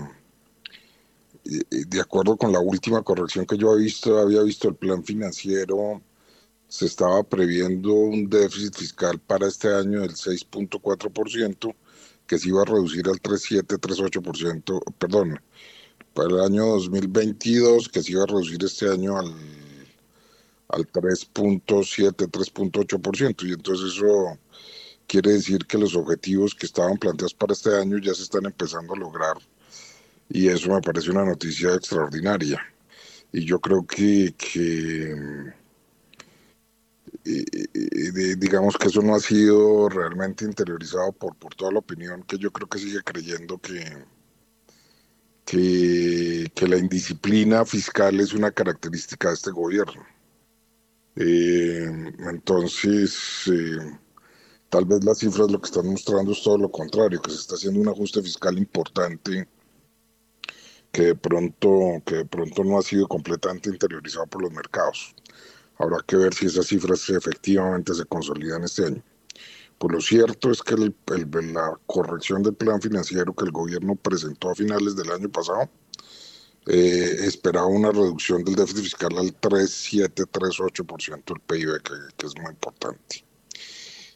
de acuerdo con la última corrección que yo había visto, había visto el plan financiero, se estaba previendo un déficit fiscal para este año del 6.4%, que se iba a reducir al 3.7, 3.8%, perdón, para el año 2022, que se iba a reducir este año al, al 3.7, 3.8%. Y entonces eso quiere decir que los objetivos que estaban planteados para este año ya se están empezando a lograr. Y eso me parece una noticia extraordinaria. Y yo creo que, que digamos que eso no ha sido realmente interiorizado por, por toda la opinión que yo creo que sigue creyendo que, que, la indisciplina fiscal es una característica de este gobierno. Eh, entonces, eh, tal vez las cifras lo que están mostrando es todo lo contrario, que se está haciendo un ajuste fiscal importante que de pronto, que de pronto no ha sido completamente interiorizado por los mercados. Habrá que ver si esas cifras efectivamente se consolidan este año. Pues lo cierto es que la corrección del plan financiero que el gobierno presentó a finales del año pasado eh, esperaba una reducción del déficit fiscal al 3,7-3,8% del PIB, que, es muy importante.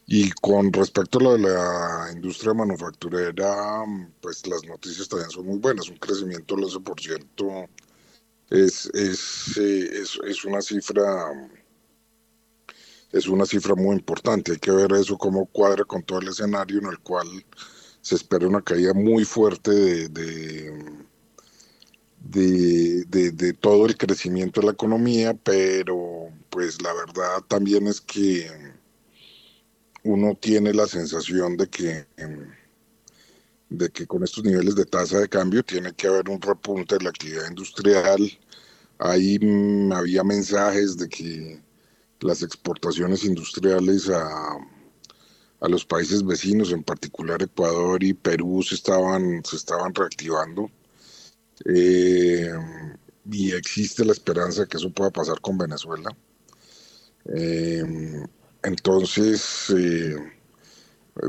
Y con respecto a lo de la industria manufacturera, pues las noticias también son muy buenas. Un crecimiento del 11% es, es, eh, es, es una cifra es una cifra muy importante. Hay que ver eso cómo cuadra con todo el escenario en el cual se espera una caída muy fuerte de, de, todo el crecimiento de la economía, pero pues la verdad también es que uno tiene la sensación de que de que con estos niveles de tasa de cambio tiene que haber un repunte de la actividad industrial. Ahí mm, había mensajes de que las exportaciones industriales a, a los países vecinos, en particular Ecuador y Perú, se estaban, se estaban reactivando. Eh, y existe la esperanza de que eso pueda pasar con Venezuela. Eh, entonces, eh,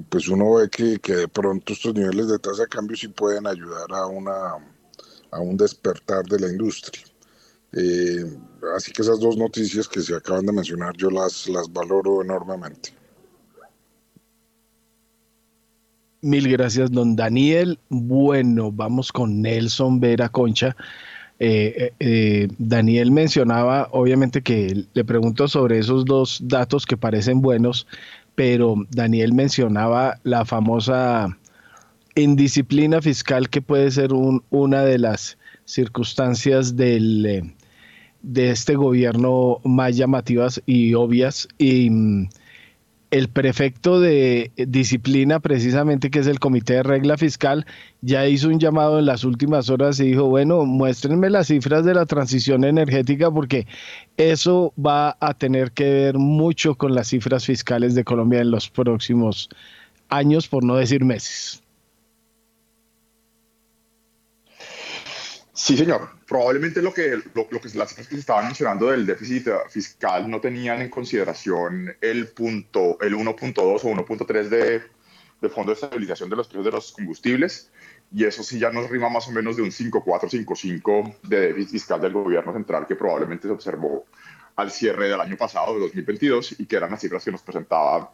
pues uno ve que, que, de pronto estos niveles de tasa de cambio sí pueden ayudar a, una, a un despertar de la industria. Eh, así que esas dos noticias que se acaban de mencionar yo las, las valoro enormemente. Mil gracias, don Daniel. Bueno, vamos con Nelson Vera Concha. Eh, eh, Daniel mencionaba, obviamente que le pregunto sobre esos dos datos que parecen buenos, pero Daniel mencionaba la famosa indisciplina fiscal que puede ser un, una de las circunstancias del, de este gobierno más llamativas y obvias. Y mm, el prefecto de disciplina, precisamente que es el Comité de Regla Fiscal, ya hizo un llamado en las últimas horas y dijo, bueno, muéstrenme las cifras de la transición energética porque eso va a tener que ver mucho con las cifras fiscales de Colombia en los próximos años, por no decir meses. Sí, señor. Probablemente lo que, lo, que las cifras que se estaban mencionando del déficit fiscal no tenían en consideración el punto, el 1.2 o 1.3 de, de Fondo de Estabilización de los Precios de los Combustibles. Y eso sí ya nos rima más o menos de un 5.455 de déficit fiscal del gobierno central que probablemente se observó al cierre del año pasado, de 2022, y que eran las cifras que nos presentaba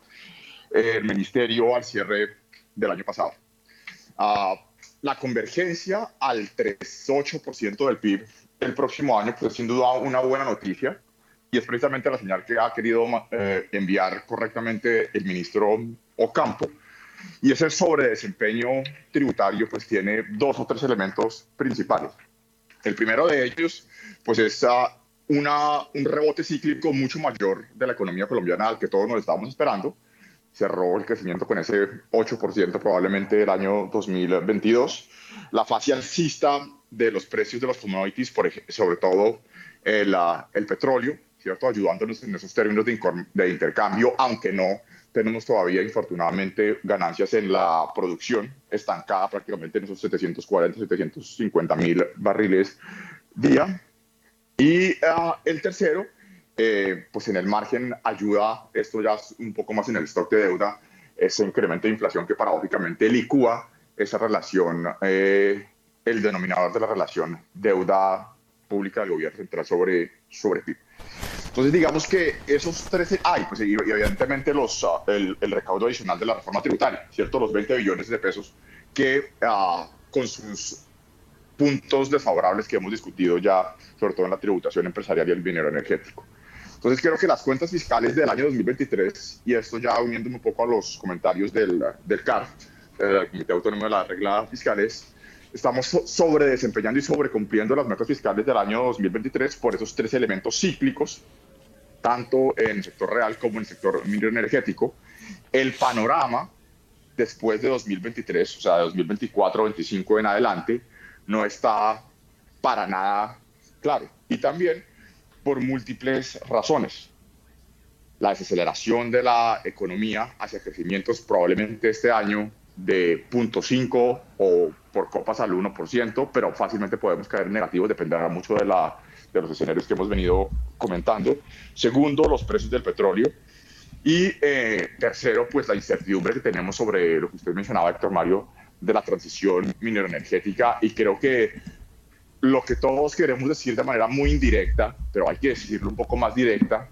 el ministerio al cierre del año pasado. Uh, la convergencia al 3,8% del PIB el próximo año, pues sin duda una buena noticia y es precisamente la señal que ha querido eh, enviar correctamente el ministro Ocampo. Y ese sobredesempeño tributario pues tiene dos o tres elementos principales. El primero de ellos pues es uh, una, un rebote cíclico mucho mayor de la economía colombiana al que todos nos estábamos esperando cerró el crecimiento con ese 8% probablemente el año 2022. La fase alcista de los precios de los commodities, por ejemplo, sobre todo el, el petróleo, ¿cierto? ayudándonos en esos términos de, de, intercambio, aunque no tenemos todavía, infortunadamente, ganancias en la producción, estancada prácticamente en esos 740, 750 mil barriles día. Y uh, el tercero, eh, pues en el margen ayuda, esto ya es un poco más en el stock de deuda, ese incremento de inflación que paradójicamente licúa esa relación, eh, el denominador de la relación deuda pública del gobierno central sobre, sobre PIB. Entonces, digamos que esos 13, hay, pues y evidentemente los, ah, el, el, recaudo adicional de la reforma tributaria, ¿cierto? Los 20 billones de pesos que uh, con sus puntos desfavorables que hemos discutido ya, sobre todo en la tributación empresarial y el dinero energético. Entonces creo que las cuentas fiscales del año 2023, y esto ya uniéndome un poco a los comentarios del, del CAR, el Comité Autónomo de las Reglas Fiscales, estamos sobre desempeñando y sobrecumpliendo las metas fiscales del año 2023 por esos tres elementos cíclicos, tanto en el sector real como en el sector minero energético. El panorama después de 2023, o sea, de 2024-2025 en adelante, no está para nada claro. Y también por múltiples razones. La desaceleración de la economía hacia crecimientos probablemente este año de 0.5 o por copas al 1%, pero fácilmente podemos caer en negativos, dependerá mucho de, la, de los escenarios que hemos venido comentando. Segundo, los precios del petróleo. Y eh, tercero, pues la incertidumbre que tenemos sobre lo que usted mencionaba, Héctor Mario, de la transición minero-energética. Y creo que lo que todos queremos decir de manera muy indirecta, pero hay que decirlo un poco más directa,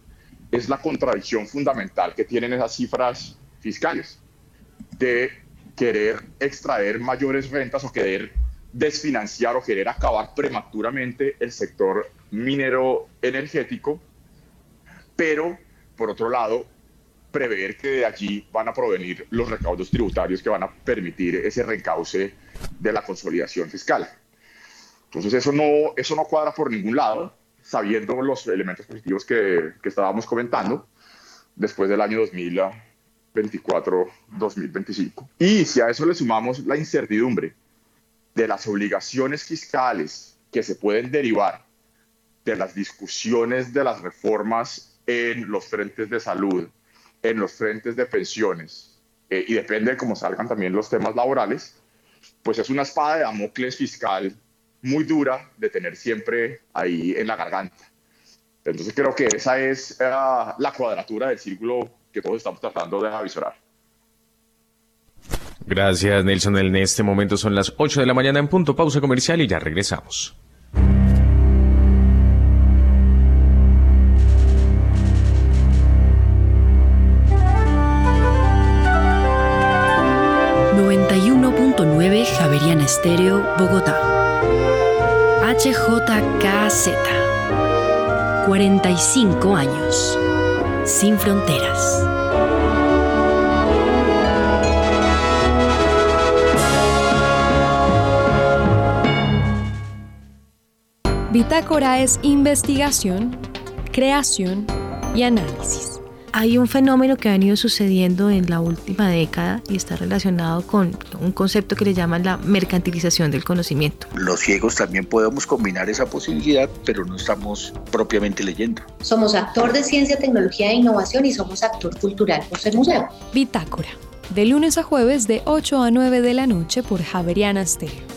es la contradicción fundamental que tienen esas cifras fiscales de querer extraer mayores rentas o querer desfinanciar o querer acabar prematuramente el sector minero energético, pero por otro lado, prever que de allí van a provenir los recaudos tributarios que van a permitir ese reencauce de la consolidación fiscal. Entonces eso no, eso no cuadra por ningún lado, sabiendo los elementos positivos que, que estábamos comentando después del año 2024-2025. Y si a eso le sumamos la incertidumbre de las obligaciones fiscales que se pueden derivar de las discusiones de las reformas en los frentes de salud, en los frentes de pensiones, eh, y depende de cómo salgan también los temas laborales, pues es una espada de Damocles fiscal muy dura de tener siempre ahí en la garganta. Entonces creo que esa es uh, la cuadratura del círculo que todos estamos tratando de avisorar. Gracias, Nelson. En este momento son las 8 de la mañana en punto, pausa comercial y ya regresamos. Javeriana Estéreo, Bogotá. HJKZ. 45 años. Sin fronteras. Bitácora es investigación, creación y análisis hay un fenómeno que ha venido sucediendo en la última década y está relacionado con un concepto que le llaman la mercantilización del conocimiento. Los ciegos también podemos combinar esa posibilidad, pero no estamos propiamente leyendo. Somos actor de ciencia, tecnología e innovación y somos actor cultural por ser museo. Bitácora, de lunes a jueves de 8 a 9 de la noche por Javeriana Stereo.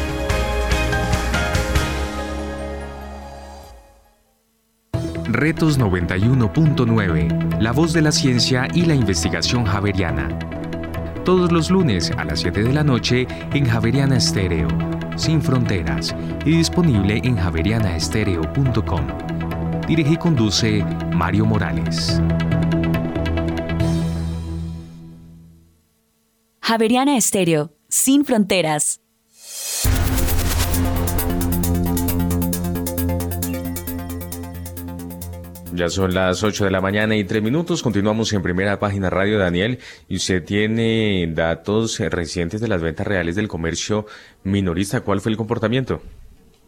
Retos 91.9, la voz de la ciencia y la investigación javeriana. Todos los lunes a las 7 de la noche en Javeriana Estéreo, sin fronteras, y disponible en javerianaestereo.com. Dirige y conduce Mario Morales. Javeriana Estéreo, sin fronteras. Ya son las 8 de la mañana y 3 minutos. Continuamos en primera página radio, Daniel. Y usted tiene datos recientes de las ventas reales del comercio minorista. ¿Cuál fue el comportamiento?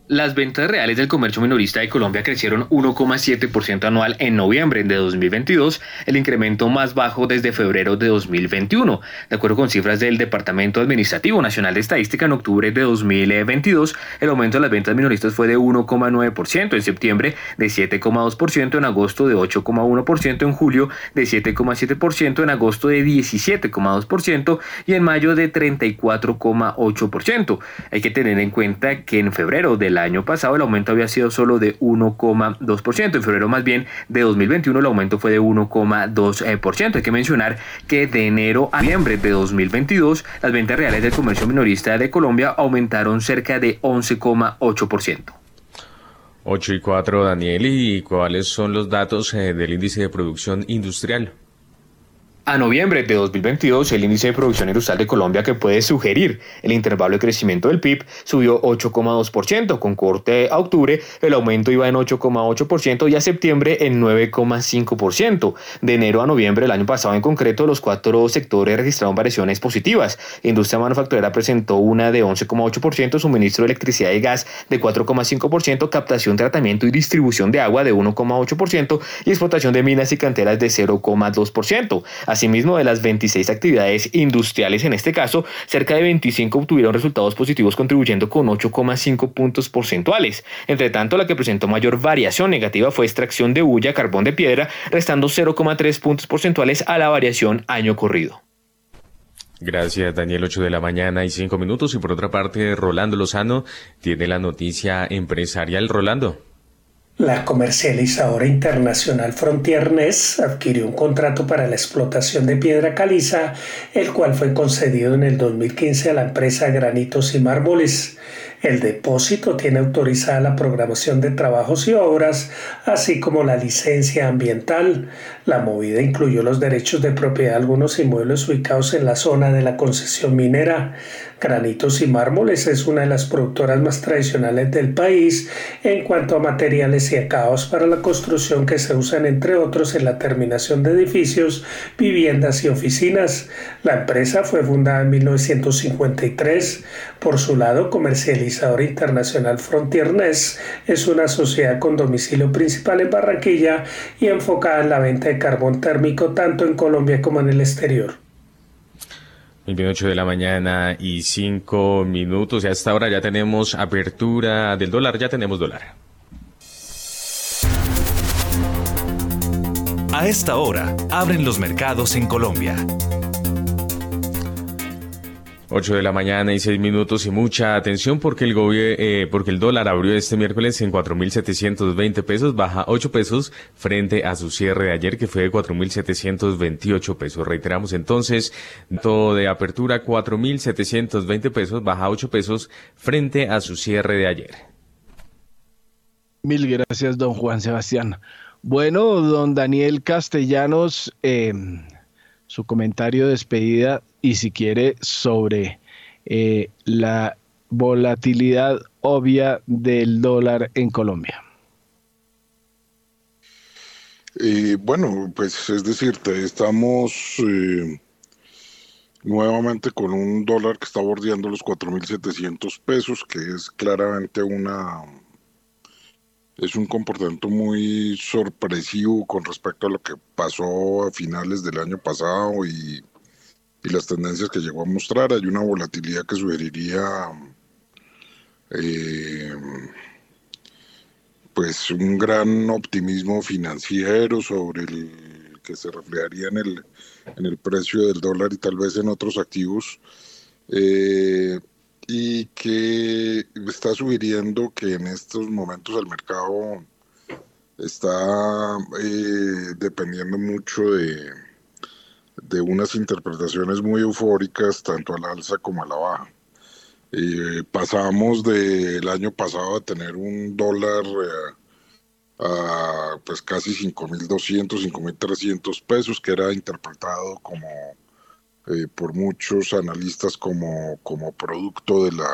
Las ventas reales del comercio minorista de Colombia crecieron 1,7% anual en noviembre de 2022, el incremento más bajo desde febrero de 2021. De acuerdo con cifras del Departamento Administrativo Nacional de Estadística en octubre de 2022, el aumento de las ventas minoristas fue de 1,9% en septiembre, de 7,2% en agosto, de 8,1% en julio, de 7,7% en agosto, de 17,2% y en mayo de 34,8%. Hay que tener en cuenta que en febrero del el año pasado el aumento había sido solo de 1,2%. En febrero más bien de 2021 el aumento fue de 1,2%. Hay que mencionar que de enero a noviembre de 2022 las ventas reales del comercio minorista de Colombia aumentaron cerca de 11,8%. 8 y 4, Daniel, ¿y cuáles son los datos eh, del índice de producción industrial? A noviembre de 2022, el índice de producción industrial de Colombia que puede sugerir el intervalo de crecimiento del PIB subió 8,2%. Con corte a octubre, el aumento iba en 8,8% y a septiembre en 9,5%. De enero a noviembre del año pasado en concreto, los cuatro sectores registraron variaciones positivas. Industria manufacturera presentó una de 11,8%, suministro de electricidad y gas de 4,5%, captación, tratamiento y distribución de agua de 1,8% y explotación de minas y canteras de 0,2%. Asimismo, de las 26 actividades industriales en este caso, cerca de 25 obtuvieron resultados positivos contribuyendo con 8,5 puntos porcentuales. Entre tanto, la que presentó mayor variación negativa fue extracción de bulla, carbón de piedra, restando 0,3 puntos porcentuales a la variación año corrido. Gracias, Daniel. 8 de la mañana y 5 minutos. Y por otra parte, Rolando Lozano tiene la noticia empresarial. Rolando. La comercializadora internacional Frontiernes adquirió un contrato para la explotación de piedra caliza, el cual fue concedido en el 2015 a la empresa Granitos y Mármoles. El depósito tiene autorizada la programación de trabajos y obras, así como la licencia ambiental. La movida incluyó los derechos de propiedad de algunos inmuebles ubicados en la zona de la concesión minera. Granitos y Mármoles es una de las productoras más tradicionales del país en cuanto a materiales y acabados para la construcción que se usan entre otros en la terminación de edificios, viviendas y oficinas. La empresa fue fundada en 1953. Por su lado, Comercializadora Internacional Frontiernes es una sociedad con domicilio principal en Barranquilla y enfocada en la venta de carbón térmico tanto en Colombia como en el exterior. 28 de la mañana y 5 minutos. Y a esta hora ya tenemos apertura del dólar, ya tenemos dólar. A esta hora, abren los mercados en Colombia. 8 de la mañana y 6 minutos y mucha atención porque el, eh, porque el dólar abrió este miércoles en 4.720 pesos, baja 8 pesos frente a su cierre de ayer que fue de 4.728 pesos. Reiteramos entonces, todo de apertura 4.720 pesos, baja 8 pesos frente a su cierre de ayer. Mil gracias, don Juan Sebastián. Bueno, don Daniel Castellanos, eh, su comentario de despedida y si quiere sobre eh, la volatilidad obvia del dólar en Colombia. Eh, bueno, pues es decir, estamos eh, nuevamente con un dólar que está bordeando los 4.700 pesos, que es claramente una es un comportamiento muy sorpresivo con respecto a lo que pasó a finales del año pasado y, las tendencias que llegó a mostrar. Hay una volatilidad que sugeriría eh, pues un gran optimismo financiero sobre el que se reflejaría en el, en el precio del dólar y tal vez en otros activos. Eh, y que está sugiriendo que en estos momentos el mercado está eh, dependiendo mucho de, de unas interpretaciones muy eufóricas tanto a la alza como a la baja. Eh, pasamos del año pasado a tener un dólar eh, a pues casi 5.200, 5.300 pesos, que era interpretado como eh, por muchos analistas como, como producto de la,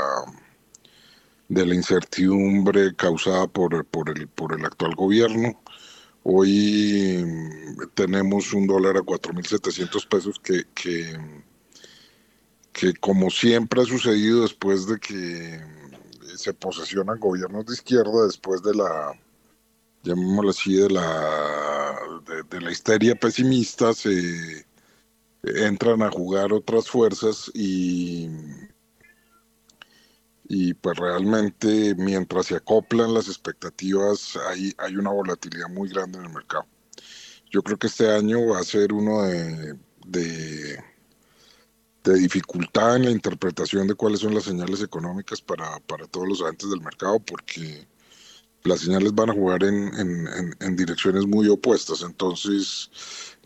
de la incertidumbre causada por, por, el, por el actual gobierno. Hoy mm, tenemos un dólar a 4.700 pesos que, que, que, como siempre ha sucedido después de que se posesionan gobiernos de izquierda, después de la, llamémoslo así, de la, de la histeria pesimista, se entran a jugar otras fuerzas y, y pues realmente mientras se acoplan las expectativas hay, hay una volatilidad muy grande en el mercado. Yo creo que este año va a ser uno de, de, dificultad en la interpretación de cuáles son las señales económicas para, para todos los agentes del mercado porque las señales van a jugar en, en, en direcciones muy opuestas. Entonces,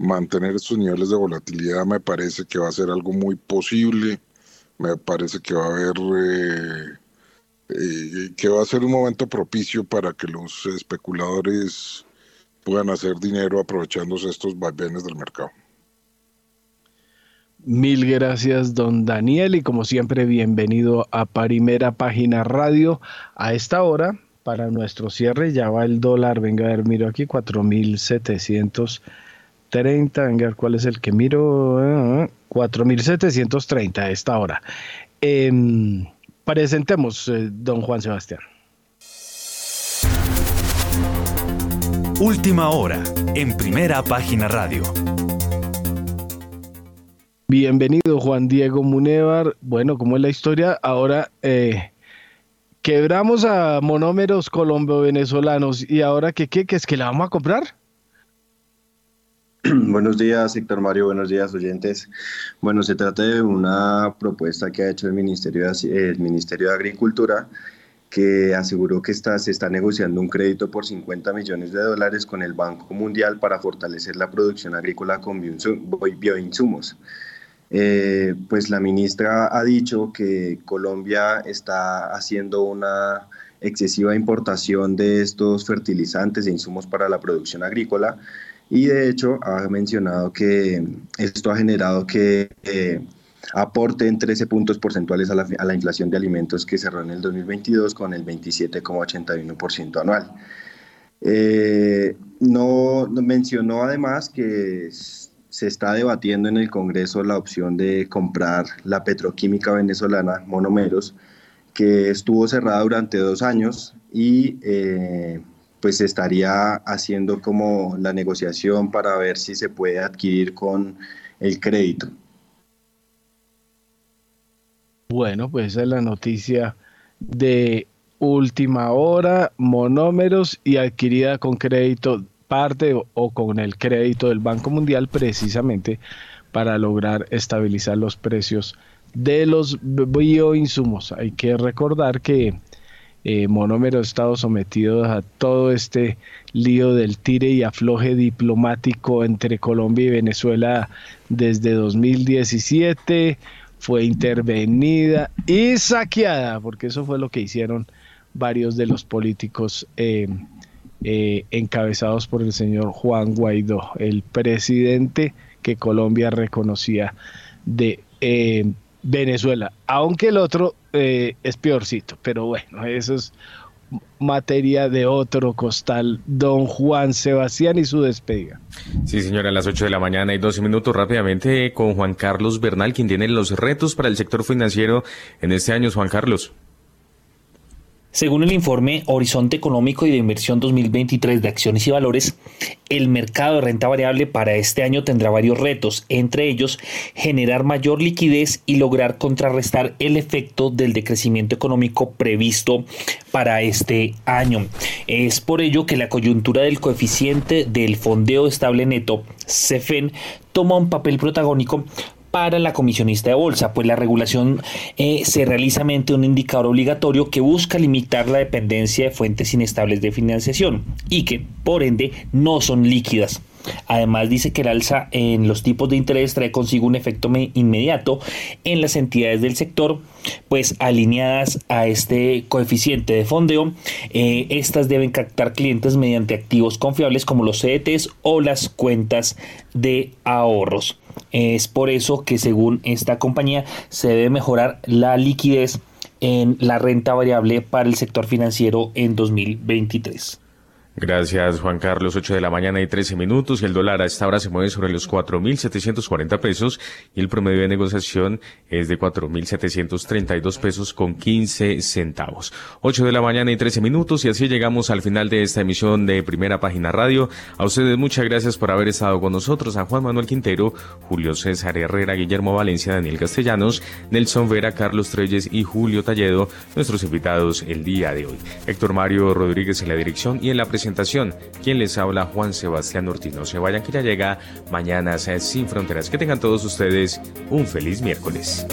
mantener estos niveles de volatilidad me parece que va a ser algo muy posible, me parece que va a haber, eh, eh, que va a ser un momento propicio para que los especuladores puedan hacer dinero aprovechándose estos vaivenes del mercado. Mil gracias, don Daniel, y como siempre, bienvenido a Primera Página Radio a esta hora. Para nuestro cierre ya va el dólar, venga a ver, miro aquí, 4.700 30, venga, ¿cuál es el que miro? 4.730 a esta hora. Em, presentemos, eh, don Juan Sebastián. Última hora, en primera página radio. Bienvenido, Juan Diego Munevar. Bueno, ¿cómo es la historia? Ahora eh, quebramos a monómeros colombo-venezolanos y ahora ¿qué, qué, qué es que la vamos a comprar? Buenos días, Héctor Mario. Buenos días, oyentes. Bueno, se trata de una propuesta que ha hecho el Ministerio de, Ministerio de Agricultura que aseguró que se está negociando un crédito por 50 millones de dólares con el Banco Mundial para fortalecer la producción agrícola con bioinsumos. Eh, pues la ministra ha dicho que Colombia está haciendo una excesiva importación de estos fertilizantes e insumos para la producción agrícola y de hecho ha mencionado que esto ha generado que eh, aporte en 13 puntos porcentuales a la, a la, inflación de alimentos que cerró en el 2022 con el 27,81% anual. Eh, no, mencionó además que se está debatiendo en el Congreso la opción de comprar la petroquímica venezolana Monomeros, que estuvo cerrada durante dos años y eh, pues estaría haciendo como la negociación para ver si se puede adquirir con el crédito. Bueno, pues esa es la noticia de última hora, monómeros y adquirida con crédito parte o, con el crédito del Banco Mundial precisamente para lograr estabilizar los precios de los bioinsumos. Hay que recordar que eh, Monómero ha estado sometido a todo este lío del tire y afloje diplomático entre Colombia y Venezuela desde 2017. Fue intervenida y saqueada, porque eso fue lo que hicieron varios de los políticos eh, eh, encabezados por el señor Juan Guaidó, el presidente que Colombia reconocía de Venezuela, aunque el otro es peorcito, pero bueno, eso es materia de otro costal, don Juan Sebastián y su despedida. Sí, señora, a las 8 de la mañana y 12 minutos rápidamente con Juan Carlos Bernal, quien tiene los retos para el sector financiero en este año. Juan Carlos. Según el informe Horizonte Económico y de Inversión 2023 de Acciones y Valores, el mercado de renta variable para este año tendrá varios retos, entre ellos generar mayor liquidez y lograr contrarrestar el efecto del decrecimiento económico previsto para este año. Es por ello que la coyuntura del coeficiente del fondeo estable neto, CEFEN, toma un papel protagónico para la comisionista de bolsa, pues la regulación eh, se realiza mediante un indicador obligatorio que busca limitar la dependencia de fuentes inestables de financiación y que, por ende, no son líquidas. Además dice que el alza en los tipos de interés trae consigo un efecto inmediato en las entidades del sector, pues alineadas a este coeficiente de fondeo, eh, estas deben captar clientes mediante activos confiables como los CDTs o las cuentas de ahorros. Es por eso que según esta compañía se debe mejorar la liquidez en la renta variable para el sector financiero en 2023. Gracias, Juan Carlos. 8 de la mañana y 13 minutos el dólar a esta hora se mueve sobre los 4.740 pesos y el promedio de negociación es de 4.732 pesos con 15 centavos. 8 de la mañana y 13 minutos y así llegamos al final de esta emisión de Primera Página Radio. A ustedes muchas gracias por haber estado con nosotros. A Juan Manuel Quintero, Julio César Herrera, Guillermo Valencia, Daniel Castellanos, Nelson Vera, Carlos Treyes y Julio Talledo, nuestros invitados el día de hoy. Héctor Mario Rodríguez en la dirección y en la presentación presentación. Quien les habla, Juan Sebastián Ortiz. Se vayan que ya llega Mañana Sin Fronteras. Que tengan todos ustedes un feliz miércoles.